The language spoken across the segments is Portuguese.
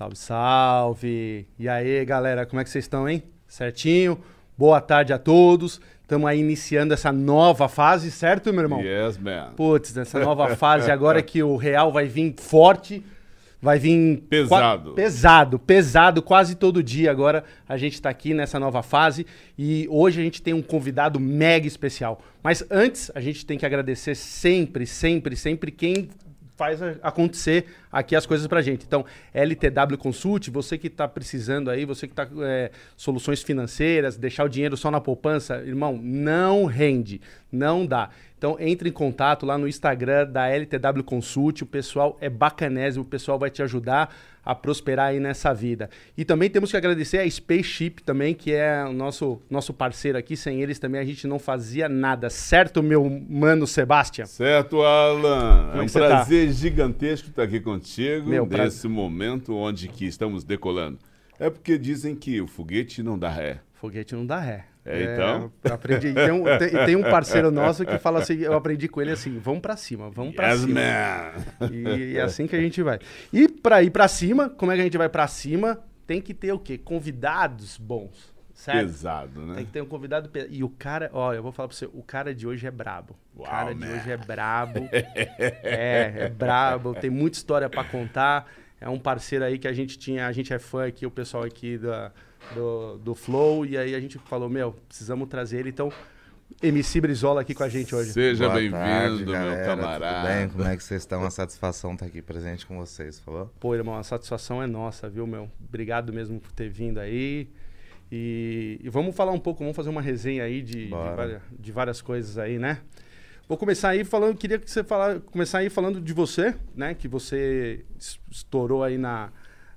Salve, salve! E aí, galera, como é que vocês estão, hein? Certinho? Boa tarde a todos. Estamos aí iniciando essa nova fase, certo, meu irmão? Yes, man. Putz, essa nova fase agora que o Real vai vir forte, vai vir... Pesado. Pesado, pesado, quase todo dia agora a gente está aqui nessa nova fase e hoje a gente tem um convidado mega especial. Mas antes, a gente tem que agradecer sempre, sempre, sempre quem faz acontecer aqui as coisas pra gente. Então, LTW Consult, você que tá precisando aí, você que tá é, soluções financeiras, deixar o dinheiro só na poupança, irmão, não rende, não dá. Então, entre em contato lá no Instagram da LTW Consult, o pessoal é bacanésimo, o pessoal vai te ajudar a prosperar aí nessa vida. E também temos que agradecer a Spaceship também, que é o nosso, nosso parceiro aqui. Sem eles também a gente não fazia nada. Certo, meu mano Sebastião? Certo, Alan. Como é um tá? prazer gigantesco estar aqui contigo Meu, pra- nesse momento onde que estamos decolando. É porque dizem que o foguete não dá ré. Foguete não dá ré. É, então? aprendi. Tem um, tem, tem um parceiro nosso que fala assim, eu aprendi com ele assim, vamos pra cima, vamos pra Yes, cima. man. E é assim que a gente vai. E pra ir pra cima, como é que a gente vai pra cima? Tem que ter o quê? Convidados bons, certo? Pesado, né? Tem que ter um convidado. pe- E o cara, ó, eu vou falar pra você, o cara de hoje é brabo. O Uau, cara de man. hoje é brabo. é, é brabo, tem muita história pra contar. É um parceiro aí que a gente tinha, a gente é fã aqui, o pessoal aqui da, do, do Flow, e aí a gente falou, meu, precisamos trazer ele. Então, MC Brizola aqui com a gente hoje. Seja bem-vindo, meu camarada. Tudo bem? Como é que vocês estão? Uma satisfação estar aqui presente com vocês, falou? Pô, irmão, a satisfação é nossa, viu, meu? Obrigado mesmo por ter vindo aí. E, e vamos falar um pouco, vamos fazer uma resenha aí de, de, várias, de várias coisas aí, né? Vou começar aí falando, queria que você fala, começar aí falando de você, né? Que você es- estourou aí na,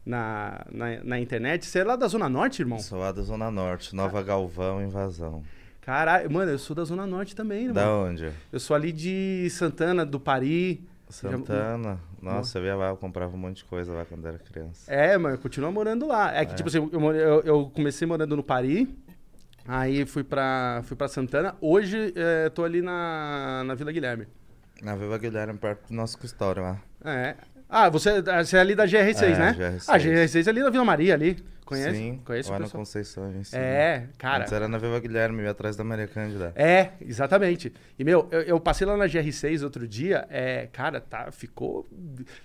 na, na, na internet. Você é lá da Zona Norte, irmão? Sou lá da Zona Norte, Nova Galvão, Invasão. Caralho, mano, eu sou da Zona Norte também, irmão. Da onde? Eu sou ali de Santana, do Pari. Santana. Nossa, eu ia lá, eu comprava um monte de coisa lá quando era criança. É, mas eu continuo morando lá. É que, tipo assim, eu, eu- eu comecei morando no Pari, aí fui pra, fui pra Santana. Hoje é, tô ali na, na Vila Guilherme. Na Viva Guilherme, perto do nosso custódio lá. É. Ah, você, você é ali da GR6, É, né? GR6. Ah, GR6 é ali na Vila Maria, ali. Conhece? Sim, Conhece lá o na pessoal? Conceição, cima. É, cara. Antes era na Viva Guilherme, atrás da Maria Cândida. É, exatamente. E, meu, eu, eu passei lá na GR6 outro dia, é, cara, tá, ficou...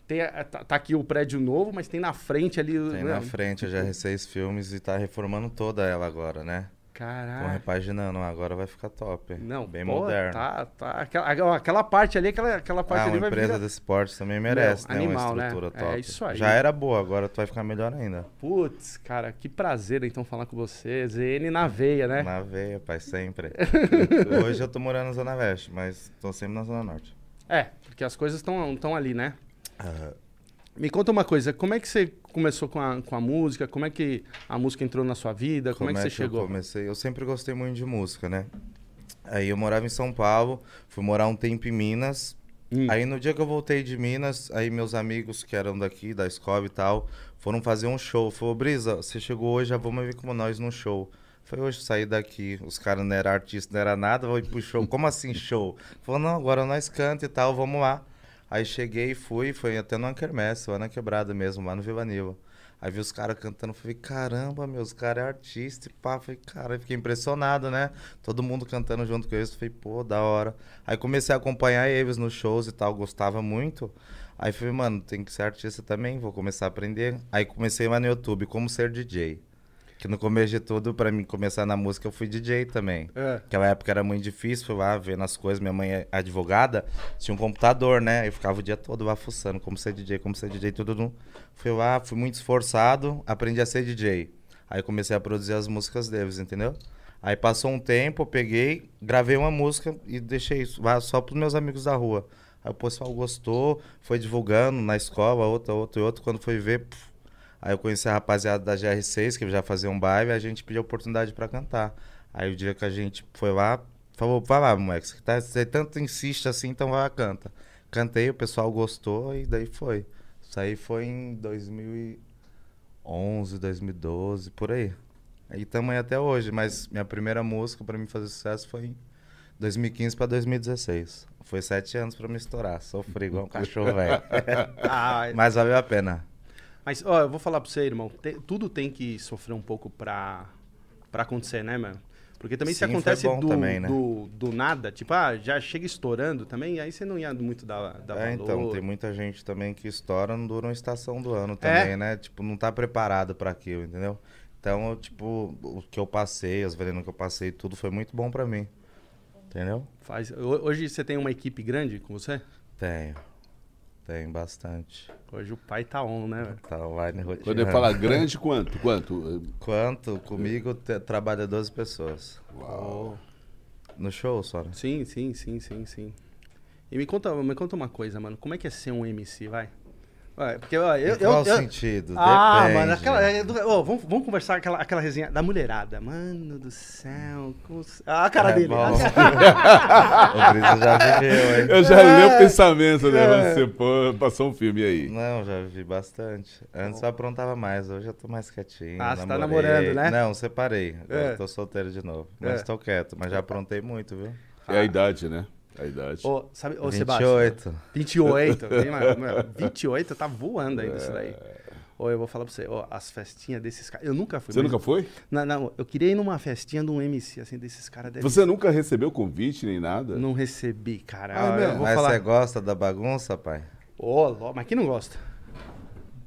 Tem, a- tá, tá aqui o prédio novo, mas tem na frente ali... Tem né? na frente a GR6 Filmes e tá reformando toda ela agora, né? Estão Caralho. repaginando, agora vai ficar top. Não, Bem pô, moderno. Tá, tá. Aquela, aquela parte ali, aquela, aquela parte Ah, ali uma vai empresa virar... desse porte também merece, Meu, né? animal, uma né? estrutura É top. isso aí. Já era boa, agora tu vai ficar melhor ainda. Putz, cara, que prazer então falar com você. ZN na veia, né? Na veia, pai, sempre. Hoje eu tô morando na Zona Leste, mas tô sempre na Zona Norte. É, porque as coisas estão ali, né? Me conta uma coisa, como é que você começou com a, com a música? Como é que a música entrou na sua vida? Como, é que você chegou? Eu comecei? Eu sempre gostei muito de música, né? Aí eu morava em São Paulo, fui morar um tempo em Minas. Hum. Aí no dia que eu voltei de Minas, aí meus amigos que eram daqui, da escola e tal, foram fazer um show. Falou, Brisa, você chegou hoje, já vamos vir com nós no show. Foi hoje sair daqui, os caras não eram artistas, não era nada, vou ir pro show. Como assim show? Falou, não, agora nós canta e tal, vamos lá. Aí cheguei e fui, foi até numa quermesse, lá na quebrada mesmo, lá no Vila Nila. Aí vi os caras cantando, falei, caramba, meu, os caras é artista e pá. Falei, cara, fiquei impressionado, né? Todo mundo cantando junto com eles, falei, pô, da hora. Aí comecei a acompanhar eles nos shows e tal, gostava muito. Aí falei, mano, tem que ser artista também, vou começar a aprender. Aí comecei lá no YouTube, como ser DJ. Que no começo de tudo, pra mim começar na música, eu fui DJ também. É. Naquela época era muito difícil, fui lá vendo as coisas. Minha mãe é advogada, tinha um computador, né? Eu ficava o dia todo lá fuçando como ser DJ, como ser DJ, tudo. tudo. Fui lá, fui muito esforçado, aprendi a ser DJ. Aí comecei a produzir as músicas deles, entendeu? Aí passou um tempo, eu peguei, gravei uma música e deixei isso lá só pros meus amigos da rua. Aí o pessoal gostou, foi divulgando na escola, outra, outra e outra. Quando foi ver, puf, Aí eu conheci a rapaziada da GR6, que já fazia um baile, e a gente pediu oportunidade pra cantar. Aí o dia que a gente foi lá, falou, vai lá, moleque, você, tá, você tanto insiste assim, então vai lá, canta. Cantei, o pessoal gostou e daí foi. Isso aí foi em 2011, 2012, por aí. Aí tamo aí até hoje, mas minha primeira música pra mim fazer sucesso foi em 2015 pra 2016. Foi sete anos pra me estourar, sofri igual um cachorro velho. Ah, mas valeu a pena. Mas, ó, eu vou falar pra você, irmão. te- tudo tem que sofrer um pouco pra, pra acontecer, né, mano? Porque também se Sim, foi acontece do, também, né? do, do nada, tipo, ah, já chega estourando também, aí você não ia muito dar, dar É, valor. então, tem muita gente também que estoura não dura uma estação do ano É? também, né? Tipo, não tá preparado pra aquilo, entendeu? Então, eu, tipo, o que eu passei, as venenos que eu passei, tudo foi muito bom pra mim. Entendeu? Faz... ho- Hoje você tem uma equipe grande com você? Tenho. Tenho bastante. Hoje o pai tá on, né, velho? Tá online Quando roteando. ele fala grande, quanto? Quanto? Quanto? Comigo te- trabalha 12 pessoas. Uau. No show só, né? Sim, sim, sim, sim, sim. E me conta, me conta uma coisa, mano. Como é que é ser um MC, vai? Ué, porque, ó, eu, Em qual eu, eu- sentido? Ah, Depende. mano, aquela, é do- ó, vamos, vamos conversar aquela, aquela resenha da mulherada. Mano do céu. como se- Ah, a cara É dele. bom. o Brisa já viveu, hein? Eu já É. li o pensamento, né? É. Você pô, passou um filme aí. Não, já vi bastante. Antes eu aprontava mais, hoje eu tô mais quietinho. Ah, você tá namorei. namorando, né? Não, separei. Agora É. eu tô solteiro de novo. Mas É. tô quieto, mas já aprontei muito, viu? É a idade, né? A idade. Ô, sabe, ô, Sebastião. 28. 28. Vem, mano, meu, 28 tá voando ainda isso É. daí. Ô, eu vou falar pra você, ó, as festinhas desses caras. Eu nunca fui. Você mas- nunca foi? Não, não, eu queria ir numa festinha de um MC, assim, desses caras. deve- Você nunca recebeu convite nem nada? Não recebi, cara. Ah, Mas falar. você gosta da bagunça, pai? Ô, ló- mas quem não gosta?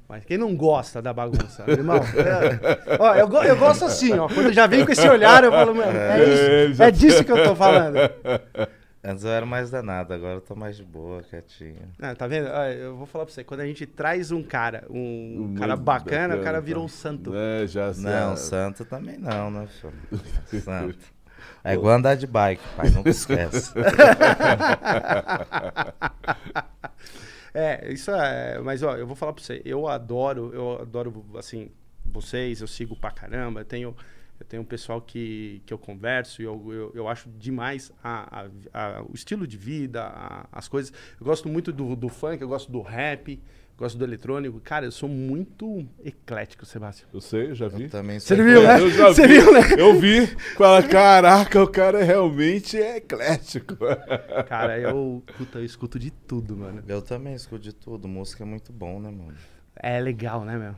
Mas quem não gosta da bagunça, irmão? É, ó, eu, eu gosto assim, ó. Quando já vem com esse olhar, eu falo, mano, é, É, isso, é disso que eu tô falando. Antes eu era mais danado, agora eu tô mais de boa, quietinho. Ah, tá vendo? Ó, eu vou falar pra você, quando a gente traz um cara, um Muito cara bacana, o cara bacana, virou um tá. santo. É, já Não, santo também não, né, filho? Santo. É igual andar de bike, pai, nunca esquece. É, isso é. Mas, ó, eu vou falar pra você. Eu adoro, eu adoro, assim, vocês, eu sigo pra caramba. Eu tenho, eu tenho um pessoal que, que eu converso e eu, eu, eu acho demais a, a- a- o estilo de vida, a- as coisas. Eu gosto muito do, do funk, eu gosto do rap, gosto do eletrônico. Cara, eu sou muito eclético, Sebastião. Eu sei, eu já vi. Eu também Você viu, né? Eu já Você vi. viu, né? Eu vi. Fala, caraca, o cara realmente é eclético. Cara, eu, puta, eu escuto de tudo, mano. Eu também escuto de tudo. Música é muito bom, né, mano? É legal, né, meu?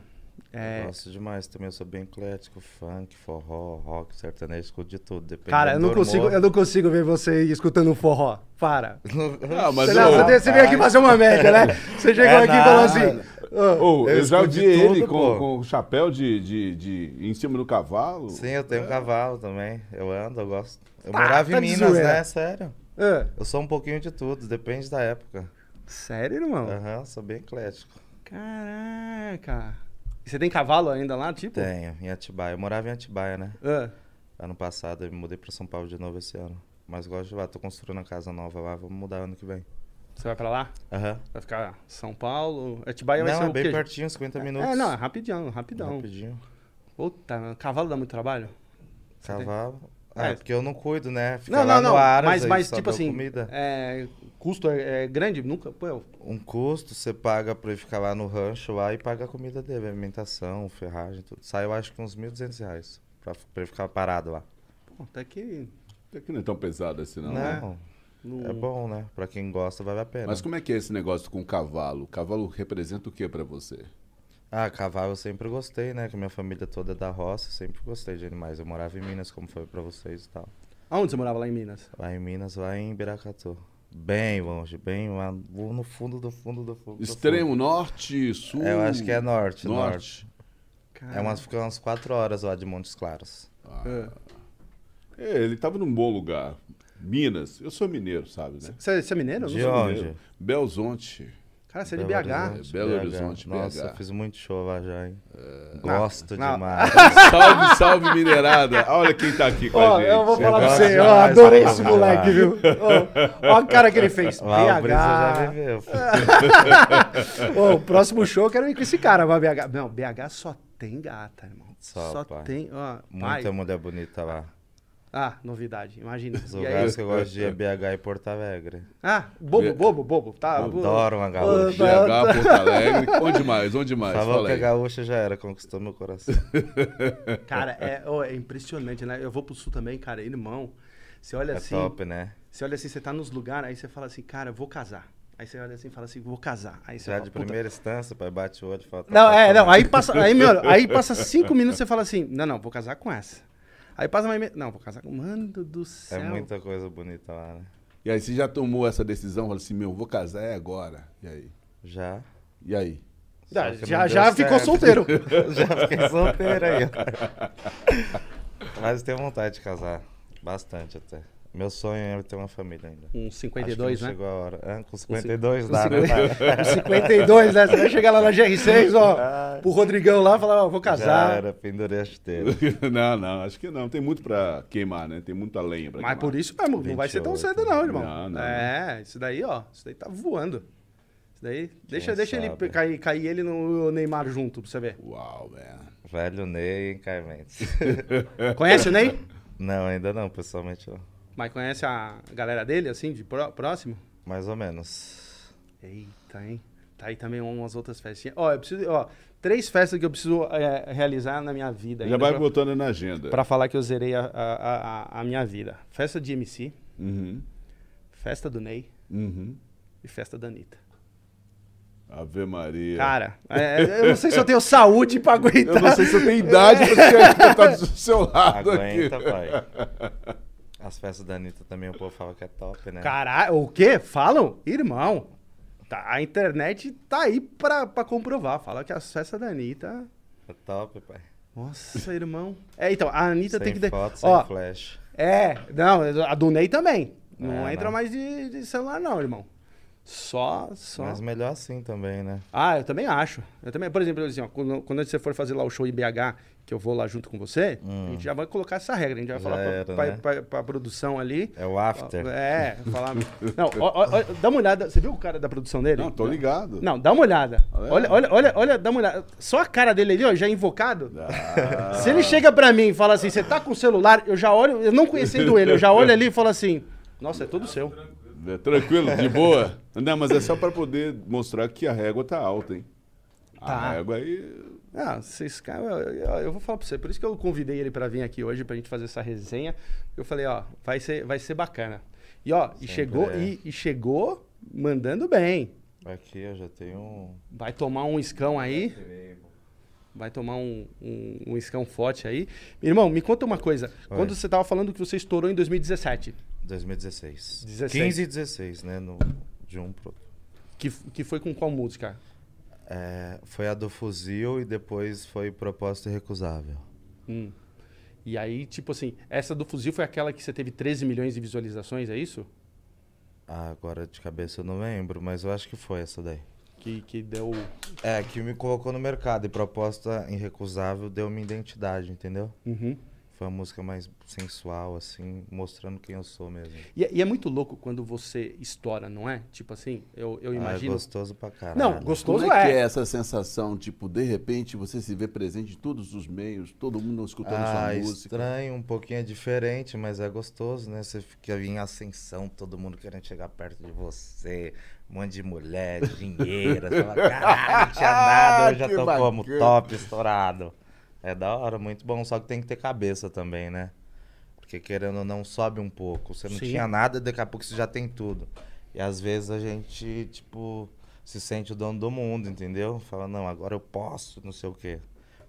É, Eu gosto demais também. Eu sou bem eclético. Funk, forró, rock, sertanejo. Escuto de tudo. Dependendo Cara, eu não, consigo, eu não consigo ver você escutando um forró. Para. Ah, mas Você, não, ô, você, você veio aqui fazer uma média, né? Você chegou É aqui e falou assim. "Ô, ô, eu, Eu já vi ele tudo, com, com o chapéu de, de, de- em cima do cavalo. Sim, eu tenho um cavalo também. Eu ando, eu gosto. Eu Tá, morava tá em Minas, zoeira. né? Sério. ah, Eu sou um pouquinho de tudo, depende da época. sério, irmão? Aham, sou bem eclético. Caraca. E você tem cavalo ainda lá, tipo? Tenho, em Atibaia. Eu morava em Atibaia, né? Ah, Ano passado eu me mudei pra São Paulo de novo esse ano. Mas gosto de lá, tô construindo uma casa nova lá, vamos mudar ano que vem. você vai pra lá? Aham. Vai ficar São Paulo? Atibaia vai Não, ser é o bem quê? pertinho, 50 minutos. É, não, é rapidão, rapidão. Rapidinho. Puta, cavalo dá muito trabalho? Você tem- É. É, porque eu não cuido, né? Fica Não, lá não, no não. ar, mas, aí mas tipo assim, Comida. é, custo é, é grande? Nunca. Pô, Um custo, você paga pra ele ficar lá no rancho lá e paga a comida dele, alimentação, ferragem, tudo. Sai, eu acho que uns 1.200 reais pra, pra ele ficar parado lá. pô, até que. Até que não é tão pesado assim, não. Não, né? não- é bom, né? Pra quem gosta, vale a pena. Mas como é que é esse negócio com o cavalo? O cavalo representa o que pra você? Ah, cavalo eu sempre gostei, né? Que minha família toda é da roça, sempre gostei de animais. Eu morava em Minas, como foi pra vocês e tal. Aonde você morava lá em Minas? Lá em Minas, lá em Biracatu. Bem longe, bem lá no fundo do fundo do fundo. do Extremo norte, sul? fundo. É, eu acho que é norte, norte. Norte. É umas, fica umas quatro horas lá de Montes Claros. É. É, ele tava num bom lugar. Minas. Eu sou mineiro, sabe, né? Você, é mineiro? De sou onde? mineiro. Belzonte. Cara, você é de BH. Horizonte, Belo Horizonte, Nossa, BH. eu fiz muito show lá já, hein? Gosto Não. demais. Salve, salve, minerada. Olha quem tá aqui com Ó, a gente. eu vou falar pra você, eu demais, adorei esse moleque, viu? Ó, ó a cara que ele fez. Lá o Brisa já BH. viveu. Ô, o próximo show eu quero ir com esse cara, vai BH. Não, BH só tem gata, irmão. Só, Só, pai. tem. Ó, pai. Muita mulher bonita lá. Ah, novidade, imagina. Os E aí? lugares que eu gosto de ir é BH e Porto Alegre. Ah, bobo, bobo, bobo. Tá. Adoro uma gaúcha. BH, Porto Alegre. Onde mais? Onde mais? Falou Fala que a gaúcha já era, conquistou meu coração. Cara, é, ó, é impressionante, né? Eu vou pro sul também, cara, irmão. Você olha É assim, top, né? você olha assim, você tá nos lugares, aí você fala assim, cara, eu vou casar. Aí você olha assim e fala assim, vou casar. Aí você Já fala, de "Puta, primeira instância, pai bate o olho e fala. tá Não, é, não, aí passa, aí, meu, aí passa cinco minutos e você fala assim, não, não, vou casar com essa. Aí passa mais, me- não, vou casar com, mano do É céu. muita coisa bonita lá, né? E aí você já tomou essa decisão, falou assim, meu, vou casar é agora. E aí? Já. E aí? Já, já, ficou solteiro. Já fiquei solteiro aí. Mas tenho vontade de casar. Bastante até. Meu sonho é ter uma família ainda. Um Acho 52, que não né? Chegou a hora. Ah, com Com 52 com dá, né? 50 pai? com 52, né? Você vai chegar lá na GR6, ó, Ah, pro Rodrigão lá e falar, ó, vou Já casar. era, pendurei a chuteira. não, não, acho que não. Tem muito pra queimar, né? Tem muita lenha pra Mas queimar. por isso mesmo, não vai ser tão 28. cedo não, irmão. Não, não, é, isso daí, ó, isso daí tá voando. Isso daí, deixa, deixa ele cair, cair ele no Neymar junto pra você ver. Uau, velho. Velho Ney em Carmentes. Conhece o Ney? não, ainda não, pessoalmente não. Mas conhece a galera dele, assim, de pró- próximo? Mais ou menos. Eita, hein? Tá aí também umas outras festinhas. Ó, eu preciso, ó, três festas que eu preciso é, realizar na minha vida. Já vai pra, botando na agenda. pra falar que eu zerei a, a, a, a minha vida. Festa de MC, Uhum, festa do Ney uhum. e festa da Anitta. Ave Maria. Cara, é, eu não sei se eu tenho saúde pra aguentar. eu não sei se eu tenho idade pra estar do seu lado Aguenta, aqui. pai. As festas da Anitta também o povo fala que é top, né? Caralho, o quê? Falam? Irmão, tá, a internet tá aí pra, pra comprovar. Fala que as festas da Anitta... É top, pai. Nossa, irmão. É, então, a Anitta sem tem que... foto, sem Ó, flash. É, não, a do Ney também. Não É, entra né? mais de, de celular, não, irmão. Só, só. Mas melhor assim também, né? Ah, eu também acho. Eu também, por exemplo, assim, ó, quando, quando você for fazer lá o show em BH, que eu vou lá junto com você, a gente já vai colocar essa regra. A gente vai Hum. Já falar pra, era, pra, né? pra- pra produção ali. É o after. É, falar. Não, ó, ó, ó, dá uma olhada. Você viu o cara da produção dele? Não, tô ligado. Não, dá uma olhada. Olha. Olha, olha, olha, olha, dá uma olhada. Só a cara dele ali, ó, já invocado. Ah, Se ele chega pra mim e fala assim, você tá com o celular, eu já olho, eu não conhecendo ele, eu já olho ali e falo assim, nossa, é todo seu. É, tranquilo, de boa. Não, mas é só pra poder mostrar que a régua tá alta, hein? A Tá. régua aí. Ah, vocês, eu, vou falar pra você, por isso que eu convidei ele pra vir aqui hoje pra gente fazer essa resenha. Eu falei, ó, vai ser, vai ser bacana. E ó, e chegou, é. e, e chegou mandando bem. Aqui eu já tenho um. Vai tomar um escão aí, vai tomar um, um, um escão forte aí. Irmão, me conta uma coisa. Oi. Quando você tava falando que você estourou em 2017, 2016. 16. 15 e 16, né? No, de um pro. que, que foi com qual música? É, foi a do fuzil e depois foi proposta irrecusável. Hum. E aí, tipo assim, essa do fuzil foi aquela que você teve 13 milhões de visualizações, é isso? Ah, agora de cabeça eu não lembro, mas eu acho que foi essa daí. Que, que deu. É, que me colocou no mercado e proposta irrecusável deu minha identidade, entendeu? Uhum. Foi uma música mais sensual, assim, mostrando quem eu sou mesmo. E, é- e é muito louco quando você estoura, não é? Tipo assim, eu, eu Ah, é imagino. gostoso pra caralho. não, Como gostoso é que é é. essa sensação, tipo, de repente você se vê presente em todos os meios, todo mundo escutando Ah, sua música? estranho, um pouquinho é diferente, mas é gostoso, né? Você fica em ascensão, todo mundo querendo chegar perto de você, um monte de mulher, dinheiro, você fala, caralho, não tinha nada, eu já tô como bacana. top, estourado. É da hora, muito bom, só que tem que ter cabeça também, né? Porque querendo ou não, sobe um pouco. Você não Sim. tinha nada, daqui a pouco você já tem tudo. E às vezes a gente, tipo, se sente o dono do mundo, entendeu? Fala, não, agora eu posso, não sei o quê.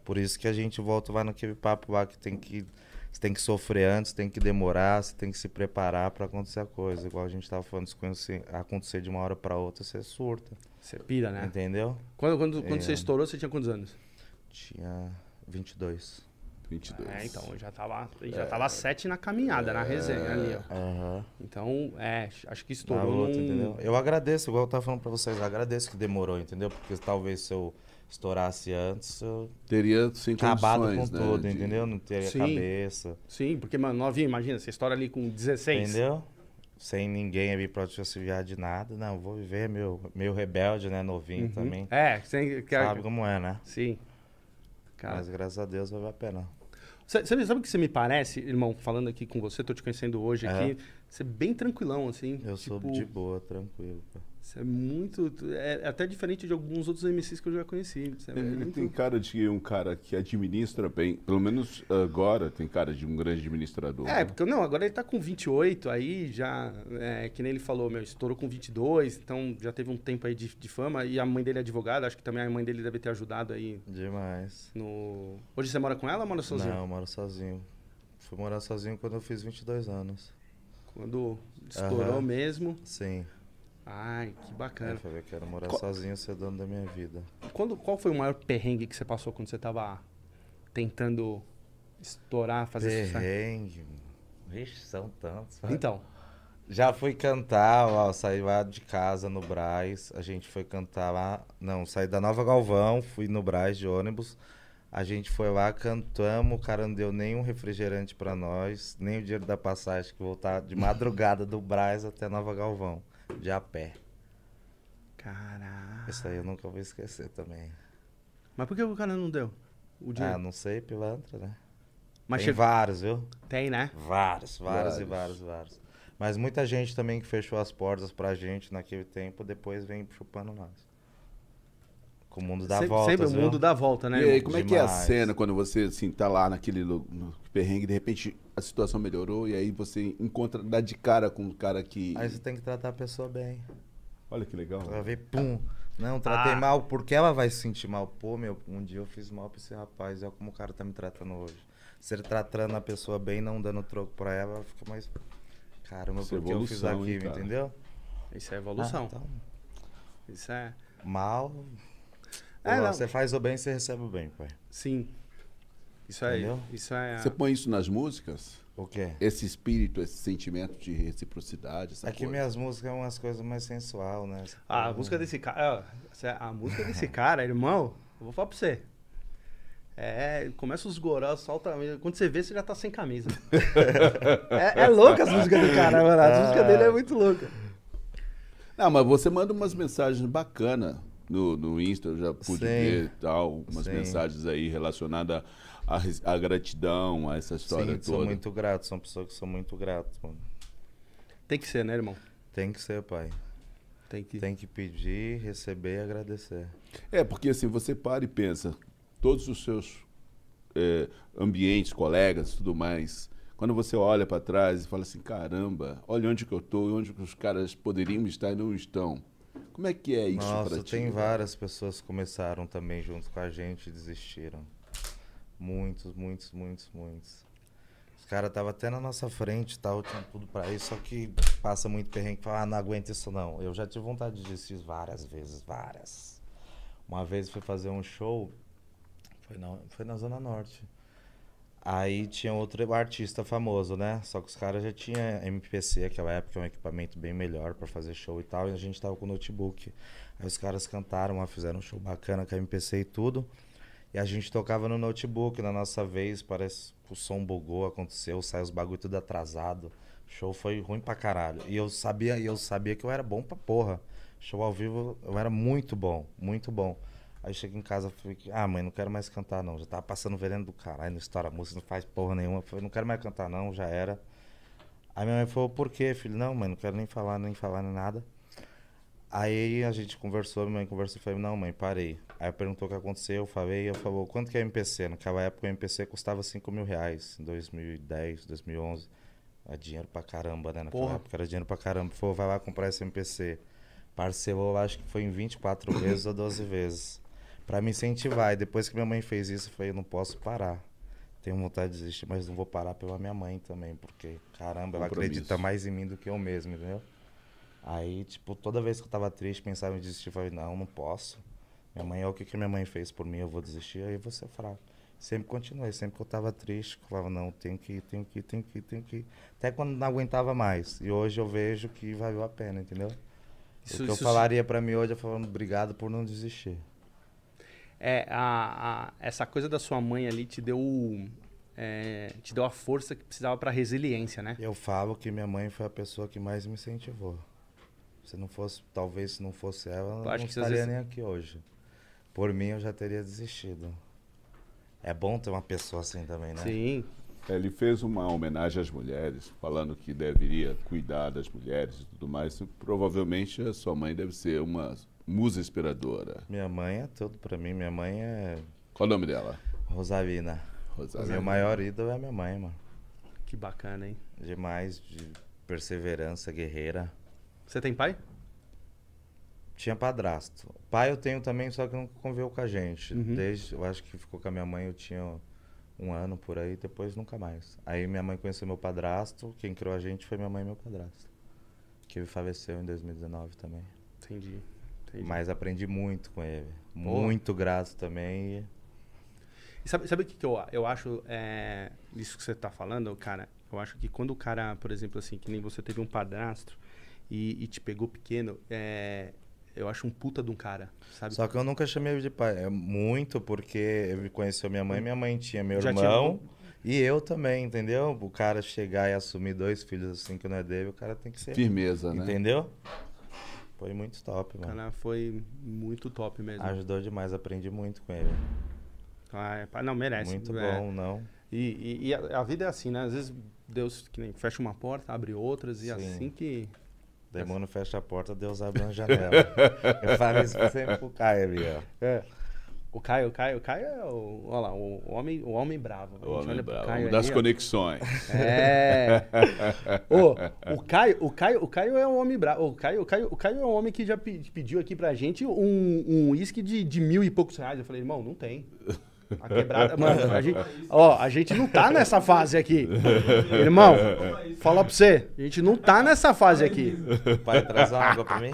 Por isso que a gente volta, vai naquele papo lá que tem que. Você tem que sofrer antes, tem que demorar, você tem que se preparar pra acontecer a coisa. Igual a gente tava falando, se acontecer, de uma hora pra outra, você surta. Você pira, né? Entendeu? Quando, quando, quando É. você estourou, você tinha quantos anos? Tinha 22. 22. É, então, já tava, já tava sete na caminhada, na resenha ali, ó. Aham. Então, é, acho que estourou luta, num- entendeu? Eu agradeço, igual eu tava falando pra vocês, eu agradeço que demorou, entendeu? Porque talvez se eu estourasse antes, eu Teria sem acabado com né, tudo, de- entendeu? Não teria Sim. cabeça, Sim, porque, mano, novinho, imagina, você estoura ali com 16. entendeu? Sem ninguém ali pra te auxiliar de nada. Não, vou viver meu, meu rebelde, né? Novinho Uhum. também. É, sem, Sabe como é, né? Sim. Cara, Mas graças a Deus valeu a pena. Sa- Sabe, o que você me parece, irmão, falando aqui com você, tô te conhecendo hoje aqui. Você é bem tranquilão, assim. Eu sou tipo, de boa, tranquilo. pô. Você é muito. É até diferente de alguns outros MCs que eu já conheci. É Ele muito- tem cara de um cara que administra bem. Pelo menos agora tem cara de um grande administrador. É, né? porque não, agora ele tá com 28, aí já, é, que nem ele falou, meu, estourou com 22, então já teve um tempo aí de, de fama, e a mãe dele é advogada, acho que também a mãe dele deve ter ajudado aí Demais. no... Hoje você mora com ela ou mora sozinho? Não, eu moro sozinho. Fui morar sozinho quando eu fiz 22 anos. Quando estourou Aham. mesmo, Sim. Ai, que Eu bacana. falei, quero morar Qual- sozinho, ser dono da minha vida. Quando, qual foi o maior perrengue que você passou quando você tava tentando estourar, fazer sucesso? Perrengue. Vixe, são tantos. Então, Já fui cantar, ó, saí lá de casa no Braz. A gente foi cantar lá. Não, saí da Nova Galvão, fui no Braz de ônibus. A gente foi lá, cantamos, o cara não deu nenhum refrigerante pra nós, nem o dinheiro da passagem, que voltar de madrugada do Braz até Nova Galvão, de a pé. caraca. Isso aí eu nunca vou esquecer também. Mas por que o cara não deu o Ah, não sei, pilantra, né? Mas Tem chegou... vários, viu? Tem, né? Vários, vários, e Vários. vários, vários. Mas muita gente também que fechou as portas pra gente naquele tempo, depois vem chupando nós. Com o mundo dá sempre, volta, sempre o mundo dá volta, né? E aí, como é que é a Demais. cena quando você assim, tá lá naquele no perrengue, de repente a situação melhorou e aí você encontra, dá de cara com um cara que. Aí você tem que tratar a pessoa bem. Olha que legal. Ela vê, pum. Não, tratei Ah. mal, porque ela vai se sentir mal. Pô, meu, um dia eu fiz mal pra esse rapaz, olha como o cara tá me tratando hoje. Se ele tratando a pessoa bem, não dando troco pra ela, fica mais. Caramba, Isso é porque eu fiz evolução, hein, entendeu? Isso é evolução. Ah, então, Isso é. mal. É, Pô, não. você faz o bem, você recebe o bem, pai. Sim. Isso aí. Entendeu? Isso é. Você põe isso nas músicas? O quê? Esse espírito, esse sentimento de reciprocidade, essa É que coisa. minhas músicas são umas coisas mais sensual, né? Ah, a música desse cara. A música desse cara, irmão, eu vou falar pra você. É, começa os gorós, solta. Quando você vê, você já tá sem camisa. é, é louca as músicas do cara, mano. As músicas dele é muito louca. Não, mas você manda umas mensagens bacanas no, no Insta, eu já pude Sim. ver e tal, umas Sim. mensagens aí relacionadas à, gratidão, a essa história Sim, toda. sou muito grato, são pessoas que são muito gratas, mano. Tem que ser, né, irmão? Tem que ser, pai. Tem que. Tem que pedir, receber e agradecer. É, porque assim, você para e pensa, todos os seus é, ambientes, colegas e tudo mais, quando você olha para trás e fala assim, caramba, olha onde que eu tô, onde que os caras poderiam estar e não estão. Como é que é isso Nossa, ti? tem várias pessoas que começaram também junto com a gente e desistiram. Muitos, muitos, muitos, muitos. Os caras estavam até na nossa frente tal, tinham tudo pra isso, só que passa muito perrengue e fala, ah, não aguento isso não. Eu já tive vontade de desistir várias vezes, várias. Uma vez fui fazer um show, foi na, foi na Zona Norte. Aí tinha outro artista famoso, né? Só que os caras já tinham MPC, aquela época, um equipamento bem melhor pra fazer show e tal, e a gente tava com notebook. Aí os caras cantaram, fizeram um show bacana com a MPC e tudo. E a gente tocava no notebook, na nossa vez, parece que o som bugou, aconteceu, saiu os bagulho tudo atrasado. O show foi ruim pra caralho. E eu sabia, eu sabia que eu era bom pra porra. Show ao vivo, eu era muito bom, muito bom. Aí cheguei em casa e falei, ah, mãe, não quero mais cantar não. Já tava passando veneno do caralho, não estoura a música, não faz porra nenhuma. Eu falei, não quero mais cantar não, já era. Aí minha mãe falou, por quê, filho? Não, mãe, não quero nem falar, nem falar, nem nada. Aí a gente conversou, minha mãe conversou e falei, não, mãe, parei. Aí perguntou o que aconteceu, eu falei, eu falou, quanto que é o MPC? Naquela época o MPC custava 5 mil reais, em 2010, 2011. É dinheiro pra caramba, né? Naquela Porra. época era dinheiro pra caramba. Falou, vai lá comprar esse MPC. Parcelou, acho que foi em 24 vezes ou 12 vezes. Pra me incentivar. E depois que minha mãe fez isso, eu falei, eu não posso parar. Tenho vontade de desistir, mas não vou parar pela minha mãe também, porque, caramba, ela Compromisso. acredita mais em mim do que eu mesmo, entendeu? Aí, tipo, toda vez que eu tava triste, pensava em desistir, eu falei, não, não posso. Minha mãe, olha o que, que minha mãe fez por mim, eu vou desistir, aí eu ser fraco. Sempre continuei, sempre que eu tava triste, eu falava, não, tenho que ir, tenho que ir, tenho que ir, tenho que ir. Até quando não aguentava mais. E hoje eu vejo que valeu a pena, entendeu? Isso- o que eu isso- falaria pra mim hoje é falando obrigado por não desistir. É, a, a- essa coisa da sua mãe ali te deu. é, te deu a força que precisava pra resiliência, né? Eu falo que minha mãe foi a pessoa que mais me incentivou. Se não fosse, talvez se não fosse ela, eu não estaria vezes- nem aqui hoje. Por mim, eu já teria desistido. É bom ter uma pessoa assim também, né? Sim. Ele fez uma homenagem às mulheres, falando que deveria cuidar das mulheres e tudo mais. Provavelmente a sua mãe deve ser uma musa inspiradora. Minha mãe é tudo pra mim. Minha mãe é Qual o nome dela? Rosavina. Rosário. Meu maior ídolo é minha mãe, mano. Que bacana, hein? Demais de perseverança, guerreira. Você tem pai? Tinha padrasto. Pai eu tenho também, só que não conviveu com a gente. Uhum. Desde, eu acho que ficou com a minha mãe, eu tinha um ano por aí, depois nunca mais. Aí minha mãe conheceu meu padrasto, quem criou a gente foi minha mãe e meu padrasto. Que faleceu em 2019 também. Entendi. entendi. Mas aprendi muito com ele. Muito grato também. e- sabe, sabe o que, que eu, eu acho é, disso que você tá falando, cara? Eu acho que quando o cara, por exemplo, assim, que nem você teve um padrasto e, e te pegou pequeno, é, eu acho um puta de um cara, sabe? Só que eu nunca chamei ele de pai. É muito porque ele conheceu minha mãe, minha mãe tinha meu Já tinha irmão. um- E eu também, entendeu? O cara chegar e assumir dois filhos assim que não é dele, o cara tem que ser. Firmeza, né? Entendeu? Foi muito top, O mano. cara foi muito top mesmo. Ajudou demais, aprendi muito com ele. Ah, é, não, merece. muito é. bom, não. E, e- e a, a vida é assim, né? Às vezes Deus que nem fecha uma porta, abre outras, e Sim. assim que. Demônio fecha a porta, Deus abre uma janela. eu falo isso sempre pro Caio ali, ó. É. O Caio, o Caio, o Caio é o. Olha lá, o homem, o homem bravo. A O gente homem olha pro bravo, Caio das ó. conexões. É. Ô, o Caio, o Caio, o Caio é um homem bravo. O Caio, o Caio, o Caio é um homem que já pe- pediu aqui pra gente um um uísque de, de mil e poucos reais. Eu falei, irmão, não tem. A quebrada, mano, a gente, ó, a gente não tá nessa fase aqui. Irmão, fala pra você, a gente não tá nessa fase aqui. Pai, traz uma água pra mim?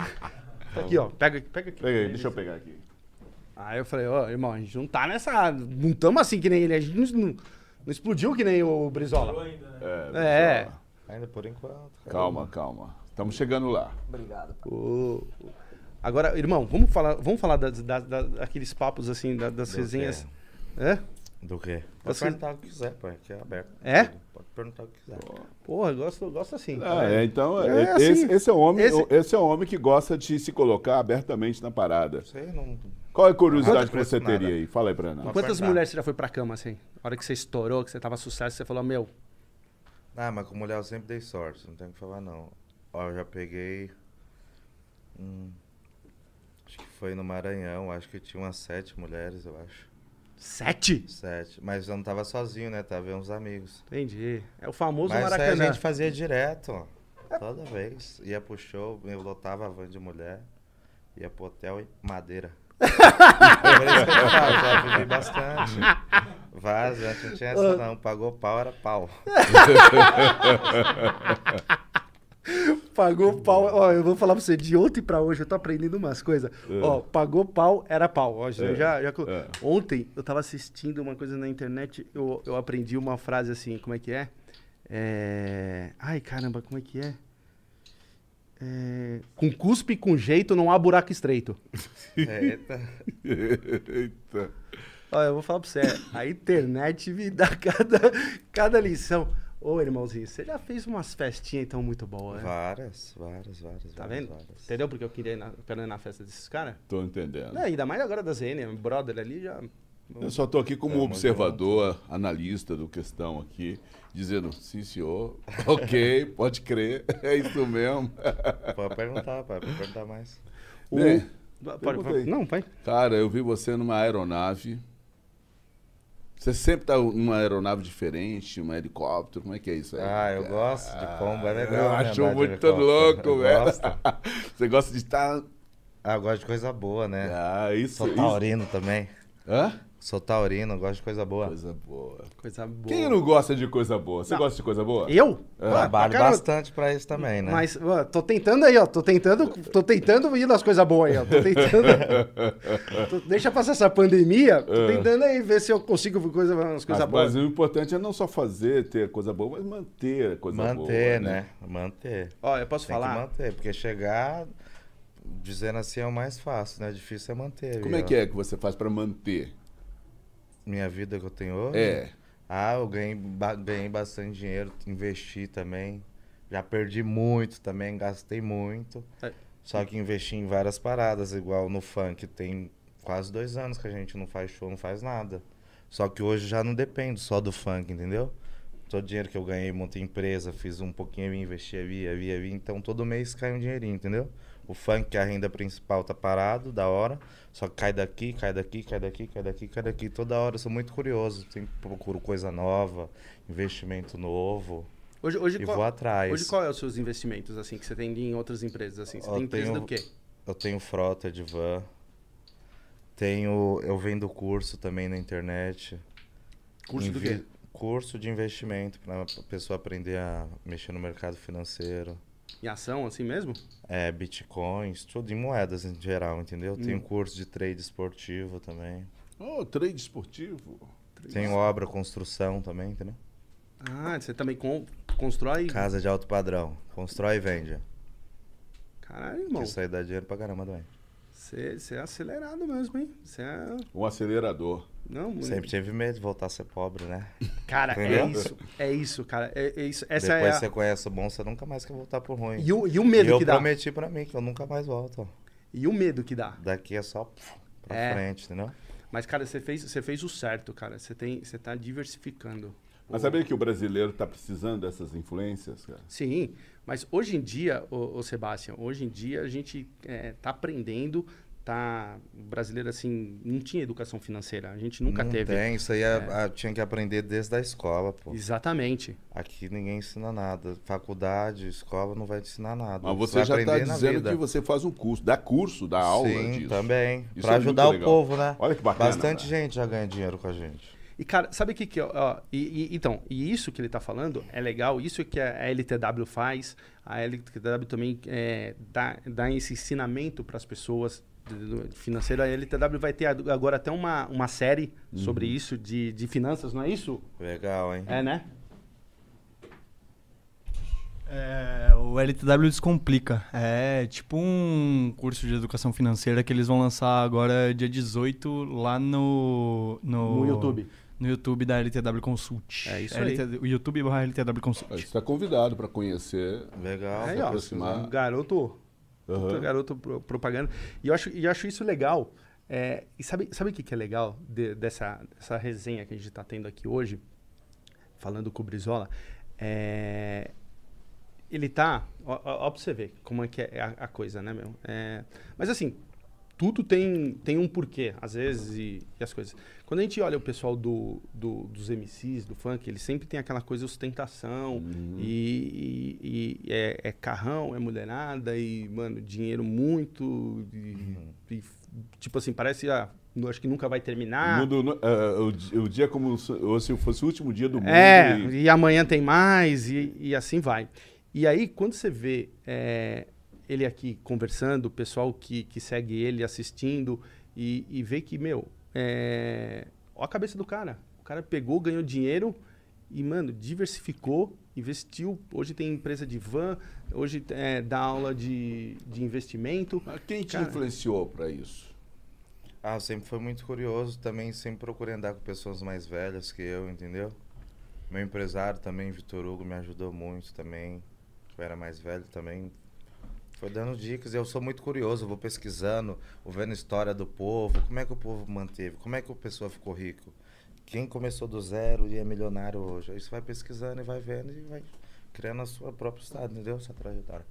Aqui, ó, pega, pega aqui. Pega aí, deixa eu pegar aqui. Aí eu falei, ó, irmão, a gente não tá nessa. Não tamo assim que nem ele. A gente não, não- explodiu que nem o Brizola. É, É. só- Ainda por enquanto. Calma, calma. Estamos chegando lá. Ô, Agora, irmão, vamos falar, vamos falar das, das, das- daqueles papos assim, da- das resenhas. É? Do quê? Pode Você- perguntar o que quiser, pô. Aqui é aberto. É? Pode perguntar o que quiser. Porra, eu gosto, eu gosto assim. Ah, é, então, É é- assim. esse, esse é o homem, Esse- esse... é o homem que gosta de se colocar abertamente na parada. Sei, não. Qual é a curiosidade Não que você nada. teria aí? Fala aí pra nós. Pode Quantas mulheres você já foi pra cama, assim? A hora que você estourou, que você tava sucesso, você falou, meu, Ah, mas com mulher eu sempre dei sorte, não tem o que falar não. Ó, eu já peguei. hum, acho que foi no Maranhão, acho que tinha umas sete mulheres, eu acho. Sete? Sete. Mas eu não tava sozinho, né? Tava uns amigos. Entendi. É o famoso Mas Maracanã. a gente fazia direto. Toda vez. Ia pro show, eu lotava a van de mulher, ia pro hotel e madeira. Já vivi bastante. Vários, antes não tinha essa não. Pagou pau, era pau. Pagou pau. Ó, eu vou falar pra você, de ontem pra hoje eu tô aprendendo umas coisas. Ó, pagou pau, era pau. Ó, eu já, já... é. Ontem eu tava assistindo uma coisa na internet, eu, eu aprendi uma frase assim, como é que é? É... Ai, caramba, como é que é? É, Com cuspe e com jeito não há buraco estreito. Eita. Eita. Ó, eu vou falar pra você, a internet me dá cada, cada lição. Ô, irmãozinho, você já fez umas festinhas então muito boas, né? Várias, várias, várias. Tá várias, vendo? várias. Entendeu porque eu queria ir na, quero ir na festa desses caras? Tô entendendo. Não, ainda mais agora da ZN, meu brother ali já. Eu só tô aqui como Tamo observador, analista do questão aqui, dizendo, sim, senhor, ok, pode crer, é isso mesmo. Pode perguntar, pai, pode perguntar mais. O... Bem, Pode, pode-. Não, vai. Cara, eu vi você numa aeronave. Você sempre tá numa aeronave diferente, um helicóptero, como é que é isso aí? Ah, eu gosto de combo, é legal. Eu né, acho muito louco, velho. Você gosta de estar. Ah, eu gosto de coisa boa, né? Ah, isso. Sou isso. taurino também. Hã? Sou taurino, gosto de coisa boa. Coisa boa. Coisa boa. Quem não gosta de coisa boa? Você Não. gosta de coisa boa? Eu? É. Trabalho caramba. bastante pra isso também, né? Mas, ó, tô tentando aí, ó. Tô tentando, tô tentando ir nas coisas boas aí, ó. Tô tentando. Tô- deixa passar essa pandemia. Tô tentando aí ver se eu consigo ver coisa, umas coisas Mas, boas. mas o importante é não só fazer, ter coisa boa, mas manter a coisa boa. manter, né? Manter. Ó, eu posso Tem que falar? manter, porque chegar dizendo assim é o mais fácil, né? Difícil é manter. Como é que é que você faz pra manter? Minha vida que eu tenho hoje? É. Ah, eu ganhei, ba- ganhei bastante dinheiro, investi também. Já perdi muito também, gastei muito. É. Só que investi em várias paradas, igual no funk. Tem quase dois anos que a gente não faz show, não faz nada. Só que hoje já não depende só do funk, entendeu? todo dinheiro que eu ganhei, montei empresa, fiz um pouquinho, investi ali, ali, ali. Então todo mês cai um dinheirinho, entendeu? O funk, que é a renda principal, tá parado, da hora. Só que cai daqui, cai daqui, cai daqui, cai daqui, cai daqui. Toda hora eu sou muito curioso. Sempre procuro coisa nova, investimento novo. Hoje, hoje, E qual, vou atrás. hoje qual é os seus investimentos, assim, que você tem em outras empresas, assim? Você Ó, tem empresa tenho- do quê? Eu tenho frota de van. Tenho. Eu vendo curso também na internet. Curso do Invi- quê? Curso de investimento para a pessoa aprender a mexer no mercado financeiro. Em ação, assim mesmo? É, bitcoins, tudo em moedas em geral, entendeu? Hum. Tenho curso de trade esportivo também. Oh, trade esportivo. Tenho obra, construção também, entendeu? Ah, você também con- constrói... Casa de alto padrão. Constrói e vende. Caralho, irmão. Isso aí dá dinheiro pra caramba também. Você é acelerado mesmo, hein? Você é... Um acelerador. Não, muito- Sempre tive medo de voltar a ser pobre, né? Cara, é isso. É isso, cara. É, é isso. Essa Depois é a... você conhece o bom, você nunca mais quer voltar pro ruim. E o, e o E medo eu que dá. prometi pra mim que eu nunca mais volto. E o medo que dá. Daqui é só pra É. frente, entendeu? Mas, cara, você fez, você fez o certo, cara. Você, tem, você tá diversificando. Mas sabia que o brasileiro está precisando dessas influências, cara? Sim, mas hoje em dia, ô, ô Sebastião, hoje em dia a gente é, tá aprendendo, tá... O brasileiro, assim, não tinha educação financeira. A gente nunca não teve. tem, isso aí é- ah, tinha que aprender desde a escola, pô. Exatamente. Aqui ninguém ensina nada. Faculdade, escola não vai te ensinar nada. Mas você vai já está dizendo vida. que você faz um curso, dá curso, dá aula Sim, disso. também. Isso pra é ajudar o legal. povo, né? Olha que bacana. Bastante cara. gente já ganha dinheiro com a gente. E, cara, sabe o que que... é, Ó, e, e- então, e isso que ele tá falando é legal, isso que a LTW faz, a LTW também é, dá, dá esse ensinamento para as pessoas financeiro. A LTW vai ter ag- agora até uma, uma série sobre isso, de, de finanças, não é isso? Legal, hein? É, né? É, o LTW Descomplica. É tipo um curso de educação financeira que eles vão lançar agora dia 18 lá no... No, No YouTube. No YouTube da LTW Consult. É isso aí. LTW O YouTube barra LTW Você Consult. está convidado para conhecer. Legal. Aí, se ó, aproximar. um garoto, puta garoto pro- propaganda. E eu acho, eu acho isso legal. É, e sabe, sabe o que, que é legal de- dessa, dessa resenha que a gente está tendo aqui hoje, falando com o Brizola? É, ele tá. Ó, ó, ó pra você ver como é que é a, a coisa, né, meu? É, mas assim, tudo tem, tem um porquê, às vezes, e, e as coisas. Quando a gente olha o pessoal do, do- dos MCs, do funk, eles sempre tem aquela coisa de ostentação, Uhum. e, e- e é, é carrão, é mulherada, e, mano, dinheiro muito. e- e, tipo assim, parece. Ah, acho que nunca vai terminar. O, mundo, ah, o, di- o dia como se fosse o último dia do mundo. É, e- amanhã tem mais, e, assim vai. E aí, quando você vê é, ele aqui conversando, o pessoal que, que segue ele assistindo, e vê que, meu, é, ó a cabeça do cara. O cara pegou, ganhou dinheiro e, mano, diversificou, investiu. Hoje tem empresa de van, hoje é, dá aula de, de investimento. Mas quem te Cara. influenciou para isso? Ah, eu sempre fui muito curioso, também sempre procurei andar com pessoas mais velhas que eu, entendeu? Meu empresário também, Vitor Hugo, me ajudou muito também. Eu era mais velho também. Foi dando dicas, eu sou muito curioso, vou pesquisando, vendo a história do povo, como é que o povo manteve, como é que a pessoa ficou rico. Quem começou do zero e é milionário hoje. Aí você vai pesquisando e vai vendo e vai criando a sua própria estado, entendeu? Sua trajetória.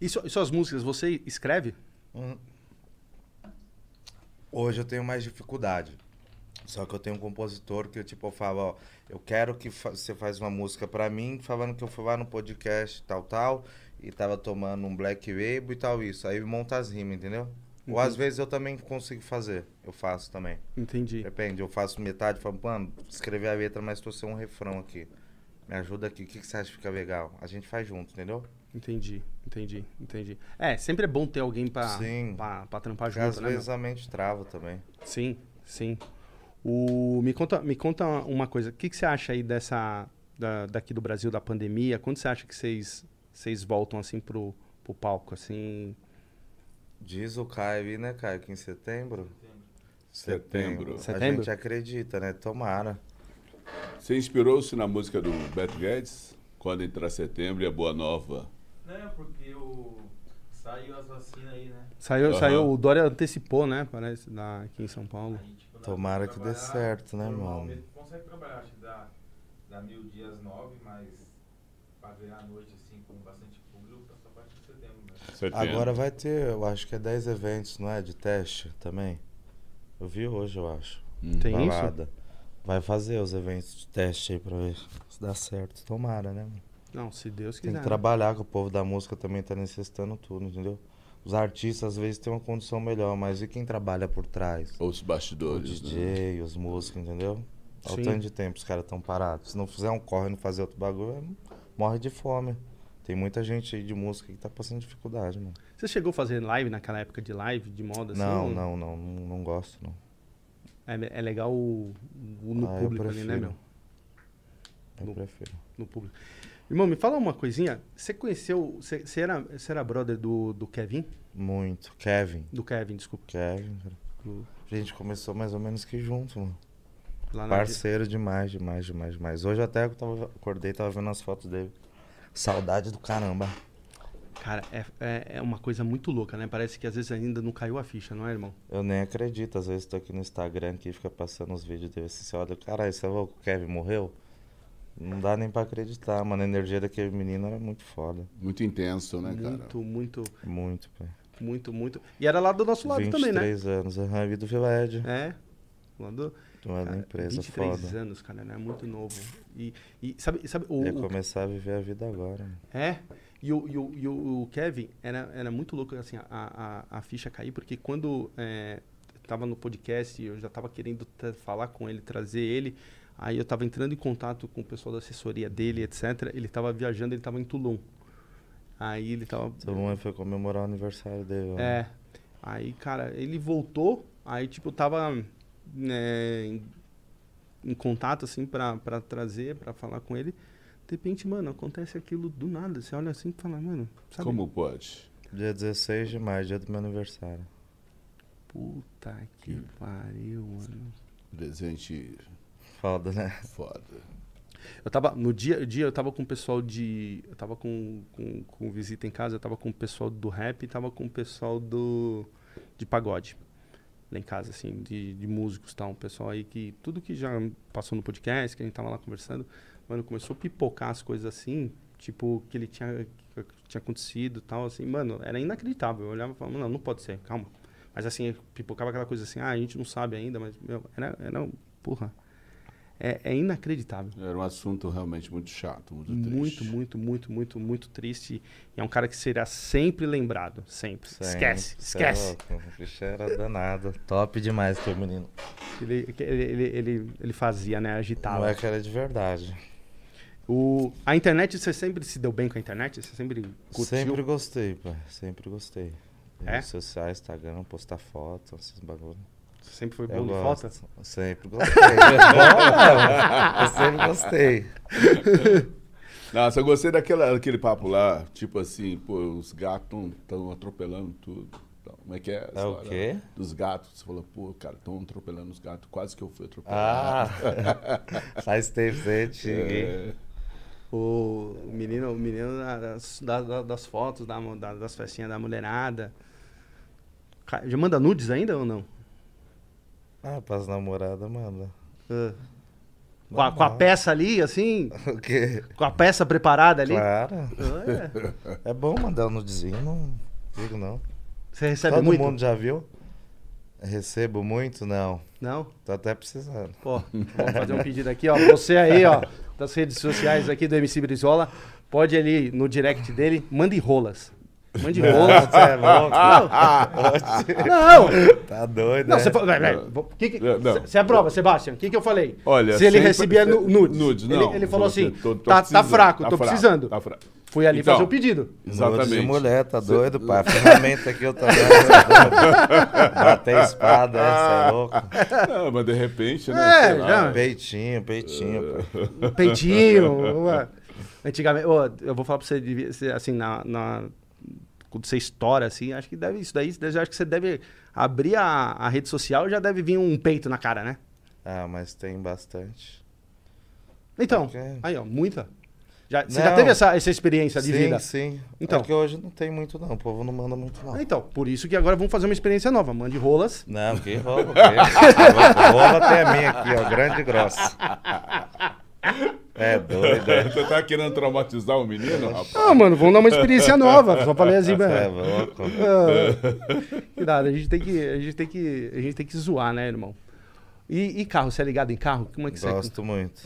E, su- e suas músicas, você escreve? Hum. Hoje eu tenho mais dificuldade. Só que eu tenho um compositor que tipo, eu falo, ó, eu quero que fa- você faz uma música pra mim, falando que eu fui lá no podcast tal, tal, e tava tomando um black label e tal, isso. Aí monta as rimas, entendeu? Ou às vezes eu também consigo fazer, eu faço também. Entendi. Depende, eu faço metade, falo, mano, escrever a letra, mas tô sem um refrão aqui. Me ajuda aqui, o que, que você acha que fica legal? A gente faz junto, entendeu? Entendi, entendi, entendi. É, sempre é bom ter alguém pra, Sim. pra, pra trampar Porque junto, às né, meu? vezes a mente trava também. Sim, sim. O, me, conta, me conta uma coisa. O que, que você acha aí dessa. Da, daqui do Brasil, da pandemia? Quando você acha que vocês, vocês voltam assim pro, pro palco? Assim. Diz o Caio aí, né, Caio, que em setembro? Setembro. A Setembro? gente acredita, né? Tomara. Você inspirou-se na música do Beto Guedes? Quando entrar setembro e a Boa Nova. Não, porque o... saiu as vacinas aí, né? Saiu, Aham. saiu, o Dória antecipou, né? Parece, lá aqui em São Paulo. Aí, tipo, Tomara que dê certo, né, mesmo. Consegue trabalhar, acho que dá, da Mil Dias 9, mas pra ver a noite assim com bastante público, tá só a partir de setembro. Agora vai ter, eu acho que é 10 eventos, não é? De teste também. Eu vi hoje, eu acho. Hum. Tem isso? Balada. Vai fazer os eventos de teste aí pra ver se dá certo. Tomara, né? mano? Não, se Deus Tem quiser. que trabalhar, que o povo da música também tá necessitando tudo, entendeu? Os artistas às vezes têm uma condição melhor, mas e quem trabalha por trás? Os O bastidores, né? DJ, os músicos, entendeu? Olha o tanto de tempo os caras estão parados. Se não fizer um corre e não fazer outro bagulho, é- morre de fome. Tem muita gente aí de música que tá passando dificuldade, mano. Você chegou a fazer live naquela época de live, de moda? assim, não, ou- não, não, não, não gosto, não. É, é legal o, o no Ah, público ali, né, meu? Eu No- prefiro. No público. Irmão, me fala uma coisinha. Você conheceu. Você, você era, você era brother do, do Kevin? Muito. Kevin. Do Kevin, desculpa. Kevin, cara. Do- A gente começou mais ou menos que junto, mano. lá na- Parceiro demais, demais, demais, demais. Hoje até eu tava, acordei tava vendo as fotos dele. Saudade do caramba. Cara, é, é, é uma coisa muito louca, né? Parece que às vezes ainda não caiu a ficha, não é, irmão? Eu nem acredito. Às vezes tô aqui no Instagram aqui fica passando os vídeos dele. Assim, você olha, caralho, você viu que o Kevin morreu? Não dá nem pra acreditar, mano. A energia daquele menino era muito foda. Muito intenso, né, cara? muito, muito, Muito, pai. muito, muito. E era lá do nosso lado também, né? 23 anos. Aham, vi do Village. É. Lá do, Uma cara, empresa 23 foda. anos, cara, né? Muito novo. E, e sabe, sabe o, Ia o- começar a viver a vida agora. É. E o, e o, e o- Kevin era, era muito louco, assim, a, a, a ficha cair, porque quando é, tava no podcast, eu já tava querendo falar com ele, trazer ele, aí eu tava entrando em contato com o pessoal da assessoria dele, etc. Ele tava viajando, ele tava em Toulon. Aí ele tava... Mundo foi comemorar o aniversário dele. É. Aí, cara, ele voltou, aí, tipo, eu tava né, em, em contato, assim, pra, pra trazer, pra falar com ele. De repente, mano, acontece aquilo do nada. Você olha assim e fala, mano, sabe? Como pode? Dia 16 de maio, dia do meu aniversário. Puta que pariu, mano. Presente Foda, né? foda. Eu tava, no dia, dia eu tava com o pessoal de. Eu tava com, com, com visita em casa, eu tava com o pessoal do rap e tava com o pessoal do. de pagode. Lá em casa, assim, de, de músicos tal. Um pessoal aí que. Tudo que já passou no podcast, que a gente tava lá conversando, mano, começou a pipocar as coisas assim, tipo, que ele tinha. que tinha acontecido tal, assim, mano, era inacreditável. Eu olhava e falava, não, não pode ser, calma. Mas assim, pipocava aquela coisa assim, ah, a gente não sabe ainda, mas, meu, era. era porra. É, é inacreditável. Era um assunto realmente muito chato, muito triste. Muito, muito, muito, muito, muito triste. E é um cara que será sempre lembrado. Sempre. esquece, Sempre, esquece. é louco, O bicho era danado. Top demais o menino. Ele, ele, ele, ele, ele fazia, né? Não Agitava. é que era de verdade. O, a internet, você sempre se deu bem com a internet? Você sempre curtiu? Sempre gostei, pai. Sempre gostei. É? Redes sociais, Instagram, postar foto, esses bagulho. Você sempre foi Eu bom de gosto. foto? Sempre gostei. Eu sempre gostei. Nossa, eu gostei daquela, daquele papo lá, tipo assim, pô, os gatos estão atropelando tudo. Então, Como é que é? É o quê? Dos gatos. Você falou, pô, cara, estão atropelando os gatos. Quase que eu fui Ah, atropelado. faz tempo você cheguei. É, O menino, o menino das, da- da- das fotos, da, da- das festinhas da mulherada. Já manda nudes ainda ou não? Ah, pras namoradas, manda. Ah. Com, a, com a peça ali, assim? O quê? Com a peça preparada ali? Claro. Olha. É bom mandar um nudezinho, não digo não. Você recebe Todo muito? mundo já viu? Recebo muito? Não. Não? Tô até precisando. Pô, vamos fazer um pedido aqui, ó. Você aí, ó, das redes sociais aqui do MC Brizola, pode ir ali no direct dele, mande rolas. Mande rolas. Você é louco? Não! tá doido, Não, né? você fa- vai, vai, vou- que que- Não, não. Você aprova, Sebastião? O que, que eu falei? Olha, Se ele recebia nu- nudes. Nudes, Ele- não. Ele, falou assim: Tô- tô tá, tá fraco, tá tô fraco, precisando. Tá fraco. Fui ali Então, fazer o pedido. Nudes Exatamente. de mulher, tá doido, pai? A ferramenta aqui eu tô dando. Bater espada, essa é louco. Não, mas de repente, né? É, sei lá. já. Peitinho, peitinho. Um peitinho. Antigamente, eu vou falar pra você, assim, na, na- quando você estoura, assim, acho que deve, isso daí, eu acho que você deve abrir a, a rede social já deve vir um peito na cara, né? Ah, mas tem bastante. Então, Ok. aí, ó, muita. Já, você já Não. teve essa, essa experiência de sim, vida? sim. Então. É que hoje não tem muito, não. O povo não manda muito, não. Então, por isso que agora vamos fazer uma experiência nova. Mande rolas. Não, que rouba, que? Rola tem a minha aqui, ó, grande e grossa. É doido, é. Você tá querendo traumatizar o menino, rapaz? Ah, mano, vamos dar uma experiência nova. Só falei assim, É mano. louco. Ah, Cuidado, a gente tem que, a gente tem que, a gente tem que zoar, né, irmão? E, e carro, você é ligado em carro? Como é que Gosto muito.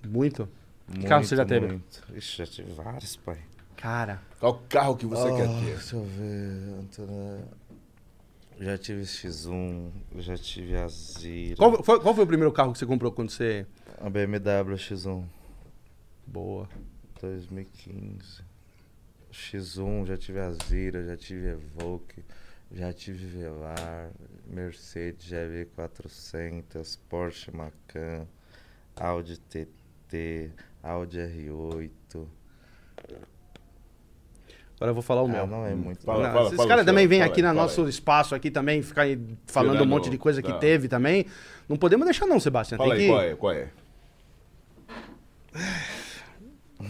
você muito? muito carro você já teve? Muito. Ixi, já tive vários, pai. Cara, Qual carro que você quer Ah, ter? Deixa eu ver. Antônio. Já tive X1, já tive a Zira. qual foi, qual foi o primeiro carro que você comprou quando você A BMW X1 boa? 2015. X1, já tive a Zira, já tive Evoque, já tive Velar, Mercedes GV400, Porsche Macan, Audi TT, Audi R8. Agora eu vou falar o Ah, meu. não é muito. Fala, Não, fala, esses caras também vêm aqui no nosso aí. espaço aqui também, ficar aí falando um Tirando- monte de coisa que tá. teve também. Não podemos deixar não, Sebastião. Fala Tem aí, que... qual é? Qual é?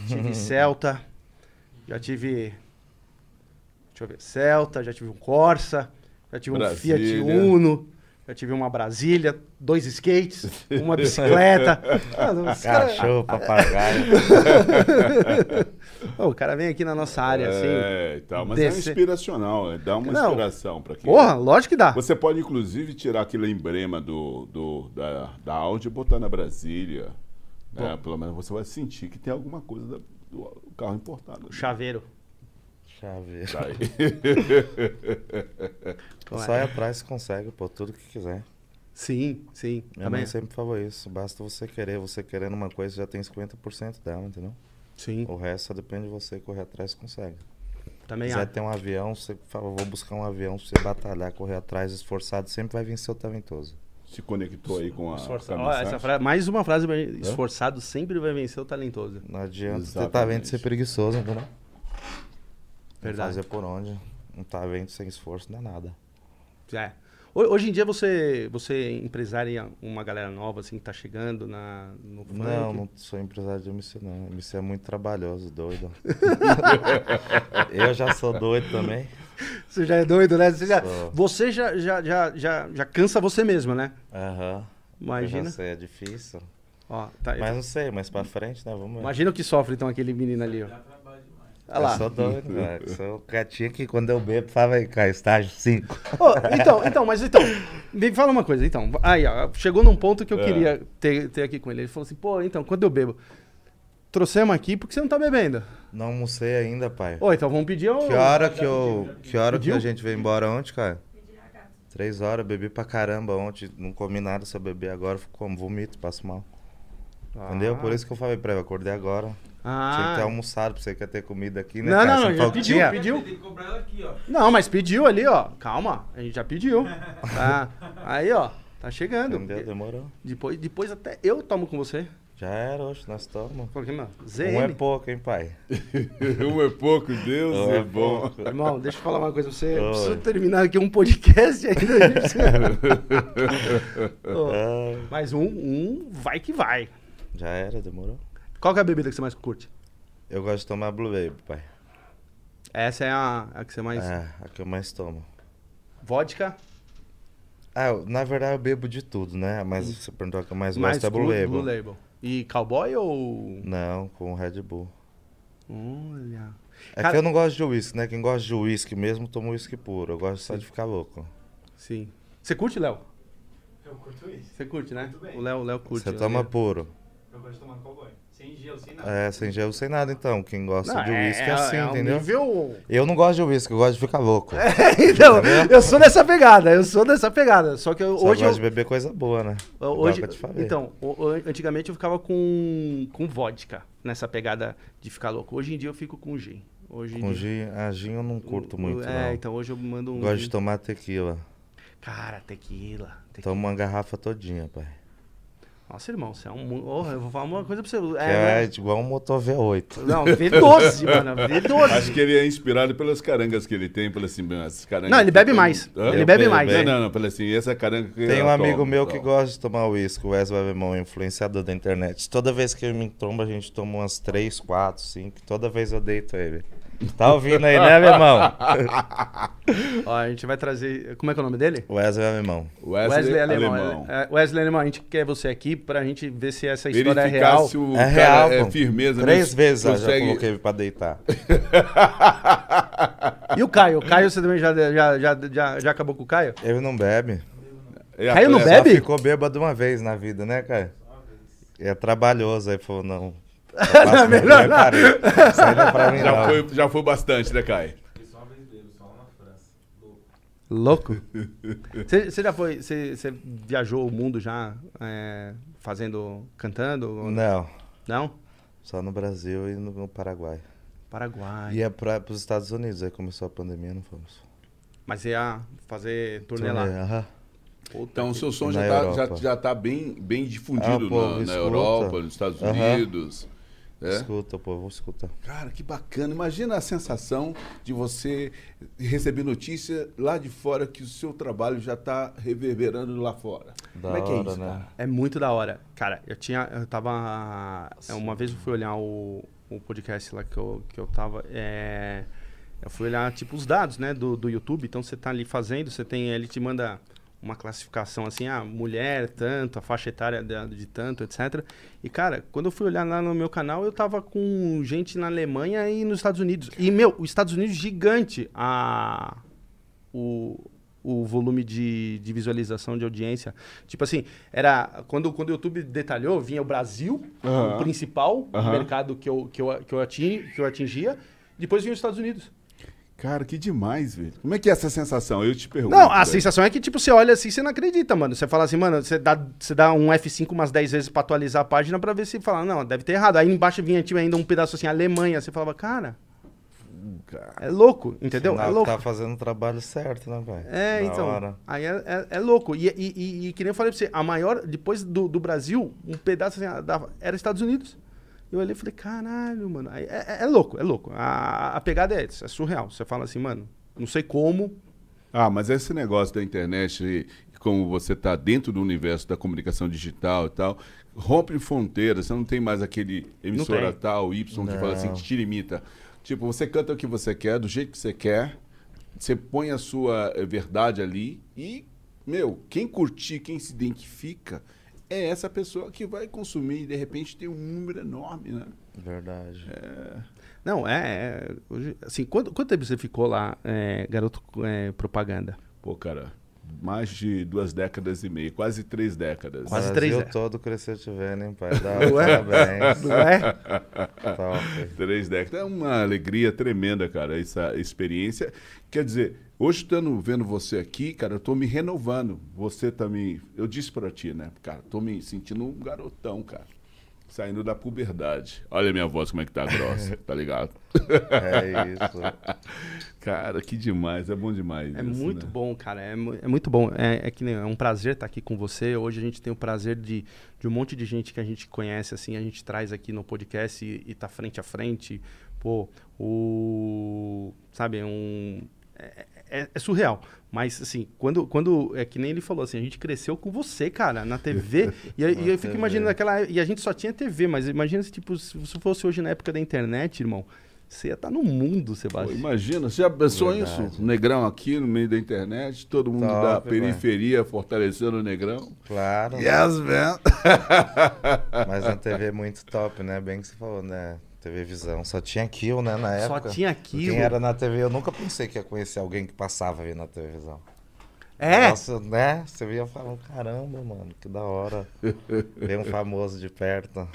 Tive Celta, já tive. Deixa eu ver, Celta, já tive um Corsa, já tive um Fiat Brasília. Uno, já tive uma Brasília, dois skates, uma bicicleta. Mano, cara- Cachorro, papagaio. Ô, o cara vem aqui na nossa área, assim. É, tal, mas é descer- inspiracional, é, dá uma Não. inspiração pra quem. Porra, lógico que dá. Você pode, inclusive, tirar aquele emblema do, do, da, da Audi e botar na Brasília. Né? Pelo menos você vai sentir que tem alguma coisa da- do carro importado. Chaveiro. Chave. Tá ir atrás que consegue, pô, tudo que quiser. Sim, sim. Minha Também. mãe sempre falou isso. Basta você querer. Você querendo uma coisa, já tem 50% dela, entendeu? Sim, O resto só depende de você correr atrás consegue. também quiser há. ter um avião, você fala, vou buscar um avião, se você batalhar, correr atrás, esforçado, sempre vai vencer o talentoso. Se conectou aí com a, Esforça- com a Ó, essa mensagem? fra- Mais uma frase, esforçado sempre vai vencer o talentoso. Não adianta Exatamente. ter talento e ser preguiçoso, entendeu? Verdade. Fazer por onde. Um talento sem esforço não é nada. É. Ho- Hoje em dia você, você empresária uma galera nova assim que tá chegando na, no funk? Não, não sou empresário de MC não. MC é muito trabalhoso, doido. eu já sou doido também. Você já é doido, né? Você já, Sou. você já, já, já, já, já cansa você mesmo, né? Aham. Eu Imagina. já sei, é difícil. Ó, tá, Mas não sei, mais pra frente, né? Vamos ver. Imagina o que sofre então aquele menino ali, ó. Dá trabalho demais. Olha lá. Eu sou doido, cara. Eu Sou gatinho que quando eu bebo, fala aí, cara, estágio 5. Ô, então, então, mas então, me fala uma coisa, então. Aí, ó, chegou num ponto que eu É. queria ter, ter aqui com ele. Ele falou assim, pô, então, quando eu bebo, trouxemos aqui porque você não tá bebendo. Não almocei ainda, pai. Ô, então vamos pedir um... Que hora que eu. Que hora que a gente veio embora ontem, cara? Três horas, bebi pra caramba ontem. Não comi nada se eu beber agora, fico como? Vomito, passo mal. Entendeu? Por isso que eu falei pra ele, eu acordei agora. Tinha que ter Ah, almoçado pra você quer ter comida aqui, né? Não, cara? não, não, já pediu, tinha? pediu. Tem que cobrar ela aqui, ó. Não, mas pediu ali, ó. Calma, a gente já pediu. Tá. Aí, ó, tá chegando. Entendeu? Demorou. Depois, depois até eu tomo com você. Já era hoje, nós mano, Um é pouco, hein, pai? um é pouco, Deus Um é, é bom. pouco. Irmão, deixa eu falar uma coisa pra você. Eu preciso terminar aqui um podcast ainda. Ah, Mas um, um vai que vai. já era, demorou. Qual que é a bebida que você mais curte? Eu gosto de tomar Blue Baby, pai. Essa é a, a que você mais. É, a que eu mais tomo. Vodka? Ah, eu- na verdade eu bebo de tudo, né? Mas você perguntou a que eu mais mais gosto é Blue Blue, Label. Blue Label. E cowboy ou. Não, com Red Bull. Olha. É Cara- que eu não gosto de uísque, né? Quem gosta de uísque mesmo toma uísque puro. Eu gosto só de ficar louco. Sim. Você curte, Léo? Eu curto isso. Você curte, né? Muito bem. O Léo, o Léo curte. Você né? toma puro. Eu gosto de tomar cowboy. Sem gelo, sem nada. É, sem gelo, sem nada então. Quem gosta Não, de uísque é, assim, um entendeu? nível- Eu não gosto de uísque, eu gosto de ficar louco. então, eu sou dessa pegada, eu sou dessa pegada. Só que eu, Só hoje eu, gosto de beber coisa boa, né? Hoje, que eu te falei. então, o- o- antigamente eu ficava com, com vodka, nessa pegada de ficar louco. Hoje em dia eu fico com gin. Hoje Com dia- gin, a gin eu não curto muito, É, não. então hoje eu mando um. Gosto gin. de tomar tequila. Cara, tequila. tequila. Tomo uma garrafa todinha, pai. Nossa, irmão, você é um. Oh, eu vou falar uma coisa pra você. É, é, igual um motor V8. Não, V12, mano. V12. Acho que ele é inspirado pelas carangas que ele tem, pelo assim, "Meu, essas carangas. Não, ele bebe mais. Hã? Ele bebe bebo, mais. Não, não, não, pelo assim, essa caranga que Tem eu um amigo tomo, meu tal. que gosta de tomar uísque, o Wesley Bebemão, influenciador da internet. Toda vez que ele me tromba, a gente toma umas 3, 4, 5. Toda vez eu deito ele. Tá ouvindo aí, né, meu irmão? Ó, a gente vai trazer. Como é que é o nome dele? Wesley é meu irmão. Wesley, Alemão. Alemão. É, é, Wesley Alemão, a gente quer você aqui pra gente ver se essa história é Verificar real. se o É cara real, é firmeza. Três vezes eu já Consegue- coloquei ele pra deitar. E o Caio? O Caio, você também já, já, já, já, já acabou com o Caio? Ele não bebe. É Caio não bebe? Só ficou bêbado uma vez na vida, né, cara? É trabalhoso. Aí falou, não. Não, é melhor aí não é pra mim, Já não. foi, já foi bastante, né, Caio? Fiquei só uma vez bebo, só lá na França. Louco. Louco? Você já foi. Você você viajou o mundo já é, fazendo. cantando? Não. Não? Só no Brasil e no, no Paraguai. Paraguai. Ia para os Estados Unidos, aí começou a pandemia, não fomos. Mas ia fazer turnê lá. Turnê, aham. Puta Então o seu som Na já tá, já, já tá bem, bem difundido Ah, pô, na, na. Europa, nos Estados Aham. É? Escuta, o povo escuta. Cara, que bacana. Imagina a sensação de você receber notícia lá de fora que o seu trabalho já está reverberando lá fora. Da Como é que é isso, né? cara? É muito da hora. Cara, eu tinha. Eu tava. é, Uma vez eu fui olhar o, o podcast lá que eu, que eu tava. é, eu fui olhar, tipo, os dados, né, do, do YouTube. Então você tá ali fazendo, você tem. Ele te manda uma classificação assim, ah, mulher, tanto, a faixa etária de, de tanto, etc. E, cara, quando eu fui olhar lá no meu canal, eu tava com gente na Alemanha e nos Estados Unidos. E, meu, os Estados Unidos gigante. A. O, o volume de, de visualização de audiência. Tipo assim, era. Quando, quando o YouTube detalhou, vinha o Brasil, Aham. o principal Aham. mercado que eu, que, eu, que, eu atingi, que eu atingia. Depois vinha os Estados Unidos. Cara, que demais, velho. Como é que é essa sensação? Eu te pergunto. Não, a velho. sensação é que, tipo, você olha assim, você não acredita, mano. Você fala assim, mano, você dá, você dá um F5 umas 10 vezes pra atualizar a página pra ver se fala, não, deve ter errado. Aí embaixo vinha tipo, ainda um pedaço assim, Alemanha. Você falava, cara, Cara, é louco, entendeu? Sinal É que louco. Tá fazendo o trabalho certo, né, pai? É, Da então. hora. Aí é, é- é louco. E, e, e, e que nem eu falei pra você, a maior, depois do, do Brasil, um pedaço assim, da- era Estados Unidos. Eu olhei e falei, caralho, mano. Aí é, é- é louco, é louco. A, a pegada é essa, é surreal. Você fala assim, mano, não sei como. Ah, mas esse negócio da internet, e como você está dentro do universo da comunicação digital e tal, rompe fronteiras. Você não tem mais aquele emissora tal, Y, que fala assim, que te limita. Tipo, você canta o que você quer, do jeito que você quer, você põe a sua eh, verdade ali e, meu, quem curtir, quem se identifica, é essa pessoa que vai consumir e de repente tem um número enorme, né? Verdade. Não, é. é hoje, assim, quanto, quanto tempo você ficou lá, é, garoto é, propaganda? Pô, cara, mais de duas décadas e meia, quase três décadas. Quase três, né? todo cresceu te vendo, hein, pai? Dá Não parabéns. Não é? Top. Três décadas. É uma alegria tremenda, cara, essa experiência. Quer dizer, hoje estando vendo você aqui, cara, eu tô me renovando. Você tá me. Eu disse pra ti, né? Cara, tô me sentindo um garotão, cara. Saindo da puberdade. Olha a minha voz como é que tá grossa, tá ligado? É isso. Cara, que demais, é bom demais. É isso, muito né? bom, cara. É, é muito bom. É, é que nem- é um prazer estar aqui com você. Hoje a gente tem o prazer de, de um monte de gente que a gente conhece, assim, a gente traz aqui no podcast e, e tá frente a frente. Pô, o. Sabe, é um. É, é- é surreal. Mas, assim, quando, quando. É que nem ele falou, assim, a gente cresceu com você, cara, na TV. e, aí- e eu fico imaginando aquela. E a gente só tinha TV, mas imagina se, tipo, se você fosse hoje na época da internet, irmão. Você ia estar no mundo, Pô, Sebastião. imagina, você já pensou Verdade. isso? O Negrão aqui no meio da internet, todo mundo Top, da periferia fortalecendo o Negrão. Claro. Yes, man! Mas na TV é muito top, né? Bem que você falou, né? TV Visão. Só tinha Kill, né? Na Só época. tinha aquilo. Quem era na TV, eu nunca pensei que ia conhecer alguém que passava aí na televisão. É? Nossa, né? Você via falando, caramba, mano, que da hora. Ver um famoso de perto.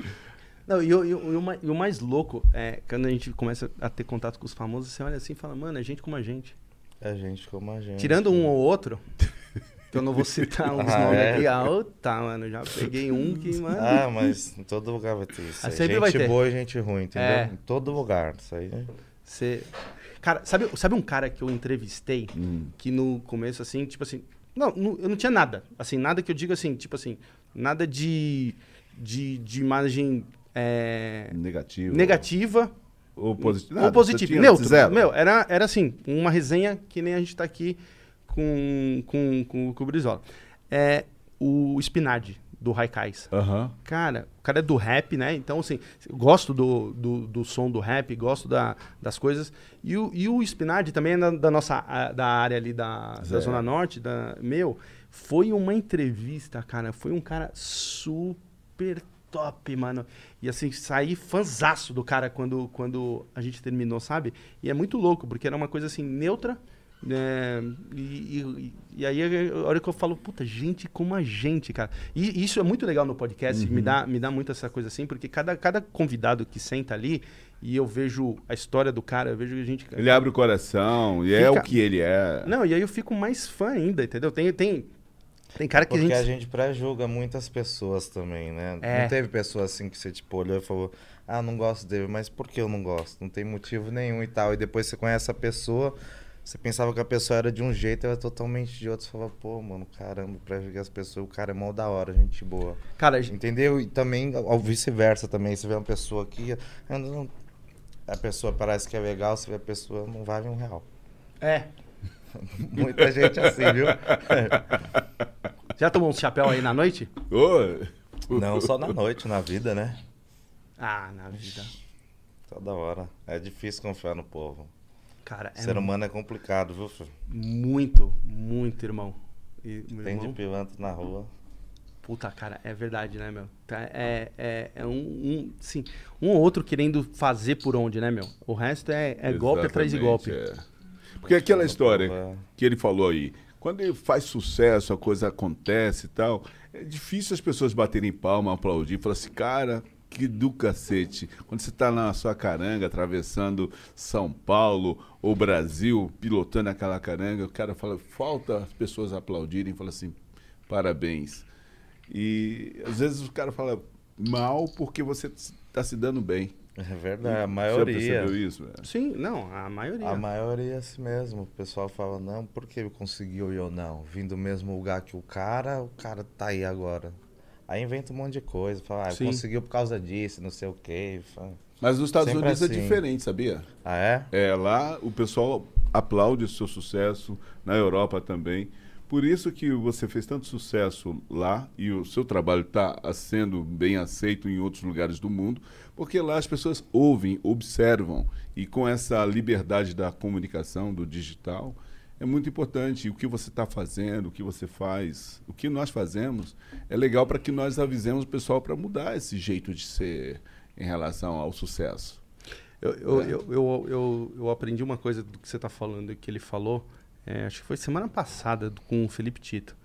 Não, e, o- e o- e o mais louco é quando a gente começa a ter contato com os famosos, você olha assim e fala, mano, é gente como a gente. É gente como a gente. Tirando um ou outro, que eu não vou citar uns Ah, nomes é? aqui. Ah, tá, mano, já peguei um que, mano. Ah, mas em todo lugar vai ter isso. Ah, aí. gente vai ter. boa e gente ruim, entendeu? É. Em todo lugar. Isso aí. Você. Cara, sabe, sabe um cara que eu entrevistei Hum. que no começo, assim, tipo assim. Não, não- eu não tinha nada. Assim, nada que eu digo assim, tipo assim, nada de. de, de imagem. é, Negativo. negativa Ou positivo. Ou tinha Neutro. zero. Meu, era, era assim, uma resenha que nem a gente tá aqui com, com, com, com o Brizola. É o Spinardi, do Raikais. Aham. Cara, o cara é do rap, né? Então, assim, eu gosto do, do, do som do rap, gosto da, das coisas. E o, e o Spinardi também é da, da nossa da área ali da, da. Zona Norte, da, meu, foi uma entrevista, cara. Foi um cara super top, mano. E assim, saí fanzaço do cara quando, quando a gente terminou, sabe? E é muito louco, porque era uma coisa assim, neutra. Né? e, e- e aí a hora que eu falo, puta, gente como a gente, cara. E isso é muito legal no podcast, me, dá, me dá muito essa coisa assim, porque cada, cada convidado que senta ali e eu vejo a história do cara, eu vejo a gente. Ele abre o coração e é Fica- o que ele é. Não, e aí eu fico mais fã ainda, entendeu? Tem, tem, tem cara que Porque a a gente. gente pré-julga muitas pessoas também, né? É. Não teve pessoa assim que você tipo olhou e falou, ah, não gosto dele, mas por que eu não gosto? Não tem motivo nenhum e tal. E depois você conhece a pessoa, você pensava que a pessoa era de um jeito, ela é totalmente de outro. Você fala, pô, mano, caramba, pré-julgar as pessoas, o cara é mó da hora, gente boa. Cara, Entendeu? E também, ao vice-versa também, você vê uma pessoa aqui, a pessoa parece que é legal, você vê a pessoa não vale um real. é. Muita gente assim, viu? Já tomou um chapéu aí na noite? Não só na noite, na vida, né? Ah, na vida. Toda hora. É difícil confiar no povo. Cara, é Ser humano é complicado, viu, filho? muito, muito, irmão. E, meu Tem de irmão, pilantra na rua. Puta, cara, é verdade, né, meu? Tá, É, é, é um, um, sim, um ou outro querendo fazer por onde, né, meu? O resto é, é golpe atrás de golpe. É. Porque aquela história que ele falou aí, quando ele faz sucesso, a coisa acontece e tal, é difícil as pessoas baterem palma, aplaudir, falar assim, cara, que do cacete. Quando você está na sua caranga, atravessando São Paulo ou Brasil, pilotando aquela caranga, o cara fala, falta as pessoas aplaudirem, fala assim, parabéns. E às vezes o cara fala mal porque você está se dando bem. É verdade, a maioria. percebeu isso? É. Sim, não, a maioria. A maioria é assim mesmo. O pessoal fala, não, por que conseguiu e eu não? Vim do mesmo lugar que o cara, o cara tá aí agora. Aí inventa um monte de coisa. Fala, ah, conseguiu por causa disso, não sei o quê. Fala, Mas nos Estados Sempre Unidos é assim. diferente, sabia? Ah, é? É, lá o pessoal aplaude o seu sucesso, na Europa também. Por isso que você fez tanto sucesso lá e o seu trabalho está sendo bem aceito em outros lugares do mundo, porque lá as pessoas ouvem, observam e com essa liberdade da comunicação, do digital, é muito importante. O que você está fazendo, o que você faz, o que nós fazemos, é legal para que nós avisemos o pessoal para mudar esse jeito de ser em relação ao sucesso. Eu, eu, eu, eu, eu, eu aprendi uma coisa do que você está falando, que ele falou, é, acho que foi semana passada, com o Felipe Tito.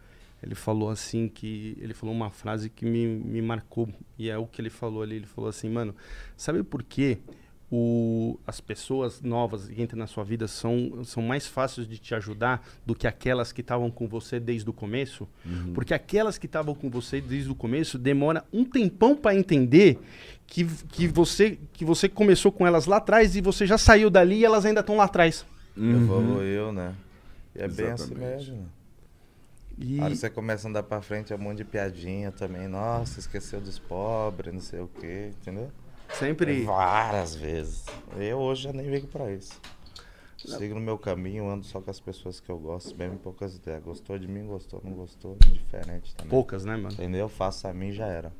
Ele falou assim que. Ele falou uma frase que me, me marcou. E é o que ele falou ali. Ele falou assim, mano, sabe por quê? O, as pessoas novas que entram na sua vida são, são mais fáceis de te ajudar do que aquelas que estavam com você desde o começo. Porque aquelas que estavam com você desde o começo demora um tempão para entender que, que, você, que você começou com elas lá atrás e você já saiu dali e elas ainda estão lá atrás. Evoluiu, né? E é bem assim mesmo. E, A hora que você começa a andar pra frente, é um monte de piadinha também. Nossa, esqueceu dos pobres, não sei o quê, entendeu? Sempre. Várias vezes. Eu hoje já nem ligo pra isso. Sigo no meu caminho, ando só com as pessoas que eu gosto, mesmo poucas ideias. Gostou de mim, gostou, não gostou, indiferente também. Poucas, né, mano? Entendeu? Faço a mim já era.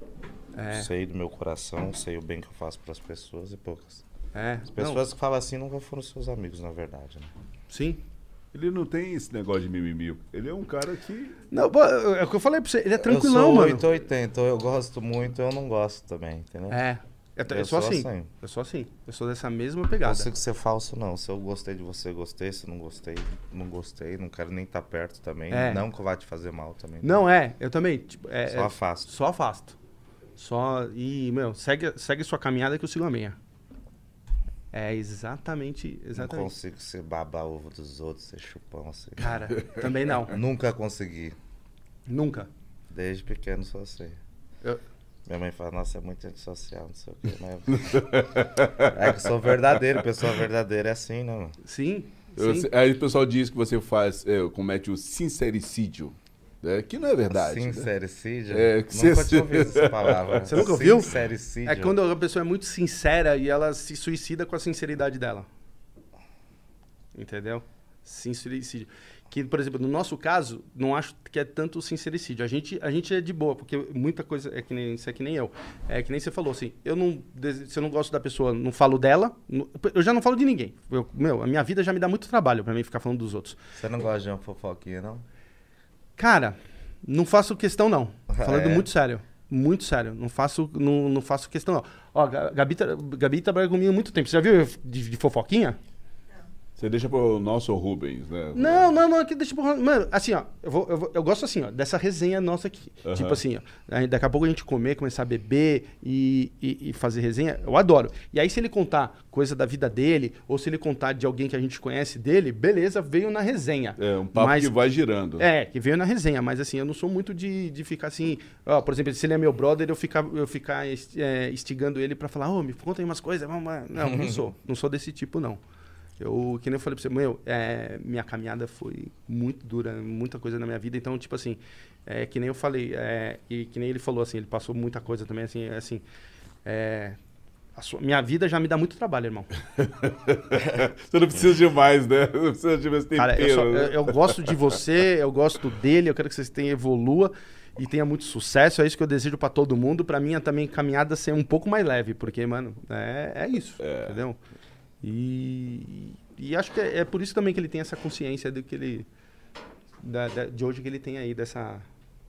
É, Sei do meu coração, sei o bem que eu faço pras pessoas e poucas. é. As pessoas que falam assim nunca foram seus amigos, na verdade. Né? Não, sim. Ele não tem esse negócio de mimimi. Ele é um cara que Não, pô, é o que eu falei pra você. Ele é eu tranquilão, sou mano. 880, eu gosto muito, eu não gosto também, entendeu? É. Eu, eu Eu sou sou assim. assim. Eu sou assim. Eu sou dessa mesma Não pegada. consigo ser falso, não. Se eu gostei de você, gostei. Se não gostei, não gostei. Não quero nem estar perto também. É. Não que vai te fazer mal também. Não, é. Eu também. Tipo, é, Só é- afasto. Só afasto. Só. E, meu, segue, segue sua caminhada que eu sigo a minha. É exatamente. Não Exatamente. consigo ser babar ovo dos outros, ser chupão assim. Cara, também não. Nunca consegui. Nunca. Desde pequeno só sei. Eu- Minha mãe fala, nossa, é muito antissocial, não sei o quê. Mas... é que eu sou verdadeiro, pessoa verdadeira é assim, né, mano? Sim. Eu aí o pessoal diz que você faz, é, comete o sincericídio, né? que não é verdade. né? Sincericídio? É, que nunca cê- tinha ouvido essa palavra. Você nunca ouviu? Sincericídio. É quando a pessoa é muito sincera e ela se suicida com a sinceridade dela. Entendeu? Sincericídio. Que, por exemplo, no nosso caso, não acho que é tanto sincericídio. A gente, a gente é de boa, porque muita coisa é que nem isso é que nem eu. É que nem você falou assim, eu não. Se eu não gosto da pessoa, não falo dela, não- eu já não falo de ninguém. Eu- meu, a minha vida já me dá muito trabalho pra mim ficar falando dos outros. Você não gosta de uma fofoquinha, não? Cara, não faço questão, não. Falando É? muito sério. Muito sério. Não faço, não, não faço questão, não. Ó, Ga- Gabi, Gabi trabalha comigo há muito tempo. Você já viu de, de fofoquinha? Você deixa pro nosso Rubens, né? Não, não, não. Aqui deixa pro Mano, assim, ó. Eu, vou, eu, vou- eu gosto assim, ó, dessa resenha nossa aqui. Aham. Tipo assim, ó. Daqui a pouco a gente comer, começar a beber e, e, e fazer resenha. Eu adoro. E aí, se ele contar coisa da vida dele, ou se ele contar de alguém que a gente conhece dele, beleza, veio na resenha. É um papo Mas- que vai girando. É, que veio na resenha, mas assim, eu não sou muito de, de ficar assim. Ó, por exemplo, se ele é meu brother, eu ficar, eu ficar é, instigando ele pra falar, ô, me conta aí umas coisas. vamos lá." Não, não sou. Não sou desse tipo, não. Eu, que nem eu falei pra você, meu, é, minha caminhada foi muito dura, muita coisa na minha vida. Então, tipo assim, é, que nem eu falei, é, e que nem ele falou, assim, ele passou muita coisa também, assim, é, assim. é, a sua- minha vida já me dá muito trabalho, irmão. Você não precisa de mais, né? Não precisa de mais tempero. Cara, eu, só- né? eu- eu gosto de você, eu gosto dele, eu quero que vocês tenham evolua e tenha muito sucesso. É isso que eu desejo pra todo mundo. Pra mim, é também caminhada ser um pouco mais leve, porque, mano, é, é isso, entendeu? E, e acho que é, é por isso também que ele tem essa consciência de que ele da- da- de hoje que ele tem aí dessa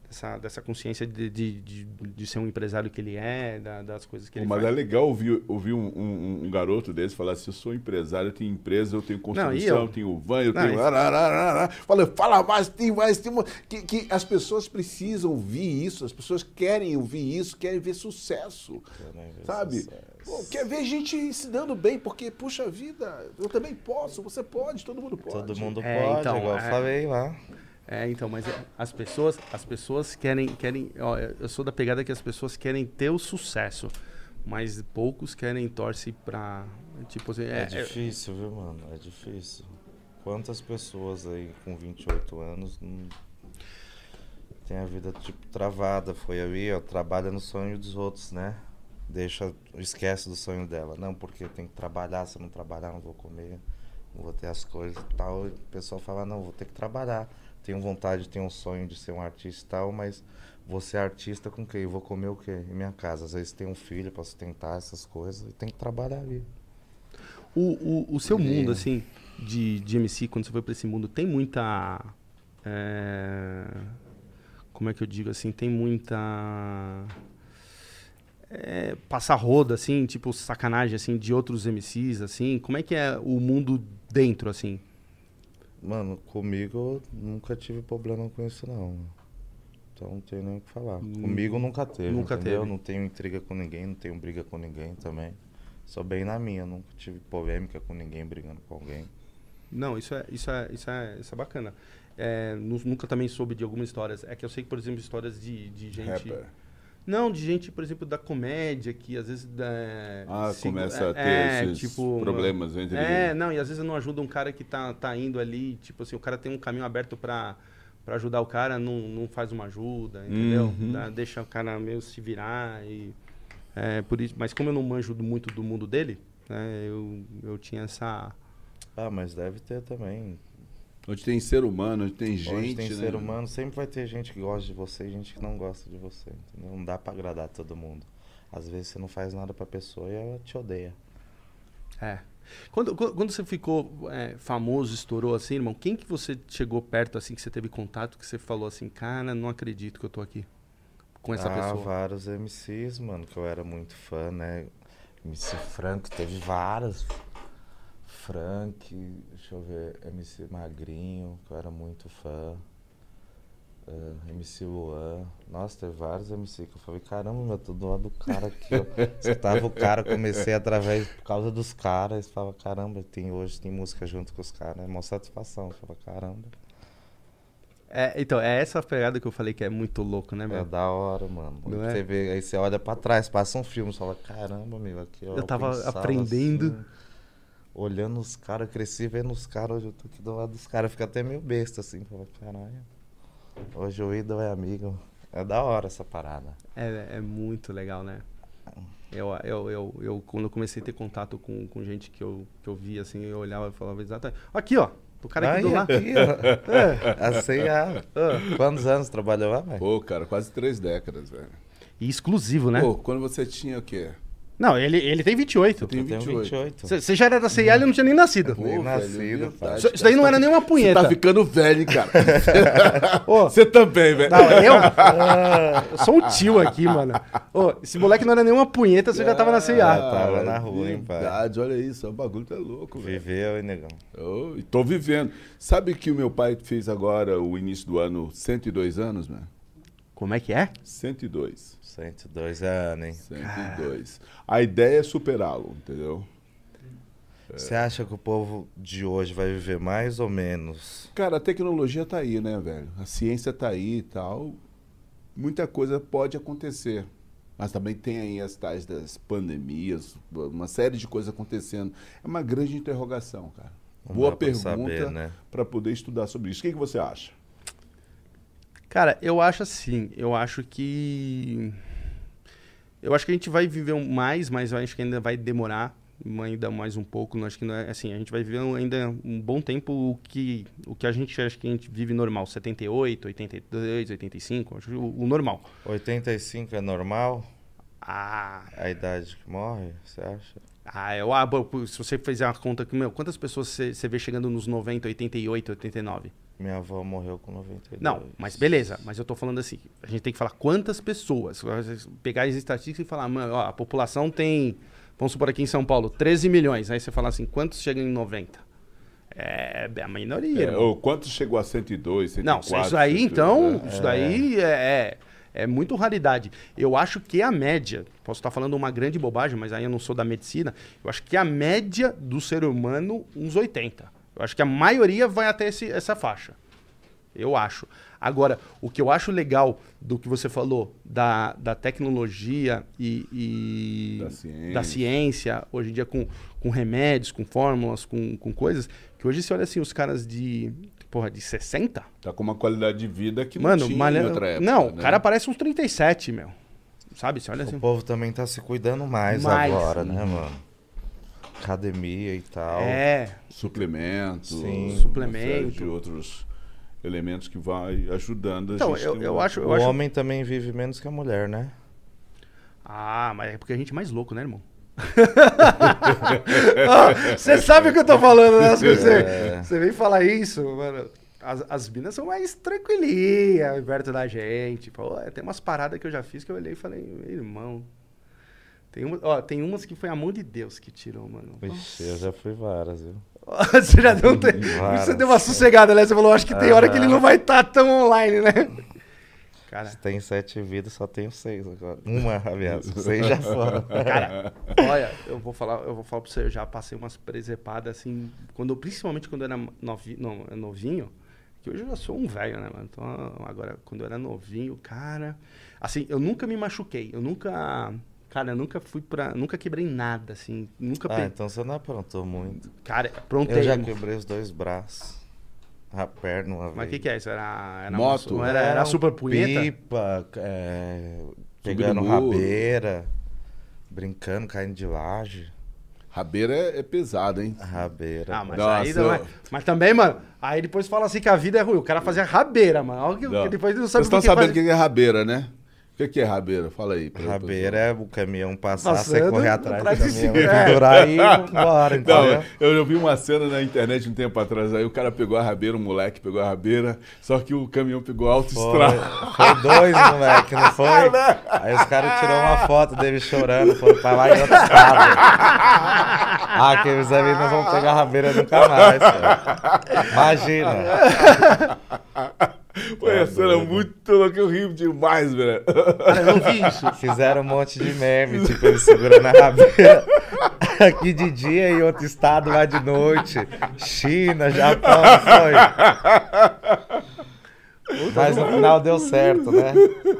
dessa, dessa consciência de, de, de, de ser um empresário que ele é, da- das coisas que ele Mas faz. é legal ouvir, ouvir um, um- um garoto desse falar assim: eu sou empresário, eu tenho empresa, eu tenho construção, e eu... eu? tenho van, eu Não, tenho. isso-. Fala, fala mais, tem mais, tem mais. Que, que as pessoas precisam ouvir isso, as pessoas querem ouvir isso, querem ver sucesso. Querem ver Sabe? sucesso. Pô, quer ver gente se dando bem, porque, puxa vida, eu também posso, você pode, todo mundo pode. Todo mundo É, pode, então, igual é. eu falei lá. É, então, mas é, as pessoas, as pessoas querem, querem, ó, eu sou da pegada que as pessoas querem ter o sucesso, mas poucos querem torce pra, tipo assim, É, é, é- difícil, viu, mano? É difícil. Quantas pessoas aí com 28 anos não tem a vida, tipo, travada? Foi ali, ó, trabalha no sonho dos outros, né? Deixa, esquece do sonho dela. Não, porque tem que trabalhar, se eu não trabalhar, não vou comer, não vou ter as coisas e tal. E o pessoal fala, não, vou ter que trabalhar. Tenho vontade, tenho um sonho de ser um artista e tal, mas vou ser artista com quem? Vou comer o quê? Em minha casa. Às vezes tem um filho pra sustentar essas coisas e tem que trabalhar ali. o, o, o seu É. mundo, assim, de, de MC, quando você foi pra esse mundo, tem muita, é, como é que eu digo assim, tem muita, é, passar roda, assim, tipo, sacanagem, assim, de outros MCs, assim, como é que é o mundo dentro, assim? Mano, comigo eu nunca tive problema com isso não. Então não tenho nem o que falar. Comigo nunca teve. Nunca entendeu? teve. Não tenho intriga com ninguém, não tenho briga com ninguém também. Sou bem na minha, nunca tive polêmica com ninguém, brigando com alguém. Não, isso é, isso é, isso é, isso é bacana. É, nu- nunca também soube de algumas histórias. É que eu sei que, por exemplo, histórias de, de gente. Rapper. Não, de gente, por exemplo, da comédia, que às vezes. É, Ah, sigo- começa a ter é, esses tipo, problemas entre. É, não, e às vezes não ajuda um cara que tá, tá indo ali, tipo assim, o cara tem um caminho aberto pra, pra ajudar o cara, não, não faz uma ajuda, entendeu? Uhum. Dá- deixa o cara meio se virar e. É, por isso, mas como eu não manjo do- muito do mundo dele, né, eu, eu tinha essa. Ah, mas deve ter também. Onde tem ser humano, onde tem gente. Hoje tem né? ser humano, sempre vai ter gente que gosta de você e gente que não gosta de você. Entendeu? Não dá pra agradar todo mundo. Às vezes você não faz nada pra pessoa e ela te odeia. É. Quando, quando você ficou é, famoso, estourou assim, irmão, quem que você chegou perto, assim, que você teve contato, que você falou assim, cara, não acredito que eu tô aqui com essa ah, pessoa? vários MCs, mano, que eu era muito fã, né? MC Frank, teve vários. Frank, deixa eu ver, MC Magrinho, que eu era muito fã. eh, MC Luan. Nossa, teve vários MC que eu falei, caramba, meu, tô do lado do cara aqui, ó. Escutava o cara, comecei através, por causa dos caras, falava, caramba, tem, hoje tem música junto com os caras, é uma satisfação. Eu falava, caramba. É, então, é essa pegada que eu falei que é muito louco, né, É meu? da hora, mano. Não é? Você vê, aí você olha pra trás, passa um filme, você fala, caramba, meu, aqui ó. Eu tava aprendendo. assim, olhando os caras, cresci vendo os caras, hoje eu tô aqui do lado dos caras, fica até meio besta assim, fala, caralho. Hoje o ídolo é amigo. É da hora essa parada. É, é muito legal, né? Eu, eu, eu, eu, quando eu comecei a ter contato com, com gente que eu, que eu via, assim, eu olhava e falava exatamente. Aqui, ó. Do cara que Aí, do lá. aqui, ó. A C&A. Quantos anos trabalhou lá, velho? Pô, cara, quase três décadas, velho. E exclusivo, né? Pô, quando você tinha o quê? Não, ele, ele tem 28. Eu tenho Eu tenho 28. 28. Você você já era da CIA e ele não tinha nem nascido. Pô, Nem nascido, pai. Isso, isso daí não era nem uma Você punheta. tá ficando velho, cara. Você também, velho. Não, eu? eu sou um tio aqui, mano. Ô, esse moleque não era nenhuma punheta, você já tava na Ah, CIA. tava na rua, hein, pai. Verdade, olha isso. O bagulho tá louco, velho. Viveu, hein, negão? Oh, e tô vivendo. Sabe que o meu pai fez agora, o início do ano, 102 anos, né? Como é que é? 102. 102 anos, hein? 102. A ideia é superá-lo, entendeu? Você acha que o povo de hoje vai viver mais ou menos? Cara, a tecnologia tá aí, né, velho? A ciência tá aí e tal. Muita coisa pode acontecer. Mas também tem aí as tais das pandemias, uma série de coisas acontecendo. É uma grande interrogação, cara. Não Boa pergunta saber, né? para poder estudar sobre isso. O que, que você acha? Cara, eu acho assim, eu acho que. Eu acho que a gente vai viver mais, mas eu acho que ainda vai demorar ainda mais um pouco. Eu acho que não é assim, a gente vai viver ainda um bom tempo o que, o que a gente acha que a gente vive normal, 78, 82, 85, acho o, o normal. 85 é normal? Ah, A idade que morre, você acha? ah, eu, ah, se você fizer uma conta que, meu, quantas pessoas você você vê chegando nos 90, 88, 89? Minha avó morreu com 92. Não, mas beleza. Mas eu tô falando assim, a gente tem que falar quantas pessoas. Pegar as estatísticas e falar, mano, ó, a população tem, vamos supor aqui em São Paulo, 13 milhões. Aí você fala assim, quantos chegam em 90? É, é a minoria. É, ou quanto chegou a 102, 104? Não, isso aí 102, então, né? isso daí é, é, é muito raridade. Eu acho que a média, posso estar falando uma grande bobagem, mas aí eu não sou da medicina, eu acho que a média do ser humano, uns 80. Eu acho que a maioria vai até esse, essa faixa. Eu acho. Agora, o que eu acho legal do que você falou da, da tecnologia e, e Da ciência. da ciência, hoje em dia com, com remédios, com fórmulas, com, com coisas, que hoje você olha assim, os caras de, porra, de 60, Tá com uma qualidade de vida que Mano, não tinha malha... em outra época. Não, né? o cara parece uns 37, meu. Sabe? Você olha assim. O povo também tá se cuidando mais, Mais. agora, né, mano? Academia e tal. É, Suplementos, Sim. Suplemento. de outros elementos que vai ajudando a Então, gente. eu- eu uma- acho- o homem também vive menos que a mulher, né? Ah, mas é porque a gente é mais louco, né, irmão? Você sabe o que eu tô falando, né? Você, É. você vem falar isso, mano. As, as minas são mais tranquilinhas perto da gente. Pô, tem umas paradas que eu já fiz que eu olhei e falei, irmão. Tem, uma, ó, tem umas que foi a mão de Deus que tirou, mano. Vixe, eu já fui várias, viu? Você já deu um te... Várias. Você deu uma sossegada, né? Você falou, acho que tem hora que ele não vai estar tão online, né? Cara, Se tem sete vidas, só tenho seis agora. Uma, aliás. Seis já foram. cara, olha, eu vou falar, eu vou falar pra você, eu já passei umas presepadas assim, quando, principalmente quando eu era novi, não, novinho, que hoje eu já sou um velho, né, mano? Então, agora, quando eu era novinho, cara, assim, eu nunca me machuquei, eu nunca, cara, eu nunca fui pra, nunca quebrei nada, assim, nunca, Ah, pe... então você não aprontou muito. cara, pronto, Eu já quebrei os dois braços. A perna uma Mas o vez. que que é isso? Era, era Moto? Uma, era, era Não, super punheta? Pipa, é, pegando rabeira, brincando, caindo de laje. Rabeira é, é pesada, hein? Rabeira. Ah, mas Nossa, aí não é. Mas também, mano, aí depois fala assim que a vida é ruim. O cara fazia rabeira, mano. Olha que, Não. que depois não Vocês sabe estão o que sabendo o que é rabeira, né? O que que é rabeira? Fala aí. pra- Rabeira é o caminhão passar, você Passando correr atrás do caminhão. É. pendurar e ir embora, Não, entendeu? eu, eu vi uma cena na internet um tempo atrás, aí o cara pegou a rabeira, o moleque pegou a rabeira, só que o caminhão pegou Foi, autoestrada. foi dois, moleque, não foi? Aí os caras tiraram uma foto dele chorando, foram pra lá em outro estado. Ah, aqueles ali nós vamos pegar a rabeira nunca mais, cara. Imagina. Foi uma cena muito louca, eu ri demais, velho. Cara, eu não vi isso. Fizeram um monte de meme, tipo, ele segurando a rabeira aqui de dia e outro estado lá de noite. China, Japão, foi. Mas no final deu certo, né?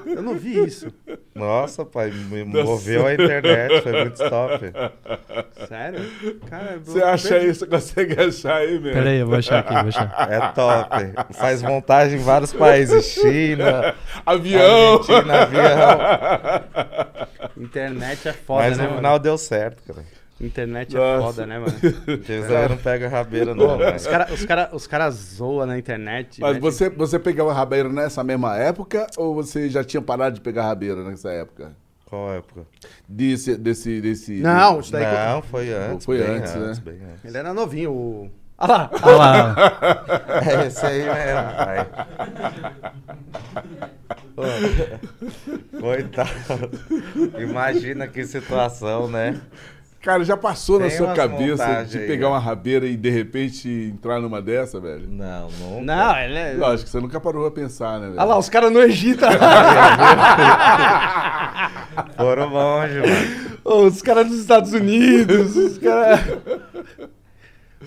Eu não vi isso. Nossa, pai, me moveu a internet, foi muito top. Sério? Cara, Você acha aí, você consegue achar aí, velho? Pera aí, eu vou achar aqui, vou achar. É top. Faz montagem em vários países. China, Avião! Argentina, avião. Internet é foda, Mas né, no mano? final deu certo, cara. Internet é Nossa. foda, né, mano? Aí não pega rabeira, não. Os caras os cara, os cara zoam na internet. Mas né? você, você pegava rabeira nessa mesma época ou você já tinha parado de pegar rabeira nessa época? Qual época? Desse, desse, desse... Não, isso daí. Não, foi antes. Foi bem antes, né? bem antes. Ele era novinho. O... Olha lá. Olha lá. É esse aí mesmo, pai. Coitado. Imagina que situação, né? Cara, já passou na Tem sua umas cabeça de aí, pegar né? uma rabeira e de repente entrar numa dessa, velho? Não, nunca. Não, ele é. Lógico que você nunca parou a pensar, né, velho? Olha lá, os caras no Egito. Foram longe, mano. Ô, os caras dos Estados Unidos. Os caras.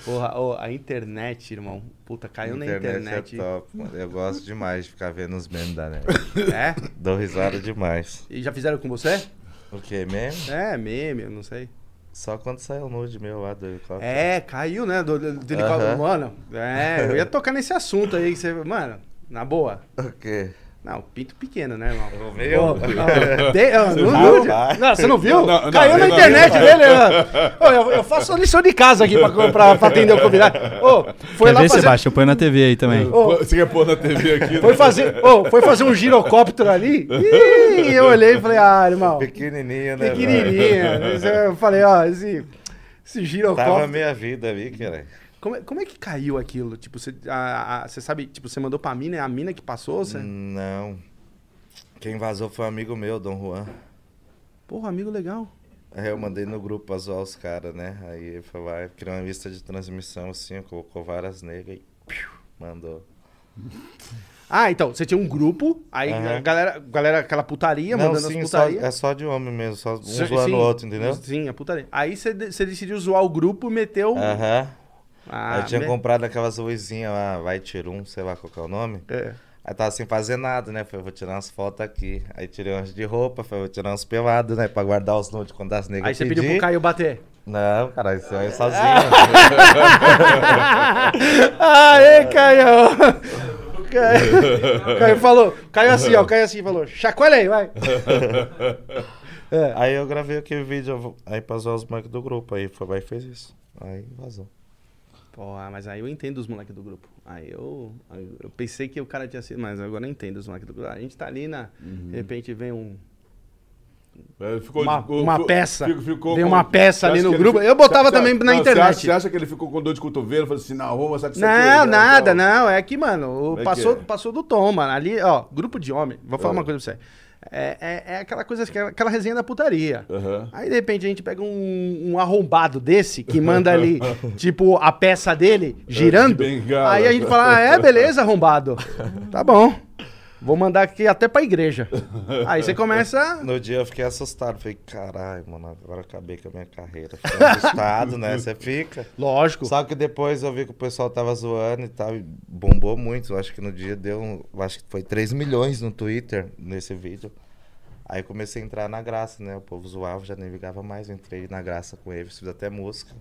Porra, ô, a internet, irmão. Puta, caiu na internet. é top, mano. Eu gosto demais de ficar vendo os memes da net. É? Dou risada demais. E já fizeram com você? O que, meme? É, meme, eu não sei. Só quando saiu o nude meu lá do helicóptero. É, caiu, né? Do, do, helicóptero. Aham. Mano, é, eu ia tocar nesse assunto aí. Que você, mano, na boa. O quê? Não, pinto pequeno, né, irmão? O meu? Ô, ó, de- Você viu? nude. Não, você não viu? Não, não, Caiu não, na não, internet não. dele. Ô, eu, eu faço a lição de casa aqui pra, pra, pra atender o convidado. Ô, foi Quer lá ver, fazer... Sebastião? Põe na TV aí também. Você quer pôr na TV aqui? Foi né? fazer, ô, foi fazer um girocóptero ali. Ih, eu olhei e falei, ah, irmão, Pequenininho, né? pequenininha. Eu falei, ó, esse, esse Tava girocóptero. meia vida ali, cara. Como é, como é que caiu aquilo? Tipo, você, a- a- você sabe, tipo, você mandou pra mina, é a mina que passou? Você... Não. Quem vazou foi um amigo meu, Dom Juan. Porra, amigo legal. Aí eu mandei no grupo pra zoar os caras, né? Aí ele foi lá, criou uma lista de transmissão assim, colocou várias negras e piu, mandou. Ah, então, você tinha um grupo, aí Aham. a galera, galera, aquela putaria, Não, mandando sim, as só, putaria. é só de homem mesmo, só um Sim, zoando o outro, entendeu? Sim, a putaria. Aí você, você decidiu zoar o grupo e meteu... Aham. Ah, Aí tinha me- comprado aquelas luzinhas lá, vai tirum, sei lá qual que é o nome. É. Aí tava sem fazer nada, né? Falei, vou tirar umas fotos aqui. Aí tirei umas de roupa, falei, vou tirar uns pelados, né? Pra guardar os nudes quando as negras Aí você pediu pro Caio bater. Não, cara, isso aí é sozinho. Aê, Caio! Caio, Caio falou, Caio assim, ó, Caio assim, falou, chacoalha aí, vai. É. aí eu gravei aquele vídeo aí pra zoar os moleques do grupo. Aí foi lá e fez isso. Aí vazou. Porra, mas aí eu entendo os moleques do grupo. Aí eu, eu pensei que o cara tinha sido, mas agora eu entendo os moleques do grupo. A gente tá ali na, de repente vem um, É, ficou- uma, ficou- uma peça, ficou- ficou uma peça Você ali no que grupo. Eu botava Você- também na não, Você internet. acha, você acha que ele ficou com dor de cotovelo? Falou assim, que isso aqui é Não, legal, nada, não. É que, mano, é que passou, é? passou do tom, mano. Ali, ó, grupo de homem. Vou falar É. uma coisa pra você. É, é, é aquela coisa, aquela, aquela resenha da putaria. Aham. Aí, de repente, a gente pega um, um arrombado desse que manda ali, tipo, a peça dele girando. aí a gente fala, ah, é, beleza, arrombado. Tá bom. Vou mandar aqui até pra igreja. Aí você começa. No dia eu fiquei assustado. Falei, caralho, mano, agora acabei com a minha carreira. Fiquei assustado, né? Você fica. Lógico. Só que depois eu vi que o pessoal tava zoando e tal, e bombou muito. Eu acho que no dia deu, um- eu acho que foi 3 milhões no Twitter nesse vídeo. Aí comecei a entrar na graça, né? O povo zoava, já nem ligava mais. Eu entrei na graça com eles, fiz até música.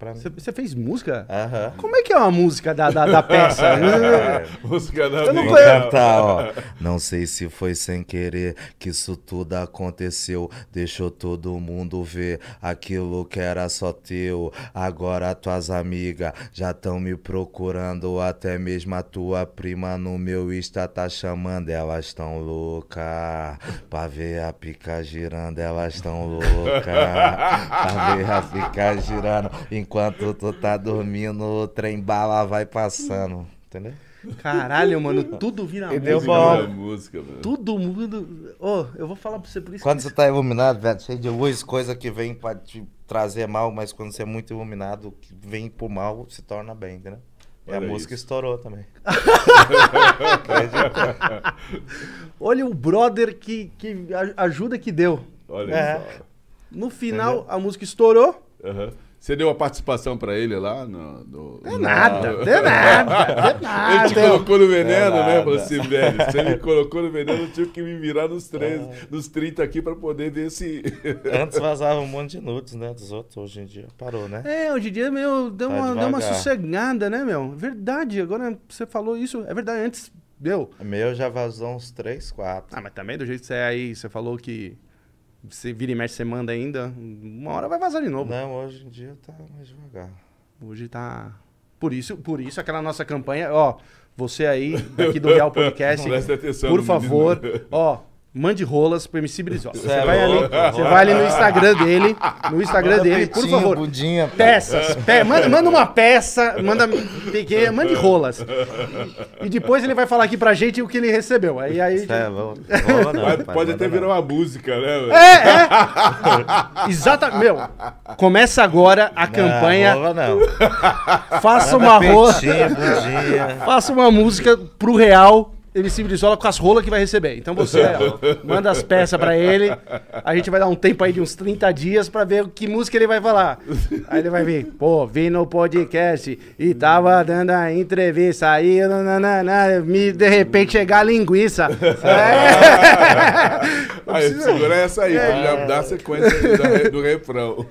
Pra mim. Você, fez música? Aham. Como é que é uma música da, da, da peça? É. Música da Eu não bengala. cantar, ó. Não sei se foi sem querer que isso tudo aconteceu. Deixou todo mundo ver aquilo que era só teu. Agora tuas amigas já estão me procurando. Até mesmo a tua prima no meu Insta tá chamando. Elas estão loucas. Pra ver a pica girando, elas estão loucas. Pra ver a pica girando. Enquanto tu tá dormindo, o trem bala vai passando. Entendeu? Caralho, mano, tudo vira E deu música. bom. Música mano. Tudo mundo. Ô, eu vou falar pra você por isso. Quando que- você tá iluminado, velho, cheio de luz, coisa que vem pra te trazer mal, mas quando você é muito iluminado, que vem pro mal se torna bem, entendeu? E a música isso. estourou também. Olha o brother que, que ajuda que deu. Olha É. só. No final, a música estourou. Aham. Você deu a participação pra ele lá? No, no... Deu nada, deu nada, deu nada. Ele te colocou no veneno, É né? Falou assim, velho, você me colocou no veneno, eu tive que me virar nos, 13, nos 30 aqui pra poder ver se... Antes vazava um monte de nudes, né, dos outros. Hoje em dia parou, né? É, hoje em dia, meu, deu, Tá uma, deu uma sossegada, né, meu? Verdade, agora você falou isso, é verdade, antes deu. O meu já vazou uns 3, 4. Ah, mas também do jeito que você é aí, você falou que Você vira e mexe, você manda ainda. Uma hora vai vazar de novo. Não, hoje em dia tá mais devagar. Hoje tá. Por isso, por isso aquela nossa campanha, ó, você aí daqui do Real Podcast, por favor, ó, mande rolas pro MC Brizola. Você Cê é vai ali, você vai ali no Instagram dele, no Instagram Manda dele, por peitinho, favor. Bundinha. Peças, pe- manda, manda uma peça, manda pequena, mande rolas. E depois ele vai falar aqui pra gente o que ele recebeu. Aí aí é. Rola não, Pode, pai, pode manda até virar não. uma música, né? É, é. Exata, meu. Começa agora a campanha. Não, rola não. Faça Manda uma rola. Faça uma música pro Real, MC Brizola com as rolas que vai receber. Então você ó, manda as peças pra ele. A gente vai dar um tempo aí de uns 30 dias pra ver que música ele vai falar. Aí ele vai vir, pô, vim no podcast e tava dando a entrevista. Aí, nananana, me de repente chegar a linguiça. É. Aí, segura essa aí, pra já dar a sequência do, do refrão.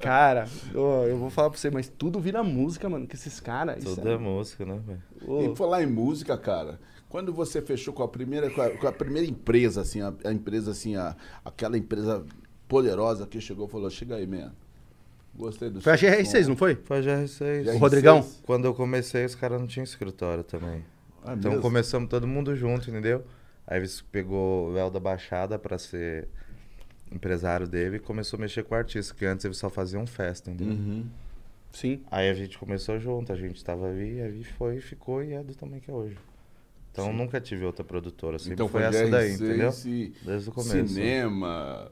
Cara, eu vou falar pra você, mas tudo vira música, mano, que esses caras. isso Tudo é música, né, velho? E falar em música, cara, quando você fechou com a primeira, com a, com a primeira empresa, assim, a, a empresa, assim, a, aquela empresa poderosa que chegou e falou, chega aí, man. Gostei do Foi a seu GR6, som." não foi? Foi a GR6. GR6. O Rodrigão? Quando eu comecei, os caras não tinham escritório também. Ah, então mesmo? começamos todo mundo junto, entendeu? Aí eles pegou o El da Baixada pra ser empresário dele e começou a mexer com artista, que antes eles só faziam festa, entendeu? Uhum. Sim. Aí a gente começou junto, a gente tava ali, aí foi, ficou e é do tamanho que é hoje. Então nunca tive outra produtora, sempre Então foi foi essa daí, GR6 entendeu? Desde o começo. Cinema,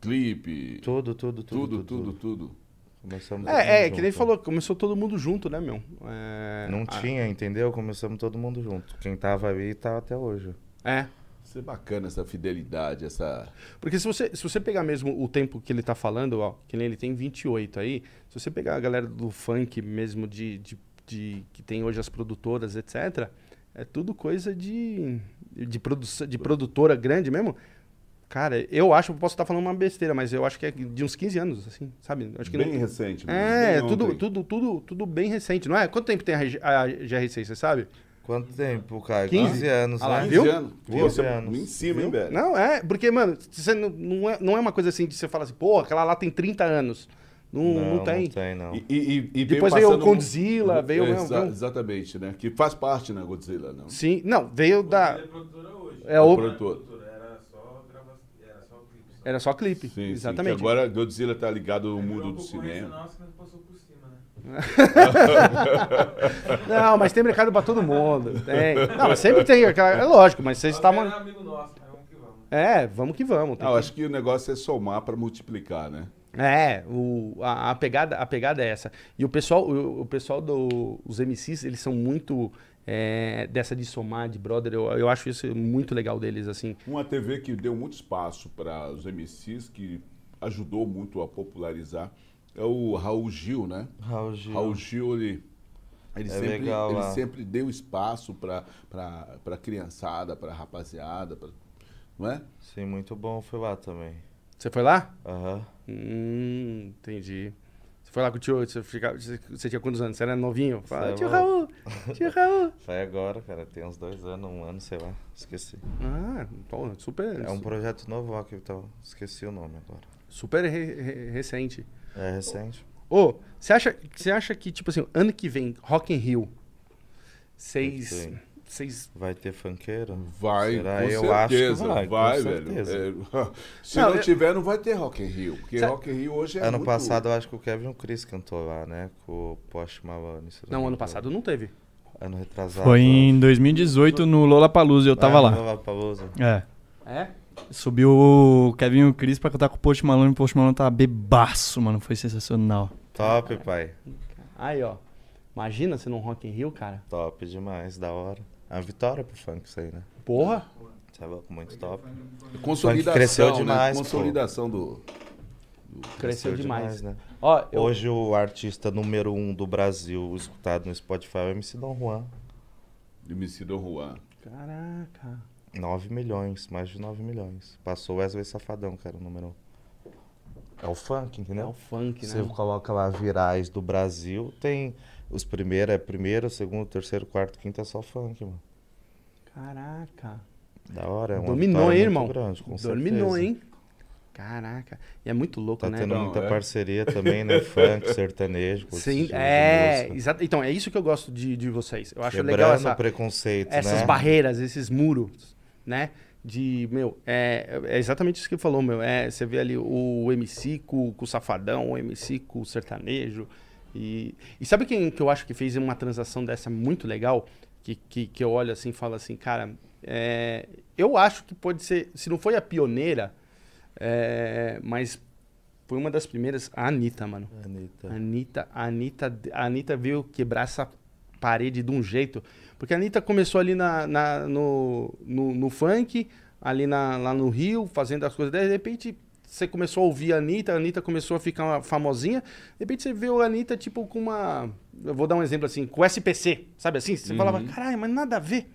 clipe, Tudo, tudo, tudo. tudo, tudo, tudo. Começamos É, é, que nem falou, começou todo mundo junto, né, meu? É, Não a- tinha, entendeu? Começamos todo mundo junto. Quem tava ali tá até hoje. É. Isso é bacana, essa fidelidade, essa... Porque se você, se você pegar mesmo o tempo que ele tá falando, ó, que nem ele tem 28 aí, se você pegar a galera do funk mesmo, de, de, de- que tem hoje as produtoras, etc., é tudo coisa de, de, produção, de produtora grande mesmo. Cara, eu acho, eu posso estar falando uma besteira, mas eu acho que é de uns 15 anos, assim, sabe? Acho que bem não- recente. mesmo, É, bem tudo, tudo, tudo, tudo bem recente, não é? Quanto tempo tem a, a GR6, você sabe? Quanto tempo, cara? 15? 15, anos, Ah lá, né? viu? 15 anos. Pô, 15 você anos. em cima, hein, velho? Não, é, porque, mano, você não, não, é, não é uma coisa assim de você falar assim, pô, aquela lá tem 30 anos. Não, não, tem. Não tem, não. E, e- e- Depois veio o passando- Godzilla, veio o- Exa- Exatamente, né? Que faz parte, né, Godzilla, não? Sim, não, veio da. Ele é produtora hoje. É o- Não era Produtor. produtora, Era só grava... Era só clipe. só. Era só clipe. Sim, exatamente. Sim, agora Godzilla tá ligado ao mundo do concorrência cinema. Nossa, mas passou por cima, né? Não, mas tem mercado pra todo mundo. Tem. Não, mas sempre tem. É lógico, mas vocês estavam. era amigo nosso, mas vamos que vamos. É, vamos que vamos. eu que- acho que o negócio é somar pra multiplicar, né? É, o, a, a pegada, a pegada é essa. E o pessoal, o, o pessoal dos MCs, eles são muito é, dessa de somar, de brother. Eu, eu acho isso muito legal deles, assim. Uma TV que deu muito espaço para os MCs, que ajudou muito a popularizar, é o Raul Gil, né? Raul Gil. Raul Gil, ele, ele, É sempre, legal ele lá. sempre deu espaço para a criançada, para rapaziada, pra, não é? Sim, muito bom. Fui lá também. Você foi lá? Aham. Hum, entendi. Você foi lá com o tio, você, ficava- você- tinha quantos anos? Você era novinho? Fala, é tio louco." Raul, tio Raul. Foi agora, cara. Tem uns dois anos, um ano, sei lá. Esqueci. Ah, pô, super, É um projeto novo lá que eu tô... esqueci o nome agora. super re- re- recente. É recente. Ô, você acha, acha que, tipo assim, ano que vem, Rock in Rio, vocês... Vocês... Vai ter funkeiro? Vai, Será? com Eu acho que certeza, vai, com vai, certeza. velho. É, se Não, não, eu- tiver, não vai ter Rock in Rio, porque Sabe- Rock in Rio hoje é ano muito... passado eu acho que o Kevin e o Chris cantou lá, né? Com o Post Malone. se Não, me ano passado não teve. Ano retrasado. Foi em acho. 2018 no Lollapalooza, eu tava Ah, lá. Lollapalooza. É. É? Subiu o Kevin e o Chris pra cantar com o Post Malone. O Post Malone tava bebaço, mano. Foi sensacional. Top, pai. Aí, ó. Imagina você num Rock in Rio, cara. Top demais, da hora. É uma vitória pro funk isso aí, né? Porra. Você é louco, muito top. Consolidação, cresceu né? demais, pô. Consolidação do... Cresceu demais. né? Ó, eu- Hoje o artista número um do Brasil escutado no Spotify é o MC Don Juan. do MC Don Juan. Caraca. 9 milhões, mais de 9 milhões. Passou o Wesley Safadão, que era o número um. É o funk, É entendeu? o funk, Você né? coloca lá virais do Brasil, tem os primeiros, é primeiro, segundo, terceiro, quarto, quinto é só funk, mano. Caraca. Da hora, é uma Dominou, hein, irmão? Grande, com Dominou, certeza. hein? Caraca. E é muito louco, Tá né? tendo Não, muita é. parceria também, né? Funk, sertanejo. Sim, é, exato. Então, é isso que eu gosto de, de vocês. Eu acho Quebrando legal essa, preconceito, essas né? barreiras, esses muros, né? De, meu, é, é exatamente isso que ele falou, meu. É, você vê ali o MC com, com o Safadão, o MC com o sertanejo. E, e sabe quem que eu acho que fez uma transação dessa muito legal? Que, que, que eu olho assim e falo assim, cara, é, eu acho que pode ser, se não foi a pioneira, é, mas foi uma das primeiras, a Anitta, mano. Anitta. A Anitta, Anitta, Anitta veio quebrar essa parede de um jeito. Porque a Anitta começou ali na, na- no, no, no funk, ali na- lá no Rio, fazendo as coisas. De repente, você começou a ouvir a Anitta, a Anitta começou a ficar famosinha. De repente, você viu a Anitta, tipo, com uma... Eu vou dar um exemplo assim, com SPC, sabe assim? Você falava, caralho, mas nada a ver.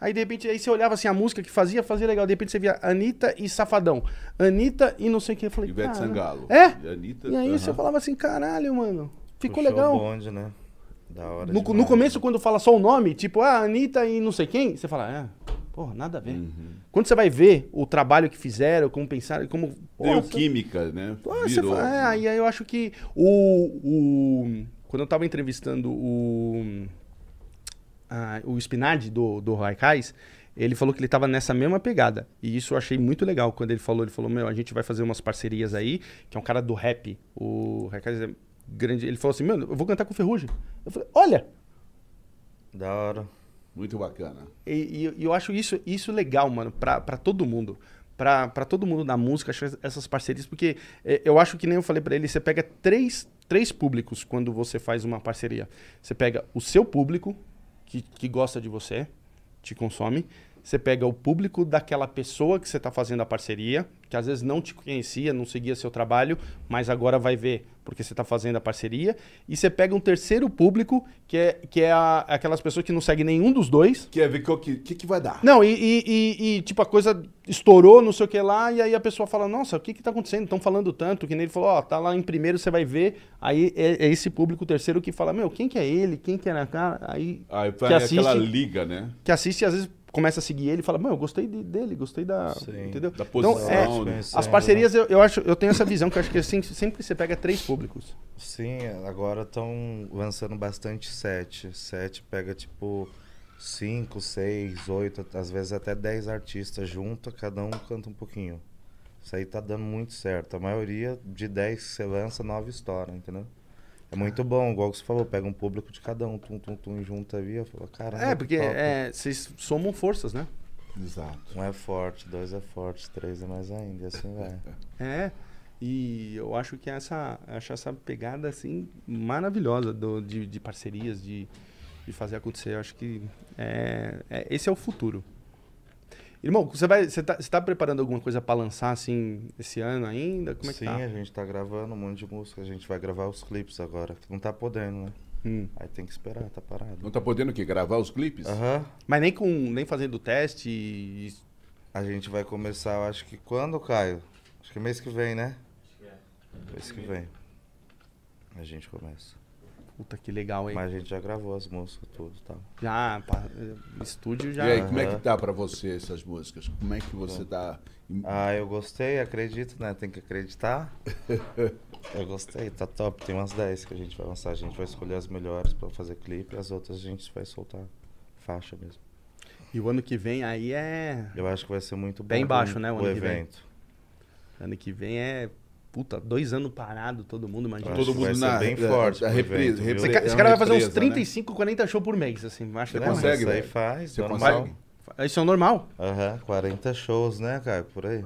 Aí, de repente, aí você olhava assim, a música que fazia, fazia legal. De repente, você via Anitta e Safadão. Anitta e não sei o que. Eu falei, Ivete "Caramba." Sangalo. É? E, Anitta, E aí você falava assim, caralho, mano. Ficou Puxou legal. bonde, né? Da hora No, demais. no começo, quando fala só o nome, tipo, ah, Anitta e não sei quem, você fala, ah, porra, nada a ver. Uhum. Quando você vai ver o trabalho que fizeram, como pensaram, como. Deu Porra, você- química, né? Ah, você Virou. fala- é, aí aí eu acho que o, o- Quando eu tava entrevistando o. ah, o Spinardi do, do Raikais, ele falou que ele tava nessa mesma pegada. E isso eu achei muito legal quando ele falou. Ele falou: Meu, a gente vai fazer umas parcerias aí, que é um cara do rap. O Raikais é grande. Ele falou assim: Meu, eu vou cantar com o Ferrugem. Eu falei: Olha! Da hora. Muito bacana. E, e- eu acho isso, isso legal, mano, pra, todo mundo. Pra, todo mundo da música, acho essas parcerias, porque é, eu acho que nem eu falei pra ele, você pega três, três públicos quando você faz uma parceria. Você pega o seu público, que, que gosta de você, te consome. Você pega o público daquela pessoa que você está fazendo a parceria, que às vezes não te conhecia, não seguia seu trabalho, mas agora vai ver porque você está fazendo a parceria. E você pega um terceiro público, que é, que é a- aquelas pessoas que não seguem nenhum dos dois, Quer ver o que, que, que vai dar? não, e, e- e- e, tipo, a coisa estourou, não sei o que lá, e aí a pessoa fala, nossa, o que que tá acontecendo? Estão falando tanto, que nem ele falou, ó, tá lá em primeiro, você vai ver, aí é, é esse público terceiro que fala, meu, quem que é ele? Quem que é na cara? Aí, Aí que vai assiste- aquela liga, né? que assiste às vezes começa a seguir ele e fala, meu, eu gostei de- dele, gostei da... Sim. Entendeu? Da Então, posição, é, né? As parcerias, eu, eu acho, eu tenho essa visão, que eu acho que assim, sempre você pega três públicos. Sim, agora estão lançando bastante set. Set pega tipo 5, 6, 8, às vezes até 10 artistas junto, cada um canta um pouquinho. Isso aí tá dando muito certo. A maioria de 10 que você lança, 9 estouram, entendeu? É muito bom, igual que você falou, pega um público de cada um, tum, tum, tum, e junta ali, eu falo, caramba. É, porque é, vocês somam forças, né? Exato. Um é forte, dois é forte, três é mais ainda, e assim vai. É, e eu acho que essa, acho essa pegada assim maravilhosa do, de, de parcerias, de, de fazer acontecer. Eu acho que é, é- esse é o futuro. Irmão, você vai, você tá, você tá preparando alguma coisa pra lançar assim esse ano ainda? Como é que Sim, tá? a gente tá gravando um monte de música, a gente vai gravar os clipes agora, que não tá podendo, né? Hum. Aí tem que esperar, tá parado. Não tá podendo o quê? Gravar os clipes? Aham. Mas nem com nem fazendo teste. e- A gente vai começar, eu acho que quando, Caio? Acho que mês que vem, né? Mês que vem. A gente começa. Puta que legal, hein? Mas a gente já gravou as músicas, tudo e tal. Já, pá, estúdio já. E aí, como é que tá pra você essas músicas? Como é que você tá... Ah, eu gostei, acredito, né? Tem que acreditar. eu gostei, tá top. Tem umas 10 que a gente vai lançar. A gente vai escolher as melhores pra fazer clipe, as outras a gente vai soltar faixa mesmo. E o ano que vem aí é. Eu acho que vai ser muito bom. Bem baixo, né, o pro ano que vem. evento. Ano que vem é. Puta, dois anos parado, todo mundo, imagina. Todo mundo na bem a- forte a pro reprise- evento, reprise- Esse, É cara vai fazer uns represa, né? 35, 40 shows por mês, assim. Acho que Você é, consegue, Isso aí faz, Você normal. consegue? Isso é normal. Aham, 40 shows, né, Caio? Por aí.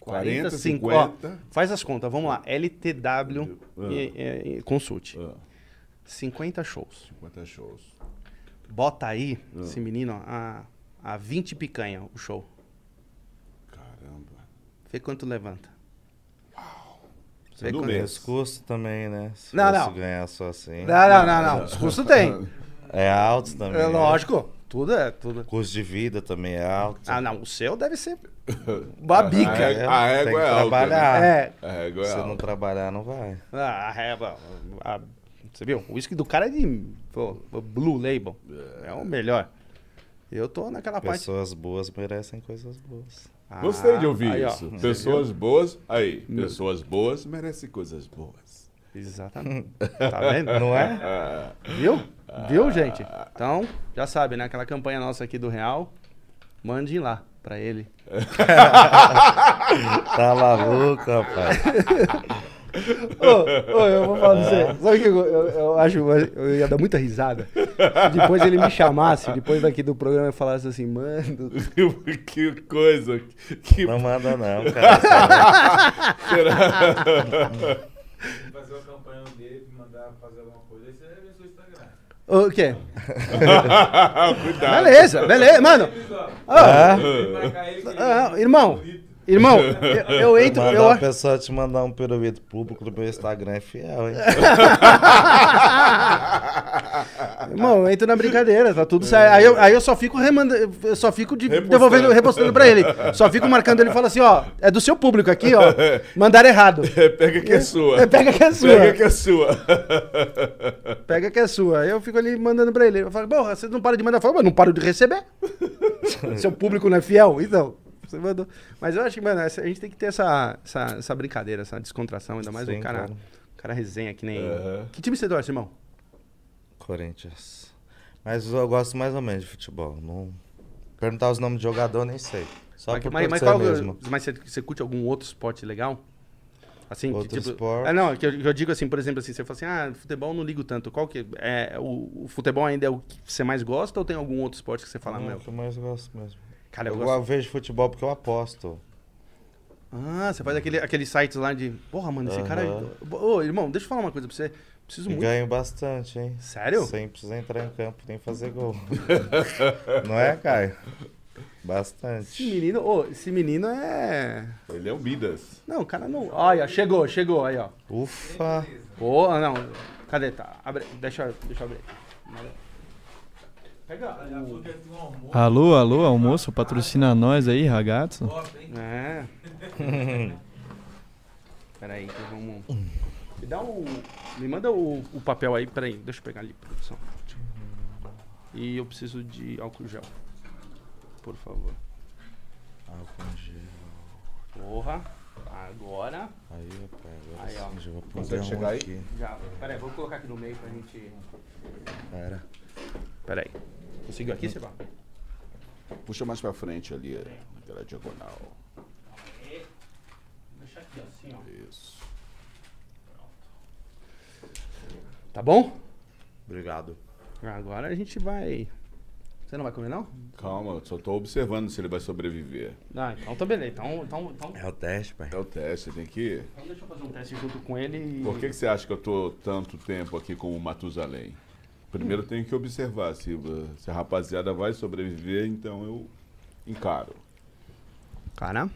40, 50. 50. Ó, faz as contas, vamos lá. LTW Ah. e, e- e Consult. Ah, 50 shows. 50 shows. Bota aí, Ah. esse menino, a, a 20 picanha o show. Caramba. Vê quanto levanta. Vê do mês. Os custos também, né? Se Não, não. ganhar só assim. Não, não, não, não. Os custos tem. É alto também. É né? lógico. Tudo é, tudo. Custo de vida também é alto. Ah, não. O seu deve ser uma A régua- a tem régua que é alta, trabalhar. né? É. A régua é Se alta. não trabalhar, não vai. Ah, a régua. a- Você viu? O uísque do cara é de pô, Blue Label. É o melhor. Eu tô naquela parte. Pessoas boas merecem coisas boas. Ah, Gostei de ouvir aí, ó. isso. Pessoas boas, aí, pessoas boas merecem coisas boas. Exatamente. Tá vendo? Não é? Ah, Viu? Viu, gente? Então, já sabe, né? Aquela campanha nossa aqui do Real, mande lá pra ele. Tá maluco, rapaz. Ô, ô, eu vou falar pra você. Sabe o que eu, eu, eu acho? Eu ia dar muita risada. Se depois ele me chamasse, depois daqui do programa, eu falasse assim, mano. que coisa. Que Não manda não, cara. Fazer uma campanha dele, mandar fazer alguma coisa, aí você vê seu Instagram. O quê? Cuidado. Beleza, beleza. Mano, Ah, ele ah, é irmão. Irmão, eu, eu entro. mandar Eu, uma pessoa te mandar um pirulito público no meu Instagram é fiel, hein? irmão, eu entro na brincadeira, tá tudo certo. Aí eu, aí eu só fico remanda, eu só fico de- Repostando. devolvendo, repostando pra ele. Só fico marcando ele e falo assim, ó, é do seu público aqui, ó. Mandaram errado. Pega que é sua. É, pega que é sua. Pega que é sua. Pega que é sua. Aí eu fico ali mandando pra ele. Eu falo, porra, você não para de mandar. Eu falo, mas não paro de receber. Seu público não é fiel? Então. Você mandou. Mas eu acho que, mano, a gente tem que ter essa, essa, essa brincadeira, essa descontração, ainda mais Sim, um cara, claro. cara resenha que nem. Aham. Que time você torce, irmão? Corinthians. Mas eu gosto mais ou menos de futebol. Não... Perguntar os nomes de jogador, nem sei. Só mas, por mas, mas qual- mesmo. mas você, você curte algum outro esporte legal? Assim, que, Outro tipo, esporte? Ah, não, que eu, que eu digo assim, por exemplo, assim, você fala assim, ah, futebol eu não ligo tanto. Qual que é? O, o futebol ainda é o que você mais gosta ou tem algum outro esporte que você fala, Não, é o que eu mais gosto mesmo. Cara, eu eu gosto. vejo futebol porque eu aposto. Ah, você faz aquele, aqueles sites lá de. Porra, mano, esse cara. Aham. Ô, irmão, deixa eu falar uma coisa pra você. Preciso muito. ganho bastante, hein? Sério? Sem precisar entrar em campo nem fazer gol. Não é, Caio? Esse Bastante. menino, ô, esse menino é. Ele é o Midas. Não, o cara não. Olha, chegou, chegou aí, ó. Ufa! Pô, não. Cadê? Tá. Abre. Deixa, eu- deixa eu abrir. Um Alô, alô, almoço, patrocina nós aí, ragazzo. É. Peraí, que vamos. Me dá o. Me manda o, o papel aí, peraí. Deixa eu pegar ali, produção. E eu preciso de álcool gel. Por favor. Álcool gel. Porra. Agora. Aí eu pego. Aí, ó. já vou Consegue um chegar aí? aqui. Já. Peraí, vou colocar aqui no meio pra gente. Pera. Peraí. Conseguiu aqui, Seba? Puxa mais pra frente ali, é, naquela diagonal. Deixa aqui assim, ó. Isso. Tá bom? Obrigado. Agora a gente vai. Você não vai comer, não? Calma, eu só tô observando se ele vai sobreviver. Ah, então tá beleza. Então, então, então, É o teste, pai. É o teste, tem que. então deixa eu fazer um teste junto com ele e. Por que, que você acha que eu tô tanto tempo aqui com o Matusalém? Primeiro eu tenho que observar se, se a rapaziada vai sobreviver, então eu encaro. Cara, vou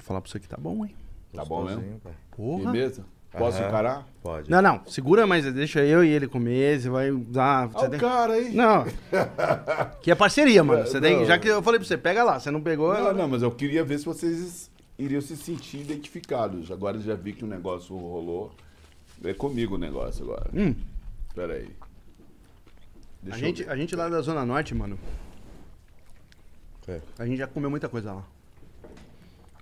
falar pra você que tá bom, hein? Tá bom mesmo? Pai. Porra. Firmeza? Posso Aham. encarar? Pode. Não, não, segura, mas deixa eu e ele comer, você vai usar. Você tem- o cara aí! Não. Que é parceria, mano. Você tem, já que eu falei pra você, pega lá. Você não pegou. Não, não, mas eu queria ver se vocês iriam se sentir identificados. Agora eu já vi que o negócio rolou. É comigo o negócio agora. Hum, Pera aí. A, Deixa eu gente, ver. a gente lá da Zona Norte, mano, É. a gente já comeu muita coisa lá.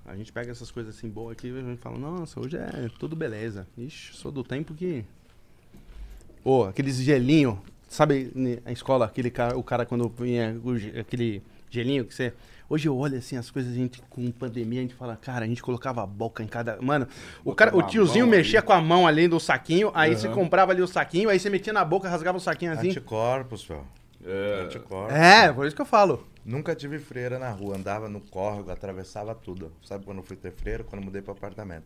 A gente pega essas coisas assim boas aqui e a gente fala, nossa, hoje é tudo beleza. Ixi, sou do tempo que. Ô, aqueles gelinho. Sabe né, a escola, aquele cara, o cara quando vinha aquele gelinho que você. Hoje eu olho assim as coisas, a gente com pandemia, a gente fala, cara, a gente colocava a boca em cada. Mano, o, cara, o tiozinho mexia ali. com a mão ali do saquinho, aí você Aham. comprava ali o saquinho, aí você metia na boca, rasgava o saquinho assim. Anticorpos, velho. É, Anticorpos. É, por isso que eu falo. Nunca tive freira na rua, andava no córrego, atravessava tudo. Sabe quando eu fui ter freira? Quando eu mudei pro apartamento.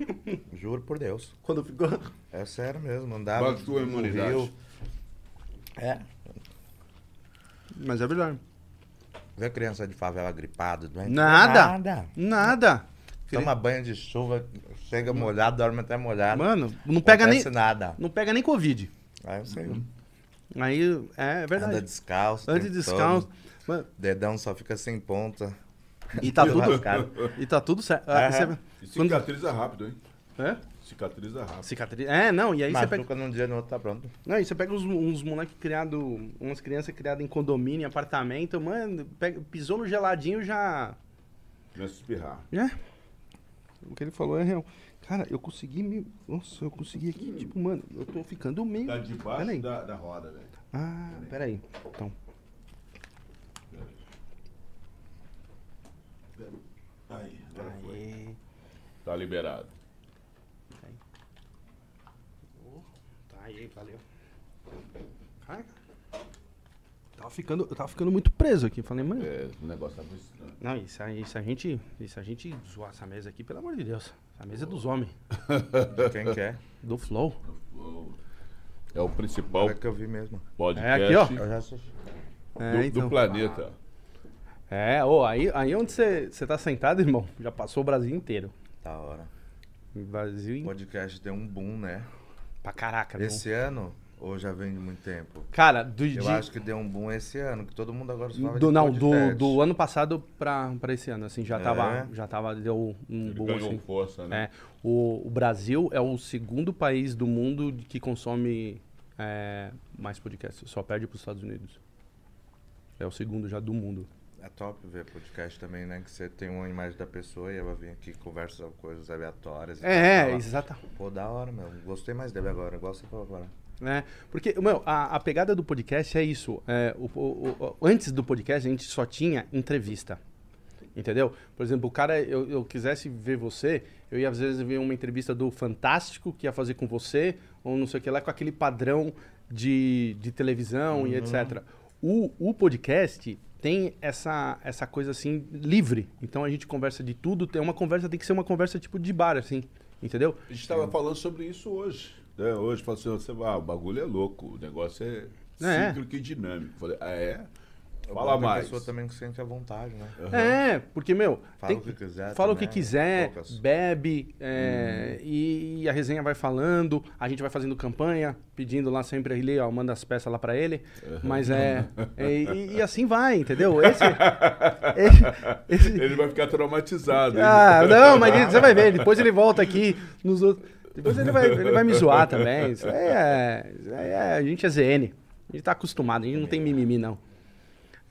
Juro por Deus. Quando ficou. É sério mesmo, andava. Bate tua imunidade. rio. É. Mas é verdade. Vê criança de favela gripada, doente. Nada. Nada. Nada. Toma banho de chuva, chega molhado, dorme até molhado. Mano, não pega nem. Nada. Não pega nem Covid. Aí eu sei. Aí, é, é verdade. Anda descalço. Anda descalço. Mano, Dedão só fica sem ponta. e tá tudo. E tá tudo certo. Ah, E quando- cicatriza rápido, hein? É? Cicatriza rápido. Cicatriz. É, não, e aí você pega. Machuca num dia, no outro tá pronto. Não, e você pega uns, uns moleques criados, umas crianças criadas em condomínio, em apartamento, mano, pega, pisou no geladinho já. Começa a espirrar. É. O que ele falou é real. Cara, eu consegui me. Nossa, eu consegui aqui, tipo, mano, eu tô ficando meio. Tá debaixo Peraí. da, da roda, velho. Ah, peraí. Então. Aí, agora foi. Aí. Tá liberado. Tá aí, valeu. Caraca. Tava ficando, eu tava ficando muito preso aqui. Falei, mano. É, o negócio tá muito estranho. Não, isso aí, se a gente. Se a gente zoar essa mesa aqui, pelo amor de Deus. Essa mesa é dos homens. De quem quer. Do Flow. É o principal É que eu vi mesmo. podcast É, aqui, Eu já assisti. do, É, do planeta. É, ô, aí, aí onde você você tá sentado, irmão, já passou o Brasil inteiro. Da hora. O Brasil O podcast deu um boom, né? Pra caraca, irmão. Esse ano, ou já vem de muito tempo? Cara, do, Eu de- acho que deu um boom esse ano, que todo mundo agora fala do, de não, do, podcast. do ano passado pra, pra esse ano, assim, já É? tava, já tava, deu um Ele boom, ganhou assim. força, né? É, o, o Brasil é o segundo país do mundo que consome é, mais podcasts, só perde pros Estados Unidos. É o segundo já do mundo. É top ver podcast também, né? Que você tem uma imagem da pessoa e ela vem aqui conversa coisas aleatórias. É, tal. exata. Pô, da hora, meu. Gostei mais dele agora, igual você falou agora. né? Porque, meu, a, a pegada do podcast é isso. É, o- o- o- antes do podcast, a gente só tinha entrevista. Entendeu? Por exemplo, o cara, eu, eu quisesse ver você, eu ia às vezes ver uma entrevista do Fantástico que ia fazer com você, ou não sei o que lá, com aquele padrão de, de televisão e etc. O, o podcast tem essa, essa coisa assim, livre. Então a gente conversa de tudo, tem uma conversa, tem que ser uma conversa tipo de bar, assim. Entendeu? A gente tava falando sobre isso hoje. Né? Hoje, falou assim, você, ah, o bagulho é louco, o negócio é, É. cíclico e dinâmico. Falei, ah, é? Fala mais. A pessoa também que sente à vontade, né? É, porque, meu. Fala tem- o que quiser Fala o que também, quiser, bebe, é, e, e a resenha vai falando, a gente vai fazendo campanha, pedindo lá sempre ele, ó, manda as peças lá pra ele. Mas é. é, e, e assim vai, entendeu? Esse. esse- esse- Ele vai ficar traumatizado. ah, não, mas ele- você vai ver, depois ele volta aqui nos outros. Depois ele vai, ele vai me zoar também. Isso é, é- A gente é ZN. A gente tá acostumado, a gente não tem mimimi, não.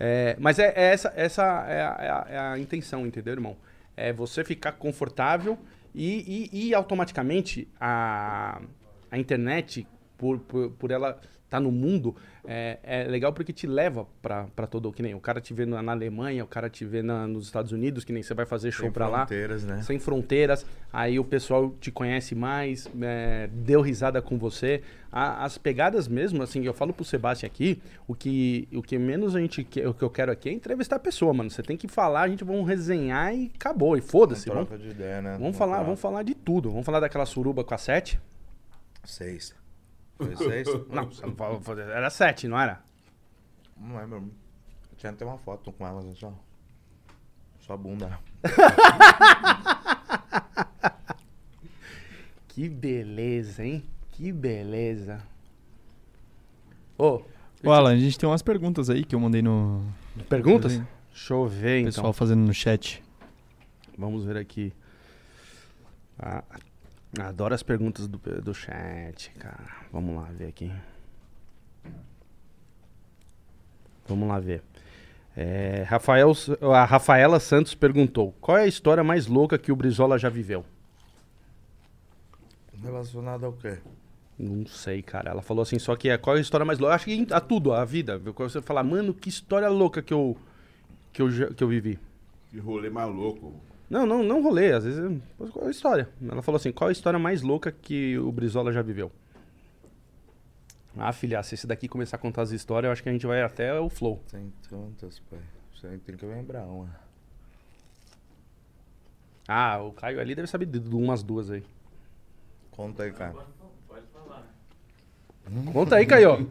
É, mas é, é essa, essa é, a, é a- é a intenção, entendeu, irmão? É você ficar confortável e, e- e automaticamente a, a internet, por, por, por ela estar no mundo, é, é legal porque te leva pra, pra todo. Que nem o cara te vê na, na Alemanha, o cara te vê na- nos Estados Unidos, que nem você vai fazer show Sem pra lá fronteiras, né? sem fronteiras, aí o pessoal te conhece mais, é, deu risada com você. A- as pegadas mesmo, assim, eu falo pro Sebastião aqui, o que, o que menos a gente quer, o que eu quero aqui é entrevistar a pessoa, mano. Você tem que falar, a gente vai resenhar e acabou, e foda-se. Uma Vamos, troca de ideia, né? vamos falar, vamos falar de tudo. Vamos falar daquela suruba com a sete? Seis. Foi seis? Não, era sete, não era? Não lembro. Tinha até uma foto com elas, só. Só bunda. Que beleza, hein? Que beleza. Ô, Ô, Alan, a gente tem umas perguntas aí que eu mandei no. perguntas? Deixa eu ver, então. pessoal fazendo no chat. Vamos ver aqui. Ah, adoro as perguntas do, do chat, cara. Vamos lá ver aqui. Vamos lá ver. É, Rafael, a Rafaela Santos perguntou: Qual é a história mais louca que o Brizola já viveu? Relacionado ao quê? Não sei, cara. Ela falou assim: Só que é qual é a história mais louca? Acho que a tudo, a vida. Quando você falar, mano, que história louca que eu, que eu, que eu vivi. Que rolê maluco. Não, não, não rolê, às vezes. é- Qual é a história? Ela falou assim: qual a história mais louca que o Brizola já viveu? Ah, filha, se esse daqui começar a contar as histórias, eu acho que a gente vai até o flow. Tem tantas, pai. Você tem que lembrar uma. Ah, o Caio ali deve saber de umas duas aí. Conta aí, cara. Conta aí, Caio.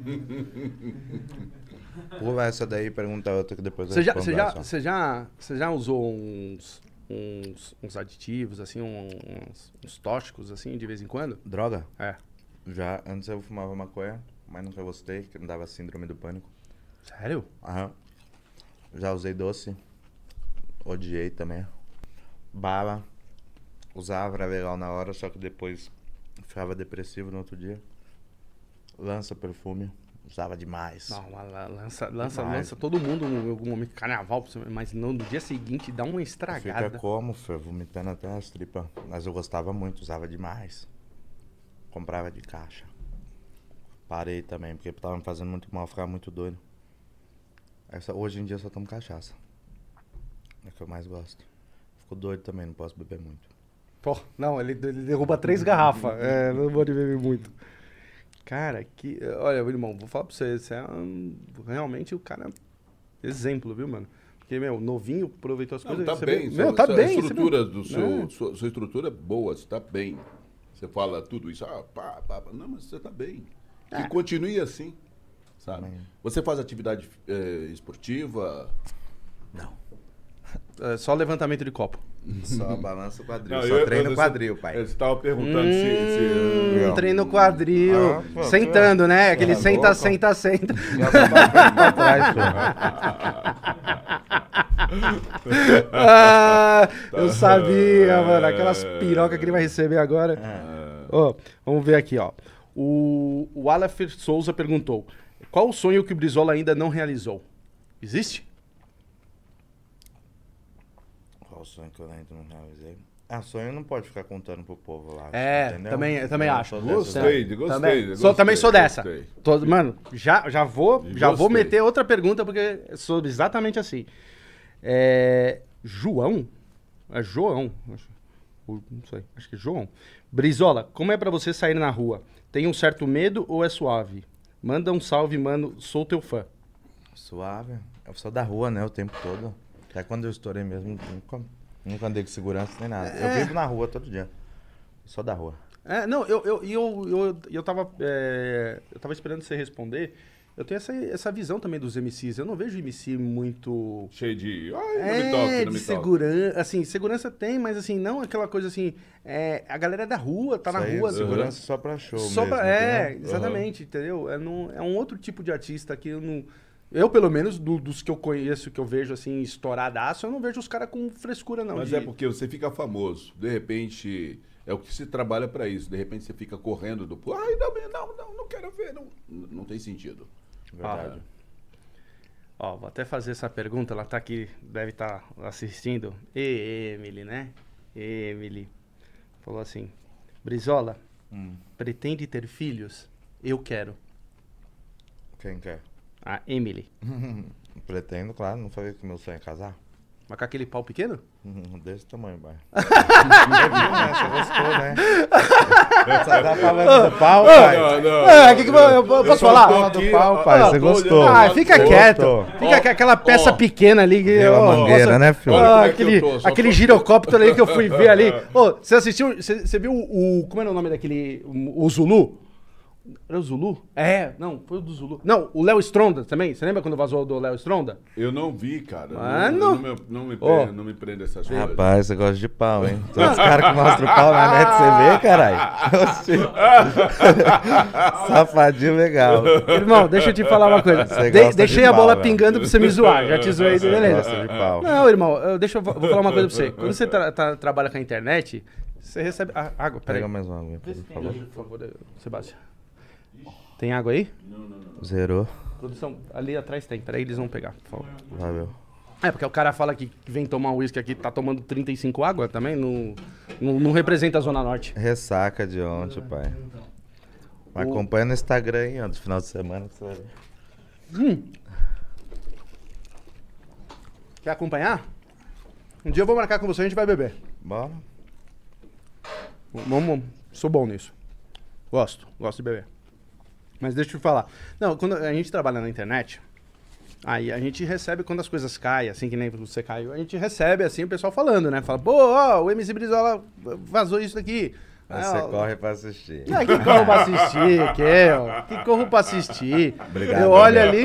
Pula essa daí e pergunta outra que depois Você eu já, respondo você, já, você, já, você já usou uns, uns, uns aditivos, assim, uns, uns tóxicos, assim, de vez em quando? Droga? É. Já, antes eu fumava maconha, mas nunca gostei, que me dava síndrome do pânico. Sério? Aham. Já usei doce. Odiei também. Bala. Usava, era legal na hora, só que depois ficava depressivo no outro dia. Lança perfume, usava demais. Não, la- la- lança, lança, Demais. lança todo mundo em algum momento, carnaval, mas no, no dia seguinte dá uma Fica estragada. como, Fê? Vomitando até as tripas. Mas eu gostava muito, usava demais. Comprava de caixa. Parei também, porque tava me fazendo muito mal, ficava muito doido. Essa, hoje em dia eu só tomo cachaça. É o que eu mais gosto. Fico doido também, não posso beber muito. Pô, não, ele, ele derruba três garrafas. É, não pode beber muito. Cara, que. Olha, meu irmão, vou falar pra você, você é um- realmente o cara exemplo, viu, mano? Porque, meu, novinho aproveitou as Não, coisas. tá você bem. vê- Meu, tá bem. você estrutura vê- do seu, É. sua, sua estrutura é boa, você tá bem. Você fala tudo isso, ah, pá, pá, pá. Não, mas você tá bem. Que É. continue assim, sabe? Amém. Você faz atividade eh, esportiva? É só levantamento de copo. Só balança o quadril, Não, só eu- treino eu- o quadril, pai. Você estava perguntando se... se, Hum, eh, treino quadril. Ah, pô, sentando, né? Aquele Ah, senta, louco. senta, senta. Nossa, pra, pra trás, pô. Ah, eu sabia, mano. Aquelas pirocas que ele vai receber agora. Ó, vamos ver aqui, ó. O, o Aleph Souza perguntou: Qual o sonho que o Brizola ainda não realizou? Existe? Qual o sonho que eu ainda não realizei? Ah, sonho não pode ficar contando pro povo lá. É, entendeu? também, eu também Eu acho. sou dessas, Gostei, né? gostei. também, gostei, sou, também sou dessa. gostei. Tô- mano, já, já, vou, já vou meter outra pergunta, porque sou exatamente assim. É, João? É João. acho. Não sei, acho que é João. Brizola, como é pra você sair na rua? Tem um certo medo ou é suave? Manda um salve, mano. Sou teu fã. Suave. Eu sou da rua, né? O tempo todo. Até quando eu estourei mesmo, nunca, nunca andei com segurança nem nada. É. Eu vivo na rua todo dia. Sou da rua. É, não, eu, eu, eu, eu, eu, tava, é, eu tava esperando você responder. Eu tenho essa, essa visão também dos MCs. Eu não vejo MC muito. Cheio de... Ai, não É, me toque, não de me toque. segurança. Assim, segurança tem, mas assim, não aquela coisa assim. É, a galera é da rua, tá na Isso aí, rua. Segurança só pra show Só mesmo. pra- é, entendeu? exatamente, entendeu? É, não, é um outro tipo de artista que eu não. Eu, pelo menos, do- dos que eu conheço, que eu vejo assim, estouradaço, eu não vejo os caras com frescura, não. Mas de- é porque você fica famoso. De repente, é o que se trabalha pra isso. De repente você fica correndo do... Ai, não, não, não, não quero ver. Não, não tem sentido. Verdade. Ó, vou até fazer essa pergunta, ela tá aqui, deve estar assistindo. E Emily, né? Emily. Falou assim: Brizola, Hum. pretende ter filhos? Eu quero. Quem quer? A Emily. Pretendo, claro. Não falei que meu sonho é casar? Mas com aquele pau pequeno? Uhum, Desse tamanho, pai. Você né? Gostou, né? Você tá falando do pau, pai? Ah, que que eu, eu- eu posso só falar? Fala do aqui, pau, pai. Você gostou? Ah, fica Gostou. quieto. Fica com aquela peça ó. pequena ali. que, a ó, mangueira, nossa, né, filho? é que aquele eu tô, aquele tô- girocóptero ali que eu fui ver ali. Ô, você assistiu? Você, você viu o. Como era o nome daquele. O, o Zulu? Era o Zulu? É, não, foi o do Zulu. Não, o Léo Stronda também. Você lembra quando vazou do Léo Stronda? Eu não vi, cara. Mano. Não, não, me, não, me, Ó. prende, não me prende essas coisas. Rapaz, você gosta de pau, hein? Todos os caras que mostram o pau na net, você vê, caralho? Safadinho legal. Irmão, deixa eu te falar uma coisa. De- deixei de a bola pau, pingando pra você me zoar. Já te zoei, beleza. Gosta de pau. Não, irmão, eu- deixa eu vou falar uma coisa pra você. Quando você tra- tá- trabalha com a internet, você recebe. Ah, água, peraí. Pega mais uma água, por favor. Por favor, Sebastião. Tem água aí? Zerou. Produção, ali atrás tem. Peraí, eles vão pegar, por favor. Valeu. É, porque o cara fala que vem tomar um uísque aqui, tá tomando 35 água também, não, não, não representa a Zona Norte. Ressaca de ontem, pai. Mas Acompanha no Instagram aí, ó, do final de semana que você vai ver. Quer acompanhar? Um dia eu vou marcar com você e a gente vai beber. Bora. Vamos, sou bom nisso. Gosto, gosto de beber. Mas deixa eu te falar. Não, quando a gente trabalha na internet, aí a gente recebe quando as coisas caem, assim que nem você caiu, a gente recebe assim o pessoal falando, né? Fala, pô, ó, o MC Brizola vazou isso aqui. Aí Ah, você corre pra assistir. Ah, que corro pra assistir, que, ó, que corro pra assistir. Obrigado, eu olho ali,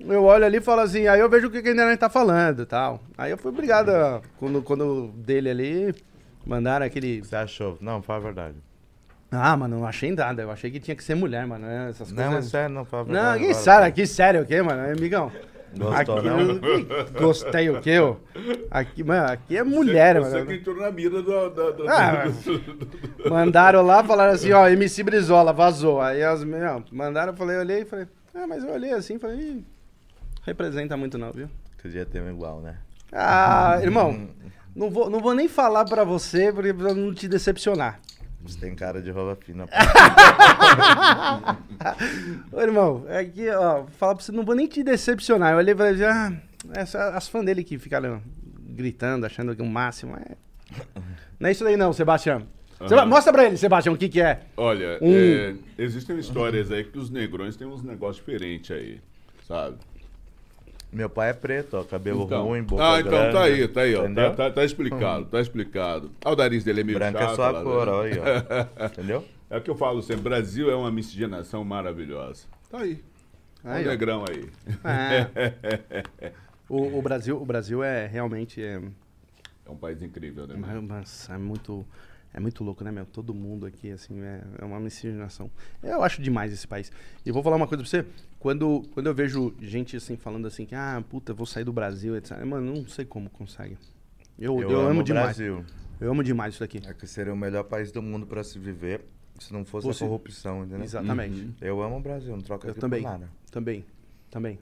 eu olho ali e falo assim, aí eu vejo o que a internet tá falando e tal. Aí eu fui obrigado, quando, quando dele ali, mandaram aquele... Você achou? Não, fala a verdade. Ah, mano, não achei nada, eu achei que tinha que ser mulher, mano, né, essas Não, mas coisas... sério, não a Não, que sério, que sério o quê, mano, amigão? Gostou, aqui, não? Gostei o quê, ô? Aqui, mano, aqui é mulher, você, mano. Você que entrou na mira do... do, do- Ah, do- Mandaram lá, falaram assim, ó, MC Brizola, vazou. Aí as não, mandaram, eu falei, olhei e falei, ah, mas eu olhei assim, falei, representa muito não, viu? Podia ter um igual, né? Ah, irmão, não vou, não vou nem falar pra você pra pra não te decepcionar. Você tem cara de roupa fina. Ô, irmão, é que, ó, falar pra você, não vou nem te decepcionar. Eu olhei e falei, ah, essa, as fãs dele que ficaram gritando, achando que o máximo é... Não é isso aí não, Sebastião. Seba- Mostra pra ele, Sebastião, o que que é. Olha, Um- é, existem histórias aí que os negrões têm uns negócios diferentes aí, sabe? Meu pai é preto, ó, cabelo Então. ruim, boca ah, então grande, tá aí, tá aí, ó. Tá, tá, tá explicado, tá explicado. Ah, o nariz dele é meio Branca chato. é sua lá, cor, né? ó, aí, ó. Entendeu? É o que eu falo sempre, Brasil é uma miscigenação maravilhosa. Tá aí. Aí, Olha ó. o negrão aí. É. o, o Brasil, o Brasil é realmente... É, É um país incrível, né? Mas é muito, é muito louco, né, meu? Todo mundo aqui, assim, é, é uma miscigenação. Eu acho demais esse país. E vou falar uma coisa pra você. Quando, quando eu vejo gente, assim, falando assim, que, ah, puta, vou sair do Brasil, etc. Mano, não sei como consegue. Eu, eu, amo, o demais. Brasil. Eu amo demais isso daqui. É que seria o melhor país do mundo pra se viver se não fosse a corrupção, entendeu? Exatamente. Eu amo o Brasil, não troca Eu também. nada. Também. Também.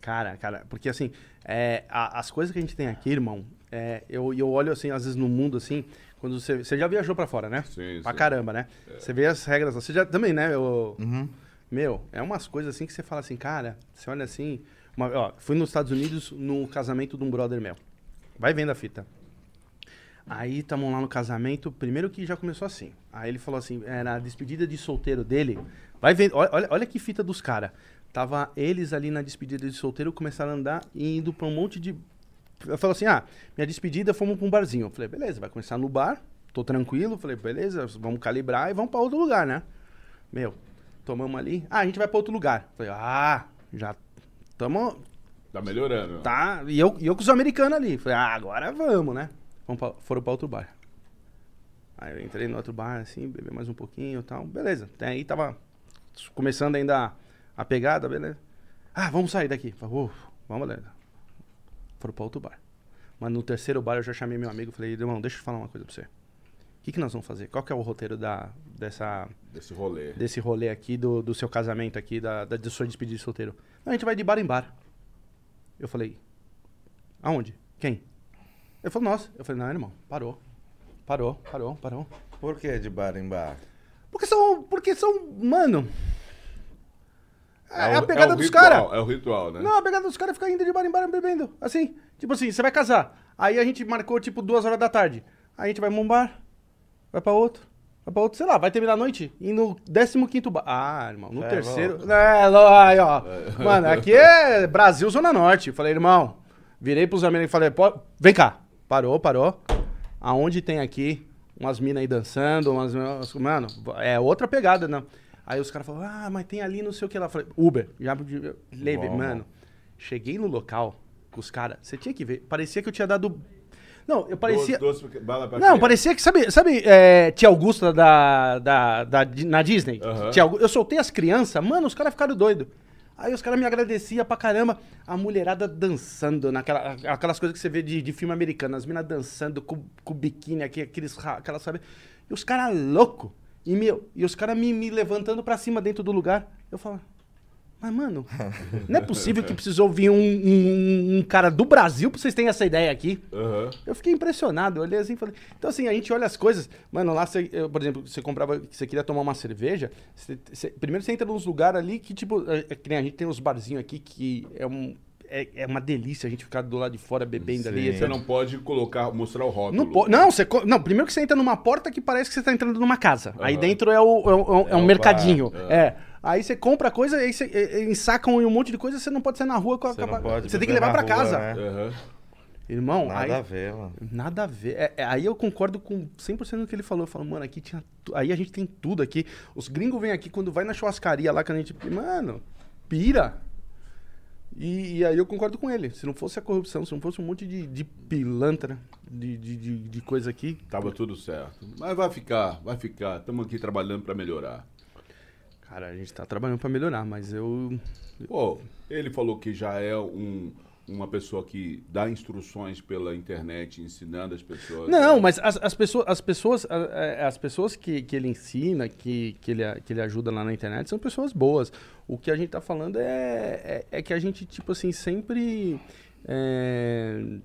Cara, cara, porque assim, é, a- as coisas que a gente tem aqui, irmão, é, eu, eu olho assim, às vezes no mundo, assim, quando você. Você já viajou pra fora, né? Sim, Pra sim. caramba, né? Você vê as regras, você já também, né? Eu, Uhum. Meu, é umas coisas assim que você fala assim, cara, você olha assim. uma- ó, fui nos Estados Unidos no casamento de um brother meu. Vai vendo a fita. Aí estamos lá no casamento, primeiro que já começou assim. Aí ele falou assim, era a despedida de solteiro dele. Vai vendo, olha, olha, olha que fita dos caras. Tava eles ali na despedida de solteiro, começaram a andar e indo pra um monte de. Eu falei assim, ah, minha despedida fomos pra um barzinho. Eu falei, beleza, vai começar no bar, tô tranquilo. Falei, beleza, vamos calibrar e vamos pra outro lugar, né? Meu, tomamos ali. Ah, a gente vai pra outro lugar. Falei, ah, já tamo. Tá melhorando. Tá. E eu, e eu com os americanos ali. Falei, ah, agora vamos, né? Vamos pra- foram pra outro bar. Aí eu entrei no outro bar, assim, bebi mais um pouquinho e tal. Beleza. Até aí tava começando ainda a, a pegada, beleza. Ah, vamos sair daqui. Falei, "Uf, vamos, beleza. Foram pra outro bar. Mas no terceiro bar eu já chamei meu amigo e falei, irmão, deixa eu falar uma coisa pra você. O que, que nós vamos fazer? Qual que é o roteiro da, dessa, Desse rolê. desse rolê aqui, do, do seu casamento aqui, da, da, da sua despedida de solteiro. Não, a gente vai de bar em bar. Eu falei, aonde? Quem? Ele falou, nossa. Eu falei, não, irmão, parou. Parou, parou, parou. Por que de bar em bar? Porque são, porque são, mano... É, o- a pegada o dos caras. É o ritual, né? Não, a pegada dos caras é ficar indo de bar em bar bebendo. Assim, tipo assim, você vai casar. Aí a gente marcou, tipo, duas horas da tarde. Aí a gente vai pra um bar, vai pra outro, vai pra outro, sei lá, vai terminar a noite e no 15 bar. Ah, irmão, no É, terceiro. É, lo- aí, ó. Mano, aqui é Brasil, Zona Norte. Falei, irmão, virei pros amigos e falei, pô, vem cá. Parou, parou. Aonde tem aqui umas minas aí dançando, umas. Mano, é outra pegada, não. Aí os caras falaram, ah, mas tem ali não sei o que lá. Eu Falei, Uber, já levei, mano. Cheguei no local com os caras, você tinha que ver. Parecia que eu tinha dado. Não, eu parecia. Doce, doce, bala pra Não, parecia que, sabe, sabe é, tia Augusta da, da, da- na Disney? Aham. Tia Augu- eu soltei as crianças, mano, os caras ficaram doidos. Aí os caras me agradeciam pra caramba. A mulherada dançando, naquela, aquelas coisas que você vê de, de filme americano. As minas dançando com, com biquíni aqui, aqueles, aquelas, sabe? E os caras loucos. E, meu, e os caras me, me levantando pra cima dentro do lugar. Eu falo, mas, mano, não é possível que precisou vir um, um- um cara do Brasil pra vocês terem essa ideia aqui. Aham. Eu fiquei impressionado, eu olhei assim e falei. Então, assim, a gente olha as coisas. Mano, lá, você, eu, por exemplo, você comprava, você queria tomar uma cerveja. você- você- primeiro você entra nos lugares ali que, tipo, é, é a gente tem uns barzinhos aqui que é, um, é, é uma delícia a gente ficar do lado de fora bebendo ali. Sim. etc. Você não pode colocar, mostrar o rótulo. Não, po- não, você, co- não, primeiro que você entra numa porta que parece que você tá entrando numa casa. Aí Aham. dentro é, o, é, o- é um o mercadinho. bar, é. Aí você compra coisa, aí você é, é, ensacam um monte de coisa, você não pode sair na rua com a. Você não pode você tem que beber levar na pra rua, casa. né? Aham. Irmão, Nada aí, a ver, mano. Nada a ver. É, é, aí eu concordo com 100% do que ele falou. Eu falo, mano, aqui tinha. tu- Aí a gente tem tudo aqui. Os gringos vêm aqui quando vai na churrascaria lá que a gente. Mano, pira. E, e aí eu concordo com ele. Se não fosse a corrupção, se não fosse um monte de, de pilantra, de, de, de, coisa aqui. Tava tudo certo. Mas vai ficar, vai ficar. Estamos aqui trabalhando pra melhorar. Cara, a gente tá trabalhando pra melhorar, mas eu. Pô, ele falou que já é um, uma pessoa que dá instruções pela internet, ensinando as pessoas. Não, mas as, as pessoas, as pessoas, as pessoas que, que ele ensina, que, que, ele, que ele ajuda lá na internet, são pessoas boas. O que a gente tá falando é, é, é que a gente, tipo assim, sempre. é,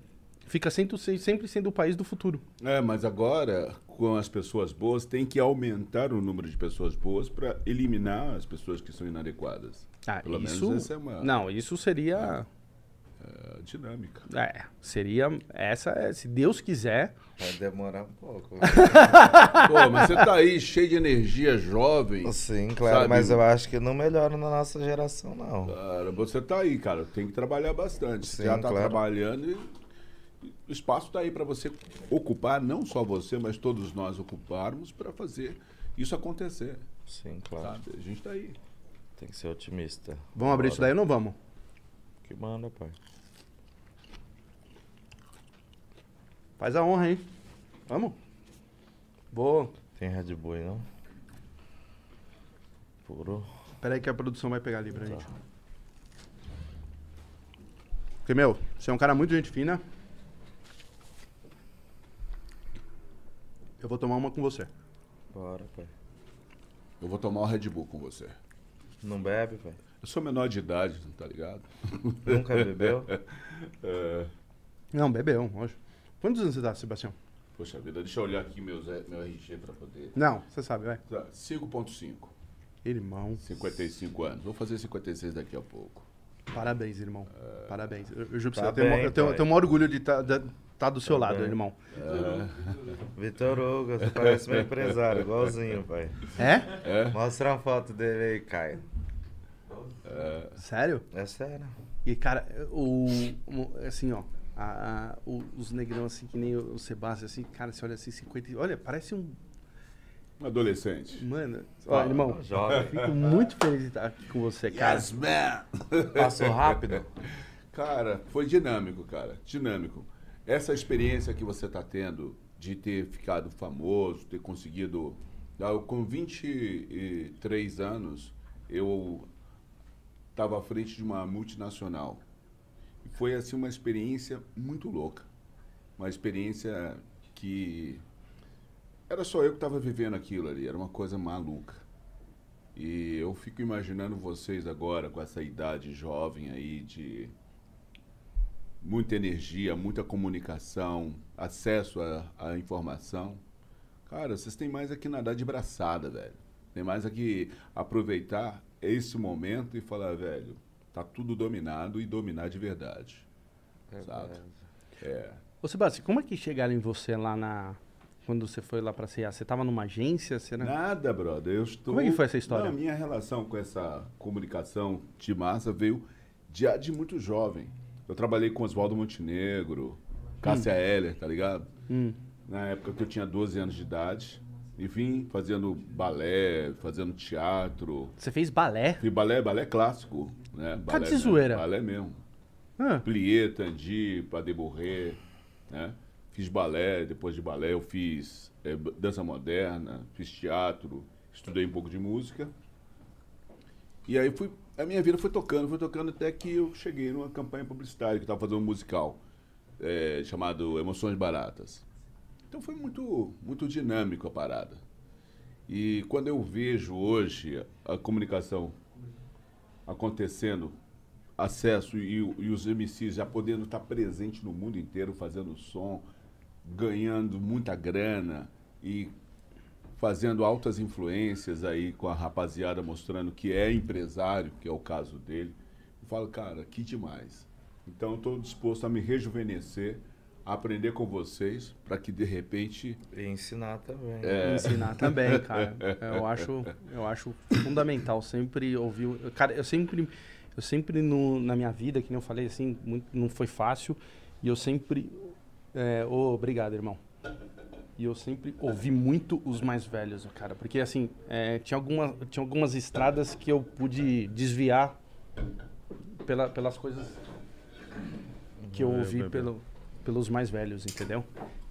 fica sempre, sempre sendo o país do futuro. É, mas agora, com as pessoas boas, tem que aumentar o número de pessoas boas para eliminar as pessoas que são inadequadas. Ah, Pelo isso. menos essa é uma Não, isso seria. é, dinâmica. É, seria. Essa é, se Deus quiser. Vai demorar um pouco. Pô, mas você tá aí cheio de energia, jovem. Sim, claro, Sabe? mas eu acho que não melhora na nossa geração, não. Cara, você tá aí, cara. Tem que trabalhar bastante. Você Sim, já tá claro. trabalhando e o espaço tá aí para você ocupar, não só você, mas todos nós ocuparmos para fazer isso acontecer. Sim, claro. Sabe? A gente tá aí. Tem que ser otimista. Vamos abrir isso daí ou não vamos? Que manda, pai. Faz a honra aí. Vamos? Vou. Tem Red Bull aí, não? Puro. Pera aí que a produção vai pegar ali pra gente. Porque, meu, você é um cara muito gente fina. Eu vou tomar uma com você. Bora, pai. Eu vou tomar o Red Bull com você. Não bebe, pai? Eu sou menor de idade, tá ligado? Nunca bebeu? É, Não, bebeu, lógico. Quantos anos você tá, Sebastião? poxa vida, deixa eu olhar aqui meus, meu RG para poder. Não, você sabe, vai. Tá, 5.5. Irmão, 55 anos. Vou fazer 56 daqui a pouco. parabéns, irmão. Parabéns. Eu, eu juro pra Tá você, eu tenho, eu tenho, eu tenho o maior orgulho de estar tá, do seu Tá lado, bem. irmão. Vitor Hugo, você parece meu empresário, igualzinho, pai. É? É? Mostra a foto dele aí, Caio. Sério? É sério. E, cara, o- assim, ó. A- a- os negrão, assim, que nem o, o Sebastião, assim, cara, você olha assim, 50. e- Olha, parece um. Um adolescente. Mano. Ó, irmão, jovem. eu fico muito feliz de estar aqui com você, cara. Yes, man! Passou rápido? Cara, foi dinâmico, cara. Dinâmico. Essa experiência que você está tendo de ter ficado famoso, ter conseguido. Eu, com 23 anos, eu estava à frente de uma multinacional. Foi assim uma experiência muito louca. Uma experiência que era só eu que estava vivendo aquilo ali, era uma coisa maluca. E eu fico imaginando vocês agora com essa idade jovem aí de muita energia, muita comunicação, acesso à, à informação. Cara, vocês têm mais aqui nadar de braçada, velho. Tem mais aqui aproveitar esse momento e falar, velho, tá tudo dominado e dominar de verdade. Sabe? É. Ô, Sebastião, como é que chegaram em você lá na. Quando você foi lá pra CEA? Você tava numa agência? Você era... Nada, brother. Eu estou. Como é que foi essa história? Não, a minha relação com essa comunicação de massa veio de, de muito jovem. Eu trabalhei com Oswaldo Montenegro, Cássia Heller, tá ligado? Hum. Na época que eu tinha 12 anos de idade. E vim fazendo balé, fazendo teatro. Você fez balé? Fiz balé, balé clássico, né? Balé, de mesmo, zoeira. Balé mesmo. Ah, Plié, Tandi, Pas de Bourré, né? Fiz balé, depois de balé eu fiz b- dança moderna, fiz teatro, estudei um pouco de música. E aí fui, a minha vida foi tocando, foi tocando até que eu cheguei numa campanha publicitária que estava fazendo um musical eh, chamado Emoções Baratas. Então foi muito, muito dinâmico a parada. E quando eu vejo hoje a comunicação acontecendo, acesso e, e os MCs já podendo estar presente no mundo inteiro fazendo som, ganhando muita grana e fazendo altas influências aí com a rapaziada mostrando que é empresário, que é o caso dele. Eu falo, cara, que demais. Então estou disposto a me rejuvenescer, aprender com vocês, para que de repente E ensinar também. É. ensinar também, cara. Eu acho, eu acho fundamental sempre ouvir. Cara, eu sempre, eu sempre no, na minha vida, que nem eu falei assim, muito- não foi fácil. E eu sempre. É, ô, obrigado, irmão. E eu sempre ouvi muito os mais velhos, cara. Porque assim, é, tinha, alguma, tinha algumas estradas que eu pude desviar pela, pelas coisas que eu ouvi pelo, pelos mais velhos, entendeu?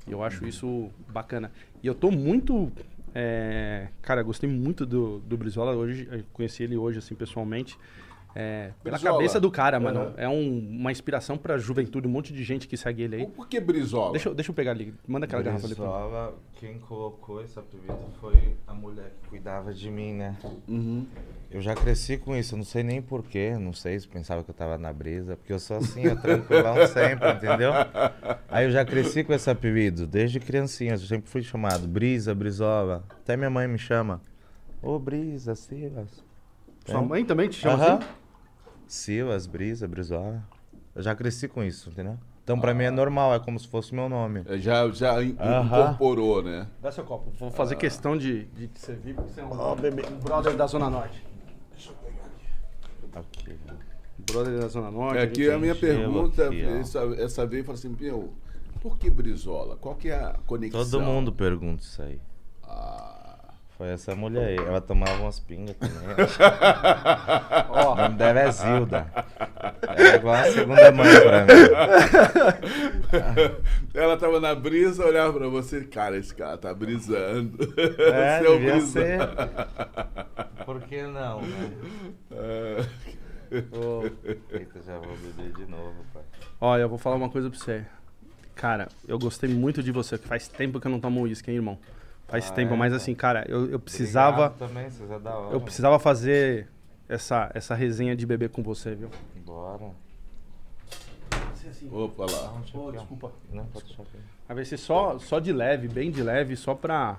E eu acho isso bacana. E eu tô muito É, cara, gostei muito do, do Brizola. Hoje, conheci ele hoje, assim, pessoalmente. É, pela Brizola. cabeça do cara, mano. Aham. É um- uma inspiração pra juventude, um monte de gente que segue ele aí. Por que Brizola? Deixa, eu- deixa eu pegar ali. Manda aquela garrafa ali pra mim. Brizola, quem colocou esse apelido foi a mulher que cuidava de mim, né? Uhum. Eu já cresci com isso, eu não sei nem porquê, não sei se pensava que eu tava na brisa, porque eu sou assim, eu tranquilão sempre, entendeu? Aí eu já cresci com esse apelido, desde criancinha, eu sempre fui chamado Brisa, Brizola. Até minha mãe me chama, ô Brisa, Silas. Sua É. mãe também te chama Aham. assim? Silas, Brisa, Brizola. Eu já cresci com isso, entendeu? Então pra mim é normal, é como se fosse meu nome. É, Já, já incorporou, né? Dá seu copo. Vou fazer questão de, de te servir, porque você é um, um brother da Zona Norte. Aqui. Brother da Zona Norte. É a que gente- a minha pergunta, aqui, essa, essa vez, eu falei assim, meu, por que Brizola? Qual que é a conexão? Todo mundo pergunta isso aí. Ah, Foi essa mulher aí, ela tomava umas pingas também. Ó, O nome dela é Zilda. Ela é igual a segunda mãe pra mim. ela tava na brisa, olhava pra você, cara, esse cara tá brisando. É, Você o devia brisa. ser. Por que não, né? É. Eita, já vou beber de novo, pai. Olha, eu vou falar uma coisa pra você. Cara, eu gostei muito de você, que faz tempo que eu não tomo uísque, hein, irmão? Faz Ah, tempo, é, mas assim, cara, eu, eu precisava. Também, vocês é da hora. Eu precisava fazer essa, essa resenha de bebê com você, viu? Bora. Opa, lá. Desculpa. Não, pode deixar aqui. Vai ser só, só de leve, bem de leve, só pra.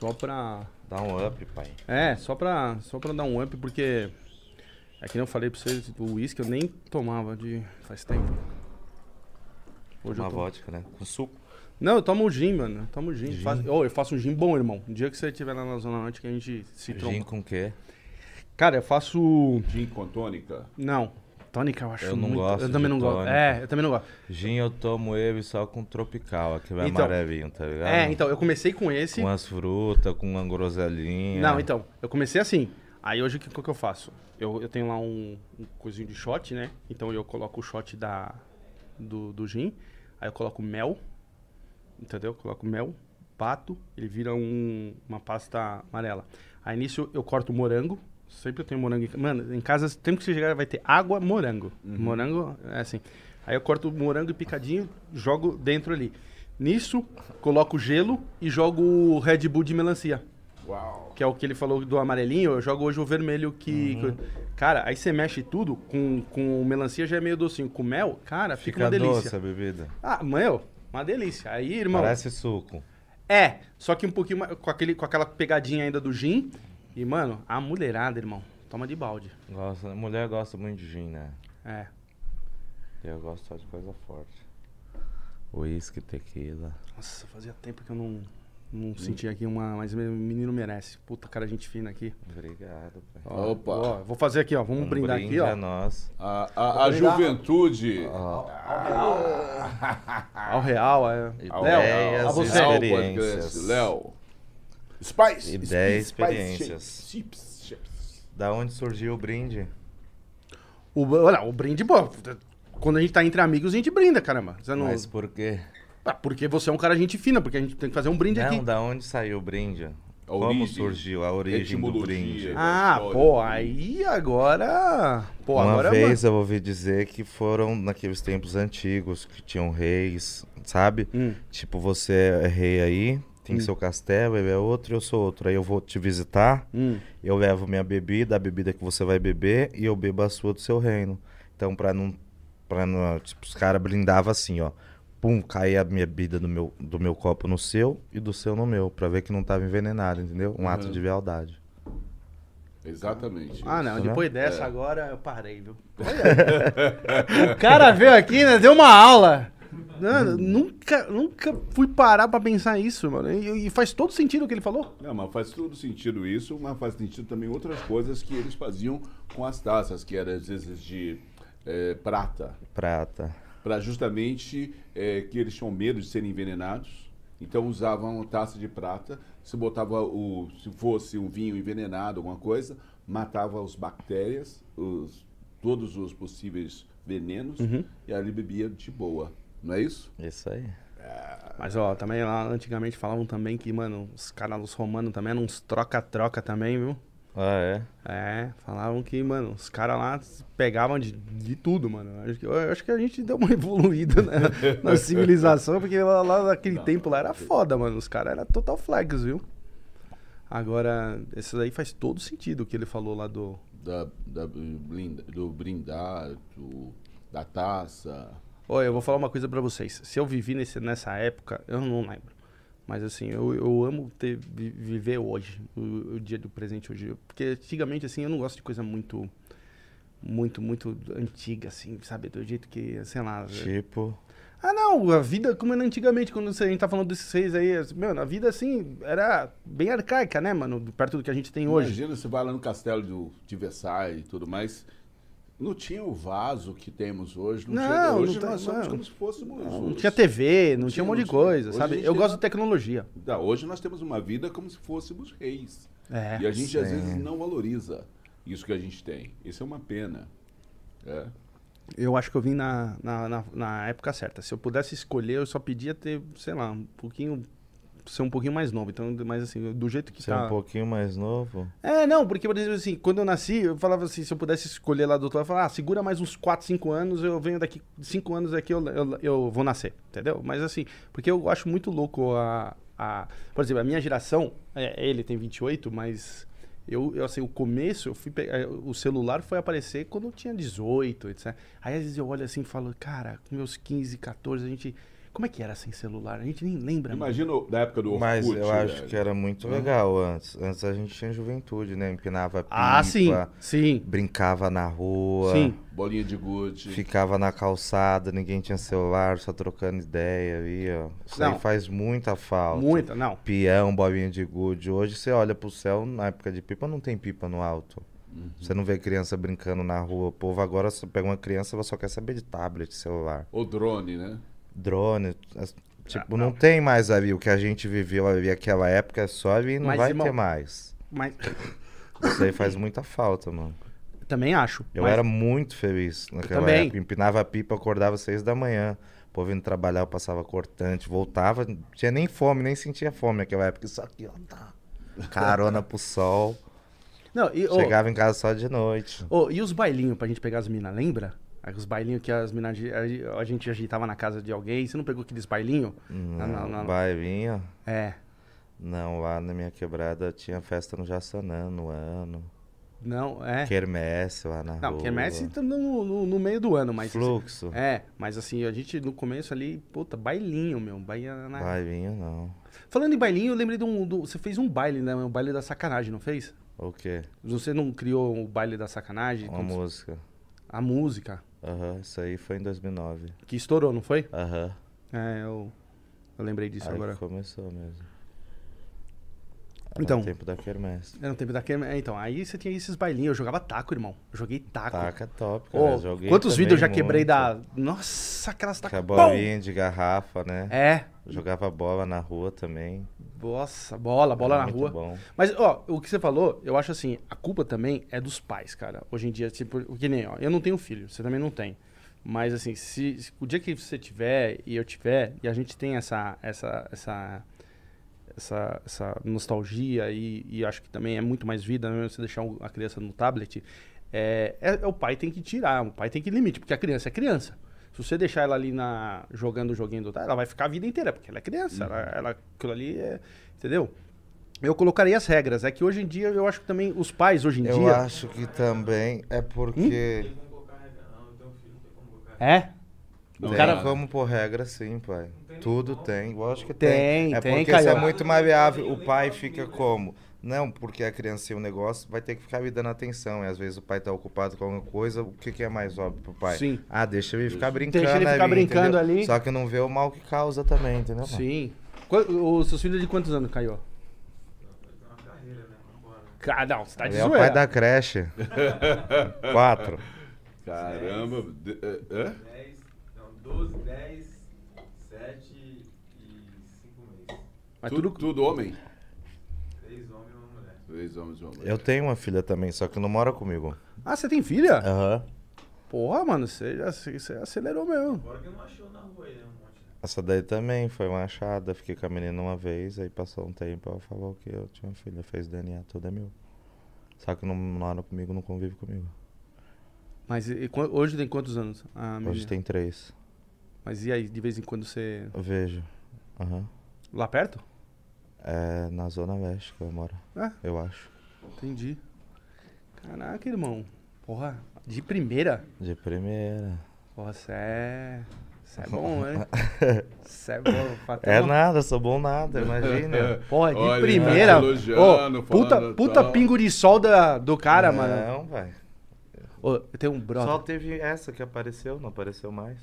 Só pra. Dá um up, pai. É, só pra, só pra dar um up, porque. É que nem eu falei pra vocês, o uísque eu nem tomava de. faz tempo. Hoje Uma eu tô... vodka, né? Com suco. Não, eu tomo gin, mano. Eu tomo gin. Gin? Faço- Ô, eu faço um gin bom, irmão. Um dia que você estiver lá na Zona Norte que a gente se Gin tromba. com quê? Cara, eu faço. Gin com tônica? Não. Tônica eu acho Eu não muito. gosto eu também de não gosto. É, eu também não gosto. Gin eu tomo ele só com tropical, aquele Então- amarelinho, tá ligado? É, então, eu comecei com esse. Com as frutas, com uma groselinha. Não, então, eu comecei assim. Aí hoje o que, o que eu faço? Eu, eu tenho lá um, um coisinho de shot, né? Então eu coloco o shot da, do, do gin. Aí eu coloco mel. Entendeu? Eu coloco mel, bato, ele vira um- uma pasta amarela. Aí nisso eu corto morango. Sempre eu tenho morango em casa. Mano, em casa, sempre que você chegar, vai ter água, morango. Morango é assim. Aí eu corto morango e picadinho, jogo dentro ali. Nisso, coloco gelo e jogo o Red Bull de melancia. Uau. Que é o que ele falou do amarelinho, eu jogo hoje o vermelho que. Uhum. que- Cara, aí você mexe tudo, com, com melancia já é meio docinho. Com mel, cara, fica, Fica uma delícia. doce a bebida. Ah, meu, uma delícia. Aí, irmão. Parece suco. É, só que um pouquinho mais, com, aquele, com aquela pegadinha ainda do gin. E, mano, a mulherada, irmão, toma de balde. Gosta, mulher gosta muito de gin, né? É. Eu gosto só de coisa forte. Whisky, tequila. Nossa, fazia tempo que eu não, não sentia aqui uma. Mas o menino merece. Puta, cara, gente fina aqui. Obrigado, pai. Ó, Opa. ó, vou fazer aqui, ó. Vamos Um brindar brinde aqui, a ó. nós. A, a, a juventude. Ao real, é. Ideias a você. experiências. Léo. Spice. Ideias Spice experiências. chips, chips, chips. Da onde surgiu o brinde? O, olha, o brinde, pô. Quando a gente tá entre amigos, a gente brinda, caramba. Você não... Mas por quê? Ah, porque você é um cara gente fina, porque a gente tem que fazer um brinde Não, aqui. da onde saiu o brinde? Como origem, surgiu a origem do brinde? Ah, pô, aí agora. Pô, Uma agora. vez eu ouvi dizer que foram naqueles tempos antigos que tinham reis, sabe? Hum. Tipo, você é rei aí, tem seu castelo, ele é outro e eu sou outro. Aí eu vou te visitar, Hum. eu levo minha bebida, a bebida que você vai beber, e eu bebo a sua do seu reino. Então, pra não. Pra não tipo, os caras brindavam assim, ó. Pum, caía a minha bebida do meu, do meu copo no seu e do seu no meu, pra ver que não tava envenenado, entendeu? Um ato de lealdade. Exatamente. Ah, não. Isso, né? Depois dessa, agora eu parei, viu? Olha. o cara veio aqui, né? Deu uma aula. Não, nunca, nunca fui parar pra pensar isso, mano. E, e faz todo sentido o que ele falou. Não, mas faz todo sentido isso, mas faz sentido também outras coisas que eles faziam com as taças, que eram às vezes de eh, prata, Prata. Para justamente eh, que eles tinham medo de serem envenenados. Então usavam taça de prata. Se botava o, se fosse um vinho envenenado, alguma coisa, matava as bactérias, os, todos os possíveis venenos, e ali bebia de boa. Não é isso? Isso aí. Mas, ó, também lá antigamente falavam também que, mano, os caras, os romanos também eram uns troca-troca também, viu? Ah, é? É, falavam que, mano, os caras lá pegavam de, de tudo, mano. Acho que, eu acho que a gente deu uma evoluída né, na civilização, porque lá, lá naquele tempo lá era foda, mano. Os caras eram total flex, viu? Agora, esse daí faz todo sentido o que ele falou lá do. Da, da blinda, do brindar, do, da taça. Olha, eu vou falar uma coisa pra vocês. Se eu vivi nesse, nessa época, eu não lembro. Mas assim, eu, eu amo ter, vi- viver hoje, o, o dia do presente hoje. Porque antigamente, assim, eu não gosto de coisa muito. Muito, muito antiga, assim, sabe? Do jeito que, sei lá. Tipo. Ah, não, a vida como era antigamente, quando a gente tá falando desses seis aí. Mano, a vida, assim, era bem arcaica, né, mano? Perto do que a gente tem hoje. Imagina, você vai lá no castelo do, de Versailles e tudo mais. Não tinha o vaso que temos hoje. Não, Não, tinha, não hoje tá- nós somos não. como se fôssemos. Não, não tinha TV, não Não tinha um monte de não coisa, Hoje sabe? Eu tem- gosto de tecnologia. Não, hoje nós temos uma vida como se fôssemos reis. É. E a gente às sim. vezes não valoriza isso que a gente tem. Isso é uma pena. É. Eu acho que eu vim na, na, na, na época certa. Se eu pudesse escolher, eu só pedia ter, sei lá, um pouquinho. Ser um pouquinho mais novo. Então, mas assim, do jeito que Ser tá. um pouquinho mais novo. É, não, porque, por exemplo, assim, quando eu nasci, eu falava assim, se eu pudesse escolher lá do outro lado, eu falava, ah, segura mais uns 4, 5 anos, eu venho daqui 5 anos aqui, eu, eu, eu vou nascer, entendeu? Mas assim, porque eu acho muito louco a. a por exemplo, a minha geração, é, ele tem 28, mas eu, eu assim, o começo, eu fui pe- eh, o celular foi aparecer quando eu tinha 18, etc. Aí às vezes eu olho assim e falo, cara, com meus 15, 14, a gente. Como é que era sem celular? A gente nem lembra. Imagina na época do Orkut. Mas eu acho velho. que era muito legal antes. Antes a gente tinha juventude, né? Empinava pipa, Ah, sim, sim, brincava na rua, sim. Bolinha de gude. ficava na calçada, ninguém tinha celular, só trocando ideia ali, ó. Isso Não. aí faz muita falta. Muita, não. Peão, bolinha de gude. Hoje você olha pro céu, na época de pipa não tem pipa no alto. Uhum. Você não vê criança brincando na rua. O povo agora só pega uma criança, só quer saber de tablet, celular. O drone, né? Drone. as- Ah, Tipo, não tem mais ali o que a gente viveu ali aquela época, só ali não Mas, vai irmão- ter mais. Mas Isso aí faz muita falta, mano. também acho. Eu mas- era muito feliz naquela também. época. Empinava a pipa, acordava às seis da manhã. O povo indo trabalhar, eu passava cortante, voltava, não tinha nem fome, nem sentia fome naquela época. Isso aqui, ó, tá. Carona pro sol. Não, e, Chegava em casa só de noite. ô, e os bailinhos pra gente pegar as minas, lembra? Aí Os bailinhos que as minas. A, gente ajeitava na casa de alguém. Você não pegou aqueles bailinhos? Não, não, não. bailinho. É. Não, lá na minha quebrada tinha festa no Jaçanã no ano. Não, é. Quermesse lá na Não, rua. quermesse tá no, no, no meio do ano, mas. Fluxo. É, mas assim, a gente no começo ali, puta, bailinho, meu. Baia na... Bailinho não. Falando em bailinho, eu lembrei de um. do- você fez um baile, né? O baile da sacanagem, não fez? O quê? Você não criou o baile da sacanagem? Uma música. A música. Aham, isso aí foi em 2009. Que estourou, não foi? Aham. É, eu. Eu lembrei disso Aí agora. que começou mesmo. Era Então. o tempo da quermesse. Era no tempo daquele. é, Então, aí você tinha esses bailinhos. Eu jogava taco, irmão. Eu joguei taco. Taca top, Ô, cara. Joguei quantos vídeos eu já quebrei muito. da. Nossa, aquelas a tacas. bolinha de garrafa, né? É. Jogava bola na rua também. Nossa, bola, bola Era na rua. bom. Mas, ó, o que você falou, eu acho assim, a culpa também é dos pais, cara. Hoje em dia, tipo, o que nem, ó, eu não tenho filho, você também não tem. Mas, assim, se, se- o dia que você tiver e eu tiver, e a gente tem essa, essa, essa, essa, essa nostalgia e, e acho que também é muito mais vida, né, você deixar a criança no tablet, é, é- é o pai tem que tirar, o pai tem que limite, porque a criança é criança. Se você deixar ela ali na, jogando o joguinho do tá, ela vai ficar a vida inteira, porque ela é criança, ela, ela- aquilo ali é, entendeu? Eu colocaria as regras. É que hoje em dia eu acho que também os pais hoje em Eu dia. acho que também é porque. Tem como colocar regra, não, não tem filho, não tem como colocar É? Não, tem cara- como pôr regra sim, pai. tem Tudo tem. Lógico que Tem, tem. É tem, porque Caio. isso é muito maleável. O pai fica como? Não, porque a criança tem um negócio, vai ter que ficar me dando atenção. E às vezes o pai tá ocupado com alguma coisa, o que, que é mais óbvio pro pai? Sim. Ah, deixa ele ficar brincando Deixa ele ficar ali, brincando entendeu? ali. Só que não vê o mal que causa também, entendeu? pai? Sim. Os seus filhos de quantos anos, Caio? Né? Cara, não, você tá de Ele é o zoeira. pai da creche. Quatro. Caramba. de- é, é? 10, não, 12, 10, 7 e 5 meses. Mas tudo, tudo... tudo homem? 3 homens e uma mulher. Três homens e uma mulher. Eu tenho uma filha também, só que não mora comigo. Ah, você tem filha? Aham. Porra, mano, você, já, você acelerou mesmo. Agora que não achou na rua aí, né? Um monte. Essa daí também foi uma achada. Fiquei com a menina uma vez, aí passou um tempo, ela falou que eu tinha uma filha, fez DNA, tudo é meu. Só que não mora comigo, não convive comigo. Mas e- e hoje tem quantos anos? a Hoje menina? tem três. Mas e aí, de vez em quando você. Eu vejo. Aham. Lá perto? É na Zona Leste que eu moro, Ah, eu acho. entendi. Caraca, irmão. Porra, de primeira. De primeira. Porra, você é. Você é bom, né? Você é bom. ter É nada, sou bom nada, imagina. Porra, de Olha, primeira. Ô, puta, puta tal. pingo de sol da, do cara, mano. Não, velho. Tenho um brother. Só teve essa que apareceu, não apareceu mais.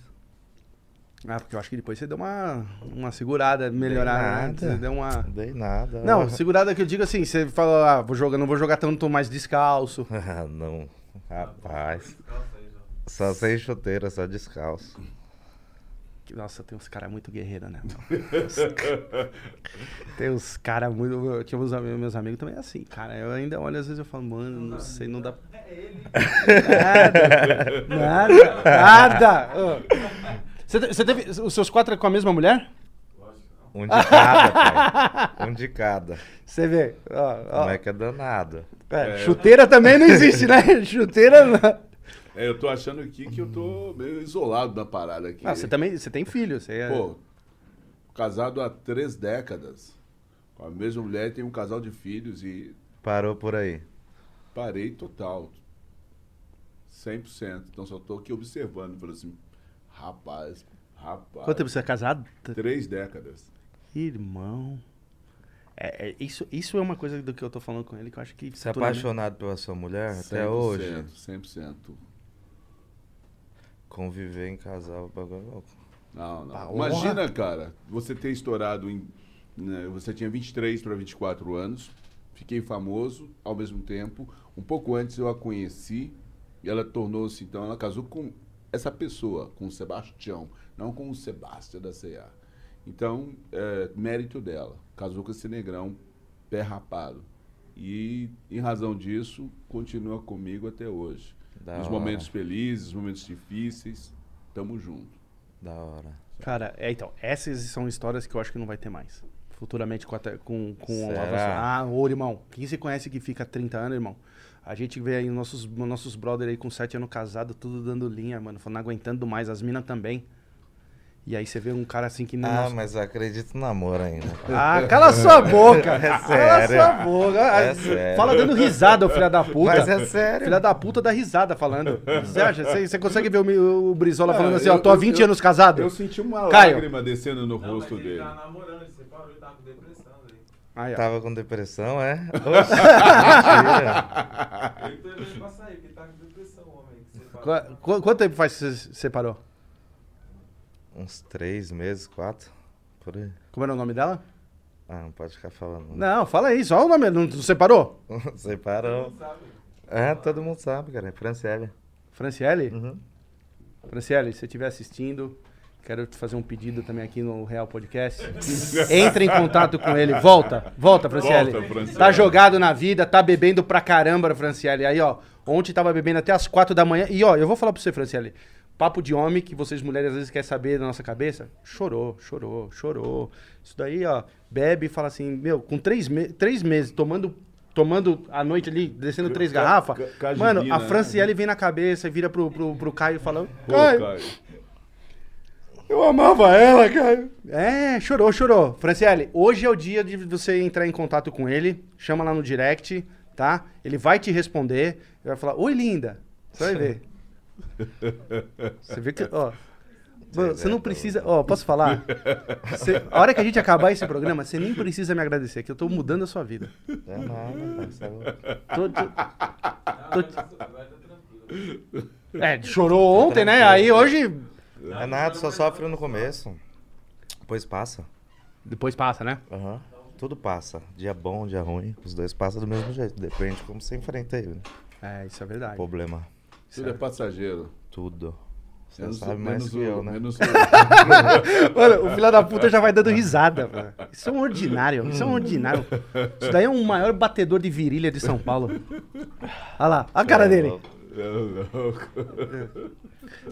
Ah, porque eu acho que depois você deu uma, uma segurada, melhorada. né? nada. Você deu uma. Não dei nada. Não, segurada que eu digo assim, você fala, ah, vou jogar, não vou jogar tanto mais descalço. Ah, não. Rapaz. Só sem chuteira, só descalço. Nossa, tem uns caras muito guerreiros, né? tem uns caras muito. Tinha meus, amigos- meus amigos também assim, cara. Eu ainda olho, às vezes eu falo, mano, não sei, não dá. Nada, nada, nada. Você, te- você teve os seus quatro é com a mesma mulher? Um de cada, pai. Um de cada. Você vê. Ó, ó. Como é que é danado? É, Chuteira também não existe, né? Chuteira não. É, eu tô achando aqui que eu tô meio isolado da parada aqui. Ah, você também você tem filho. Você é... Pô, casado há três décadas. Com a mesma mulher, tem um casal de filhos e Parou por aí. parei total. 100%. Então só tô aqui observando. Falei assim, rapaz, rapaz. Quanto tempo você é casado? Três décadas. Irmão. É, é, isso, isso é uma coisa do que eu tô falando com ele que eu acho que. Você é apaixonado pela sua mulher até 100%, hoje? 100%. Conviver em casal, o bagulho é louco. Não, não. Imagina, cara, você ter estourado em. né, você tinha 23 para 24 anos, fiquei famoso ao mesmo tempo. Um pouco antes eu a conheci e ela tornou-se, então, ela casou com essa pessoa, com o Sebastião, não com o Sebastião da CA. Então, é, mérito dela. Casou com esse negrão, pé rapado. E, em razão disso, continua comigo até hoje. Da Nos hora. momentos felizes, nos momentos difíceis, tamo junto. Da hora. Cara, é, então, essas são histórias que eu acho que não vai ter mais. Futuramente com, a com, com. Ah, ô, irmão, quem você conhece que fica 30 anos, irmão? A gente vê aí nossos, nossos brother aí com 7 anos casado, tudo dando linha, mano, não aguentando mais, as minas também. E aí você vê um cara assim que nem. Ah, nosso- mas eu acredito no amor ainda. Ah, cala sua boca! É Cala sério. sua boca! É sério. Fala dando risada, ô filha da puta. Mas é sério. Filha da puta dá risada falando. Você acha? Você, você consegue ver o, o Brizola Ah, falando assim, eu- ó, tô há eu- 20 eu- anos casado? Eu senti uma Caio. lágrima descendo no Não, rosto mas ele dele. tá namorando, ele separou, ele tava com depressão. Aí, ó. Tava com depressão, é? Oxe, mentira. Ele tô levando pra sair, porque tá com depressão, homem. Qu- qu- quanto tempo faz que você se separou? Uns três meses, quatro, por aí. Como era o nome dela? Ah, não pode ficar falando. Não, fala aí, só o nome. Não, não separou? Separou. Não sabe. É, todo mundo sabe, cara. É Franciele. Franciele? Uhum. Franciele, se você estiver assistindo, quero te fazer um pedido também aqui no Real Podcast. Entre em contato com ele. Volta, volta, Franciele. Volta, Franciele. Tá jogado na vida, tá bebendo pra caramba, Franciele. Aí, ó, ontem tava bebendo até as quatro da manhã. E, ó, eu vou falar pra você, Franciele. Papo de homem que vocês mulheres às vezes querem saber da nossa cabeça. Chorou, chorou, chorou. Isso daí, ó, bebe e fala assim, meu, com três, me três meses tomando, tomando à noite ali, descendo três garrafas. Mano, a né? Franciele vem na cabeça e vira pro, pro, pro Caio e fala, Caio, Caio. Eu amava ela, cara. É, chorou, chorou. Franciele, hoje é o dia de você entrar em contato com ele. Chama lá no direct, tá? Ele vai te responder. Ele vai falar, oi, linda. Você vai ver. Você vê que, ó. Mano, você não precisa. Ó, posso falar? Você- a hora que a gente acabar esse programa, você nem precisa me agradecer, que eu tô mudando a sua vida. É nada. Você é. Tô- tô- Tô- vai tá tranquilo. é, chorou ontem, né? Aí hoje. É nada, só sofre no começo. Depois passa. Depois passa, né? Aham. Tudo passa. Dia bom, dia ruim. Os dois passam do mesmo jeito. Depende de como você enfrenta ele. né? É, isso é verdade. Problema. Tudo é passageiro. Tudo. Você Menos- sabe mais menos que o- eu, né? menos o- Mano, o filho da puta já vai dando risada, mano. Isso é um ordinário, isso é um ordinário. Isso daí é um maior batedor de virilha de São Paulo. Olha lá, olha a cara dele. É louco.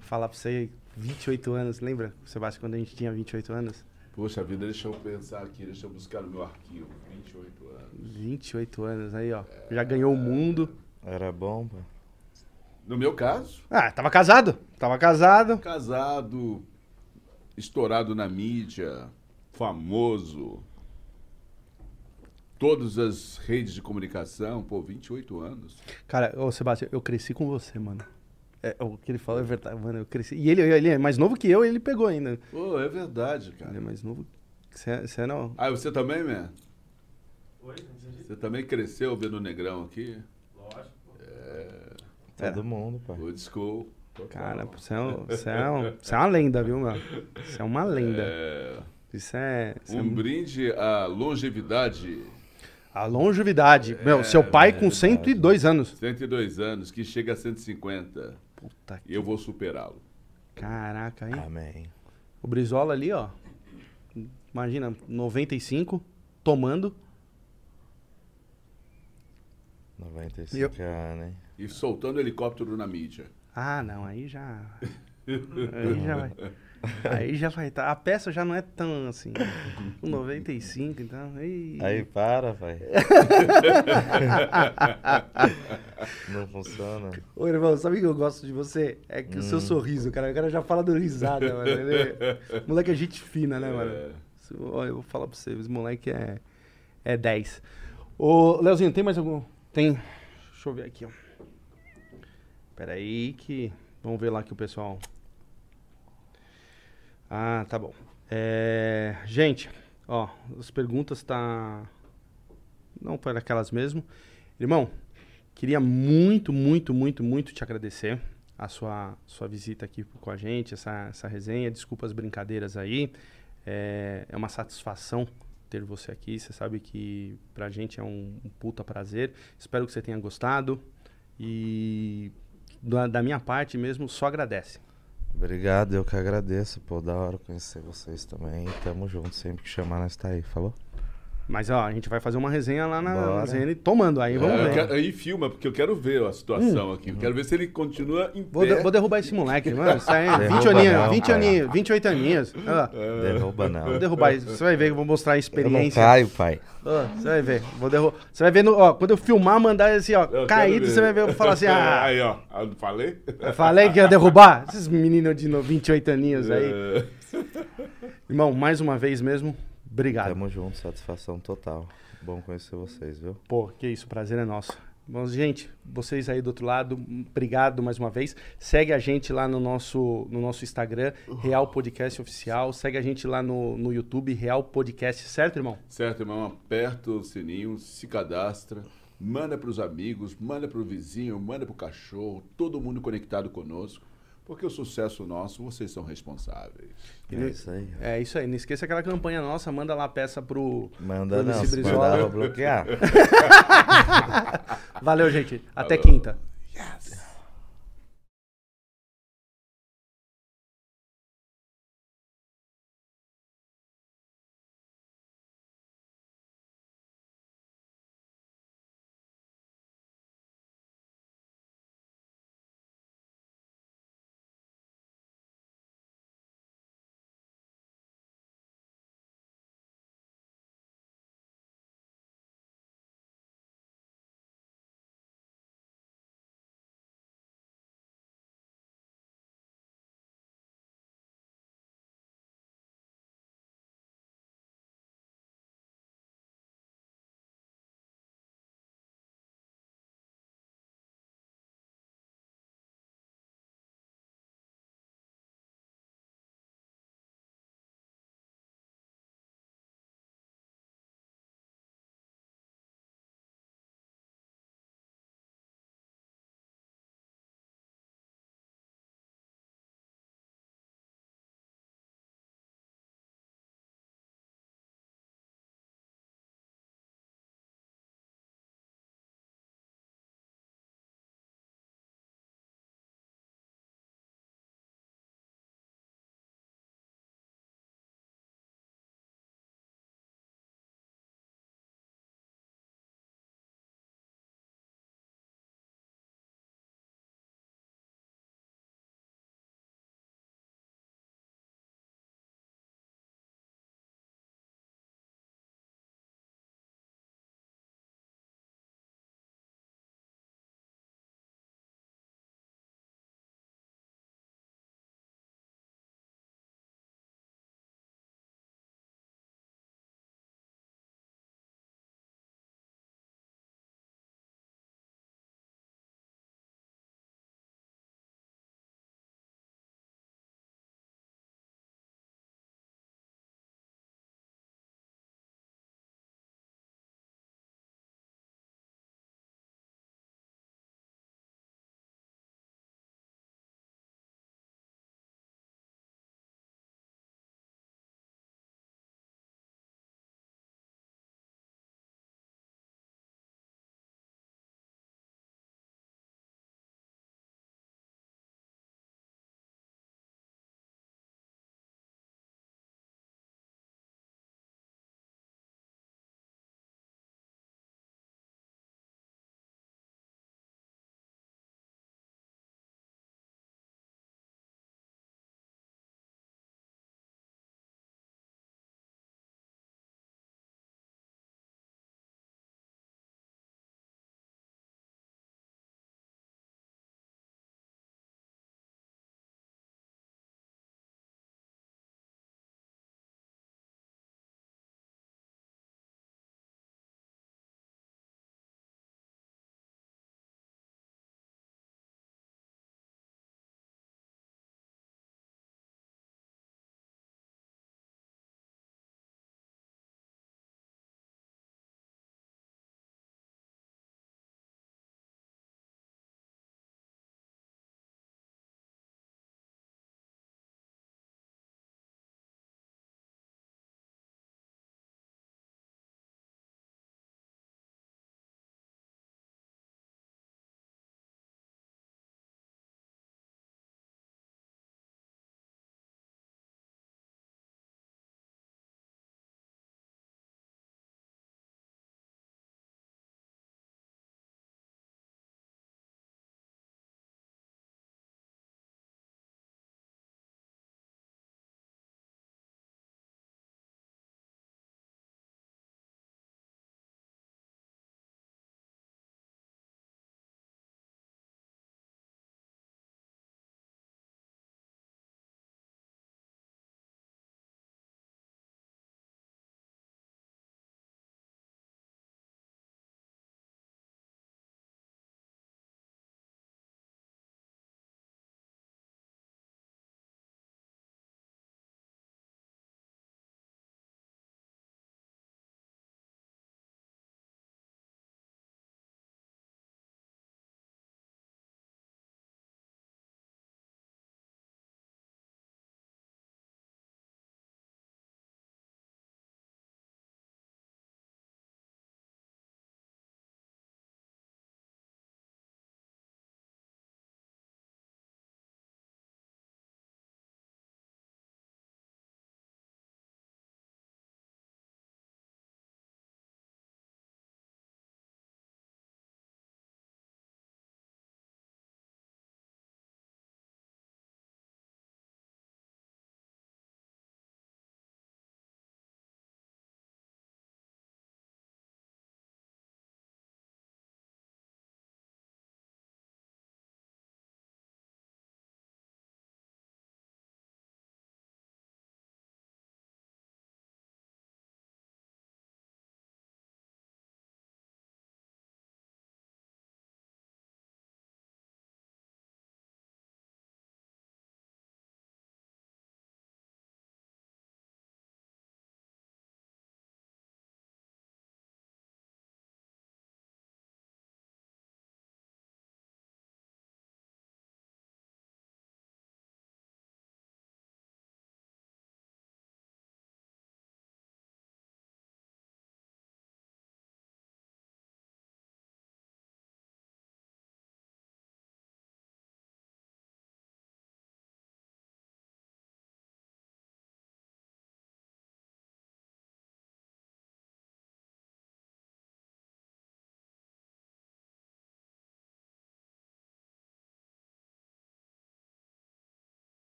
Falar pra você, 28 anos, lembra, Sebastião, quando a gente tinha 28 anos? Poxa vida, deixa eu pensar aqui, deixa eu buscar no meu arquivo. 28 anos. 28 anos aí, ó. Já ganhou o mundo. Era bom, pô. No meu caso, Ah, tava casado. Tava casado. casado, estourado na mídia, famoso. Todas as redes de comunicação, pô, 28 anos. Cara, ô Sebastião, eu cresci com você, mano. É, o que ele falou é verdade, mano. Eu cresci. E ele, ele é mais novo que eu e ele pegou ainda. Pô, é verdade, Ele é cara. mais novo. Você, você não. Ah, você também, man? Oi. Você também cresceu vendo o Negrão aqui? Lógico, pô. Todo mundo, pô. Old school. total. Cara, você é, um- você, é um- você é uma lenda, viu, meu? Você é uma lenda. É, Isso é. isso é um brinde à longevidade. A longevidade. meu, seu pai com 102 anos. 102 anos, que chega a 150. Puta que. E eu vou superá-lo. Caraca, hein? Amém. O Brizola ali, ó. Imagina, 95, tomando. 95 Eu- anos, hein? E soltando helicóptero na mídia. Ah, não, aí já. Aí já vai. Aí já vai estar. A peça já não é tão assim. Com 95, então. Aí. Aí para, pai. Não funciona. Ô, irmão, sabe o que eu gosto de você? É que o seu sorriso, cara. O cara já fala do risada, mano. Ele é... Moleque é gente fina, né, mano? Isso- Olha, eu vou falar pra você, esse moleque é, é 10. Ô, Leozinho, tem mais algum? Tem. Deixa eu ver aqui, ó. Pera aí que. Vamos ver lá que o pessoal. Ah, tá bom. É, Gente, ó, as perguntas tá. Não para aquelas mesmo. Irmão, queria muito, muito, muito, muito te agradecer a sua, sua visita aqui com a gente, essa, essa resenha. Desculpa as brincadeiras aí. É, é uma satisfação ter você aqui. Você sabe que pra gente é um, um puta prazer. Espero que você tenha gostado. E da, da minha parte mesmo, só agradece. Obrigado, eu que agradeço. Pô, da hora conhecer vocês também. Tamo junto, sempre que chamar nós tá aí, falou? Mas ó, a gente vai fazer uma resenha lá na, Bora. na ZN tomando aí, vamos É, eu ver. quero- aí filma, porque eu quero ver a situação aqui. Eu quero ver se ele continua em Vou, pé. de- vou derrubar esse moleque, mano. Isso aí, Derruba 20 aninhos, não, 20 cara. aninhos, 28 aninhos. Ó, Derruba não. vou derrubar isso. Você vai ver que eu vou mostrar a Eu não experiência. caio, pai. Ó, você vai ver. Vou derrubar. Você vai ver, no, ó, quando eu filmar, mandar assim, ó, Eu caído, você vai ver, eu vou falar assim, ah, Aí, ó. Eu não falei? eu falei que ia derrubar. Esses meninos de no- 28 aninhos aí. É. Irmão, mais uma vez mesmo, obrigado. Tamo junto, satisfação total. Bom conhecer vocês, viu? Pô, que isso, prazer é nosso. Bom, gente, vocês aí do outro lado, obrigado mais uma vez. Segue a gente lá no nosso, no nosso Instagram, Real Podcast Oficial. Segue a gente lá no, no YouTube, Real Podcast, certo, irmão? Certo, irmão? Aperta o sininho, se cadastra, manda para os amigos, manda para o vizinho, manda para o cachorro, todo mundo conectado conosco, porque o sucesso nosso, vocês são responsáveis. É não- isso aí. É isso aí, não esqueça aquela campanha nossa, manda lá a peça pro. Manda pro não, Brizola. vou bloquear. Valeu, gente. Até quinta.